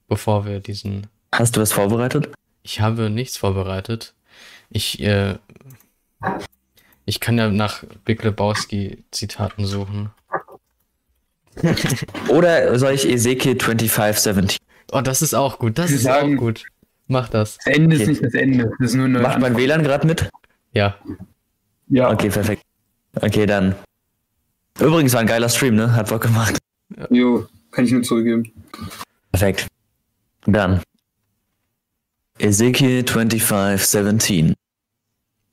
Bevor wir diesen. Hast du was vorbereitet? Ich habe nichts vorbereitet. Ich, äh, ich kann ja nach Big Lebowski Zitaten suchen. [LAUGHS] Oder soll ich Ezekiel 2570? Oh, das ist auch gut. Das Sie ist sagen- auch gut. Mach das. Das Ende ist Okay. nicht das Ende. Das ist nur eine Macht mein. WLAN gerade mit? Ja. Ja, Okay, perfekt. Okay, dann. Übrigens war ein geiler Stream, ne? Hat Bock gemacht. jo, kann ich nur zurückgeben. Perfekt. Dann. Ezekiel 25:17.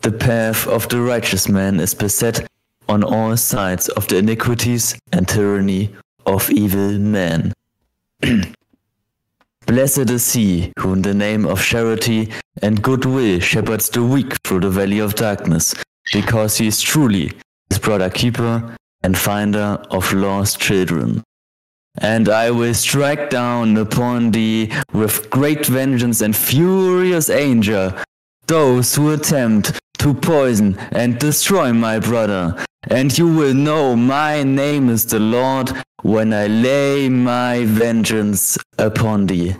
The path of the righteous man is beset on all sides of the iniquities and tyranny of evil men. [CLEARS THROAT] Blessed is he who in the name of charity and goodwill shepherds the weak through the valley of darkness, because he is truly his brother keeper and finder of lost children. And I will strike down upon thee with great vengeance and furious anger those who attempt to poison and destroy my brother. And you will know my name is the Lord when I lay my vengeance upon thee.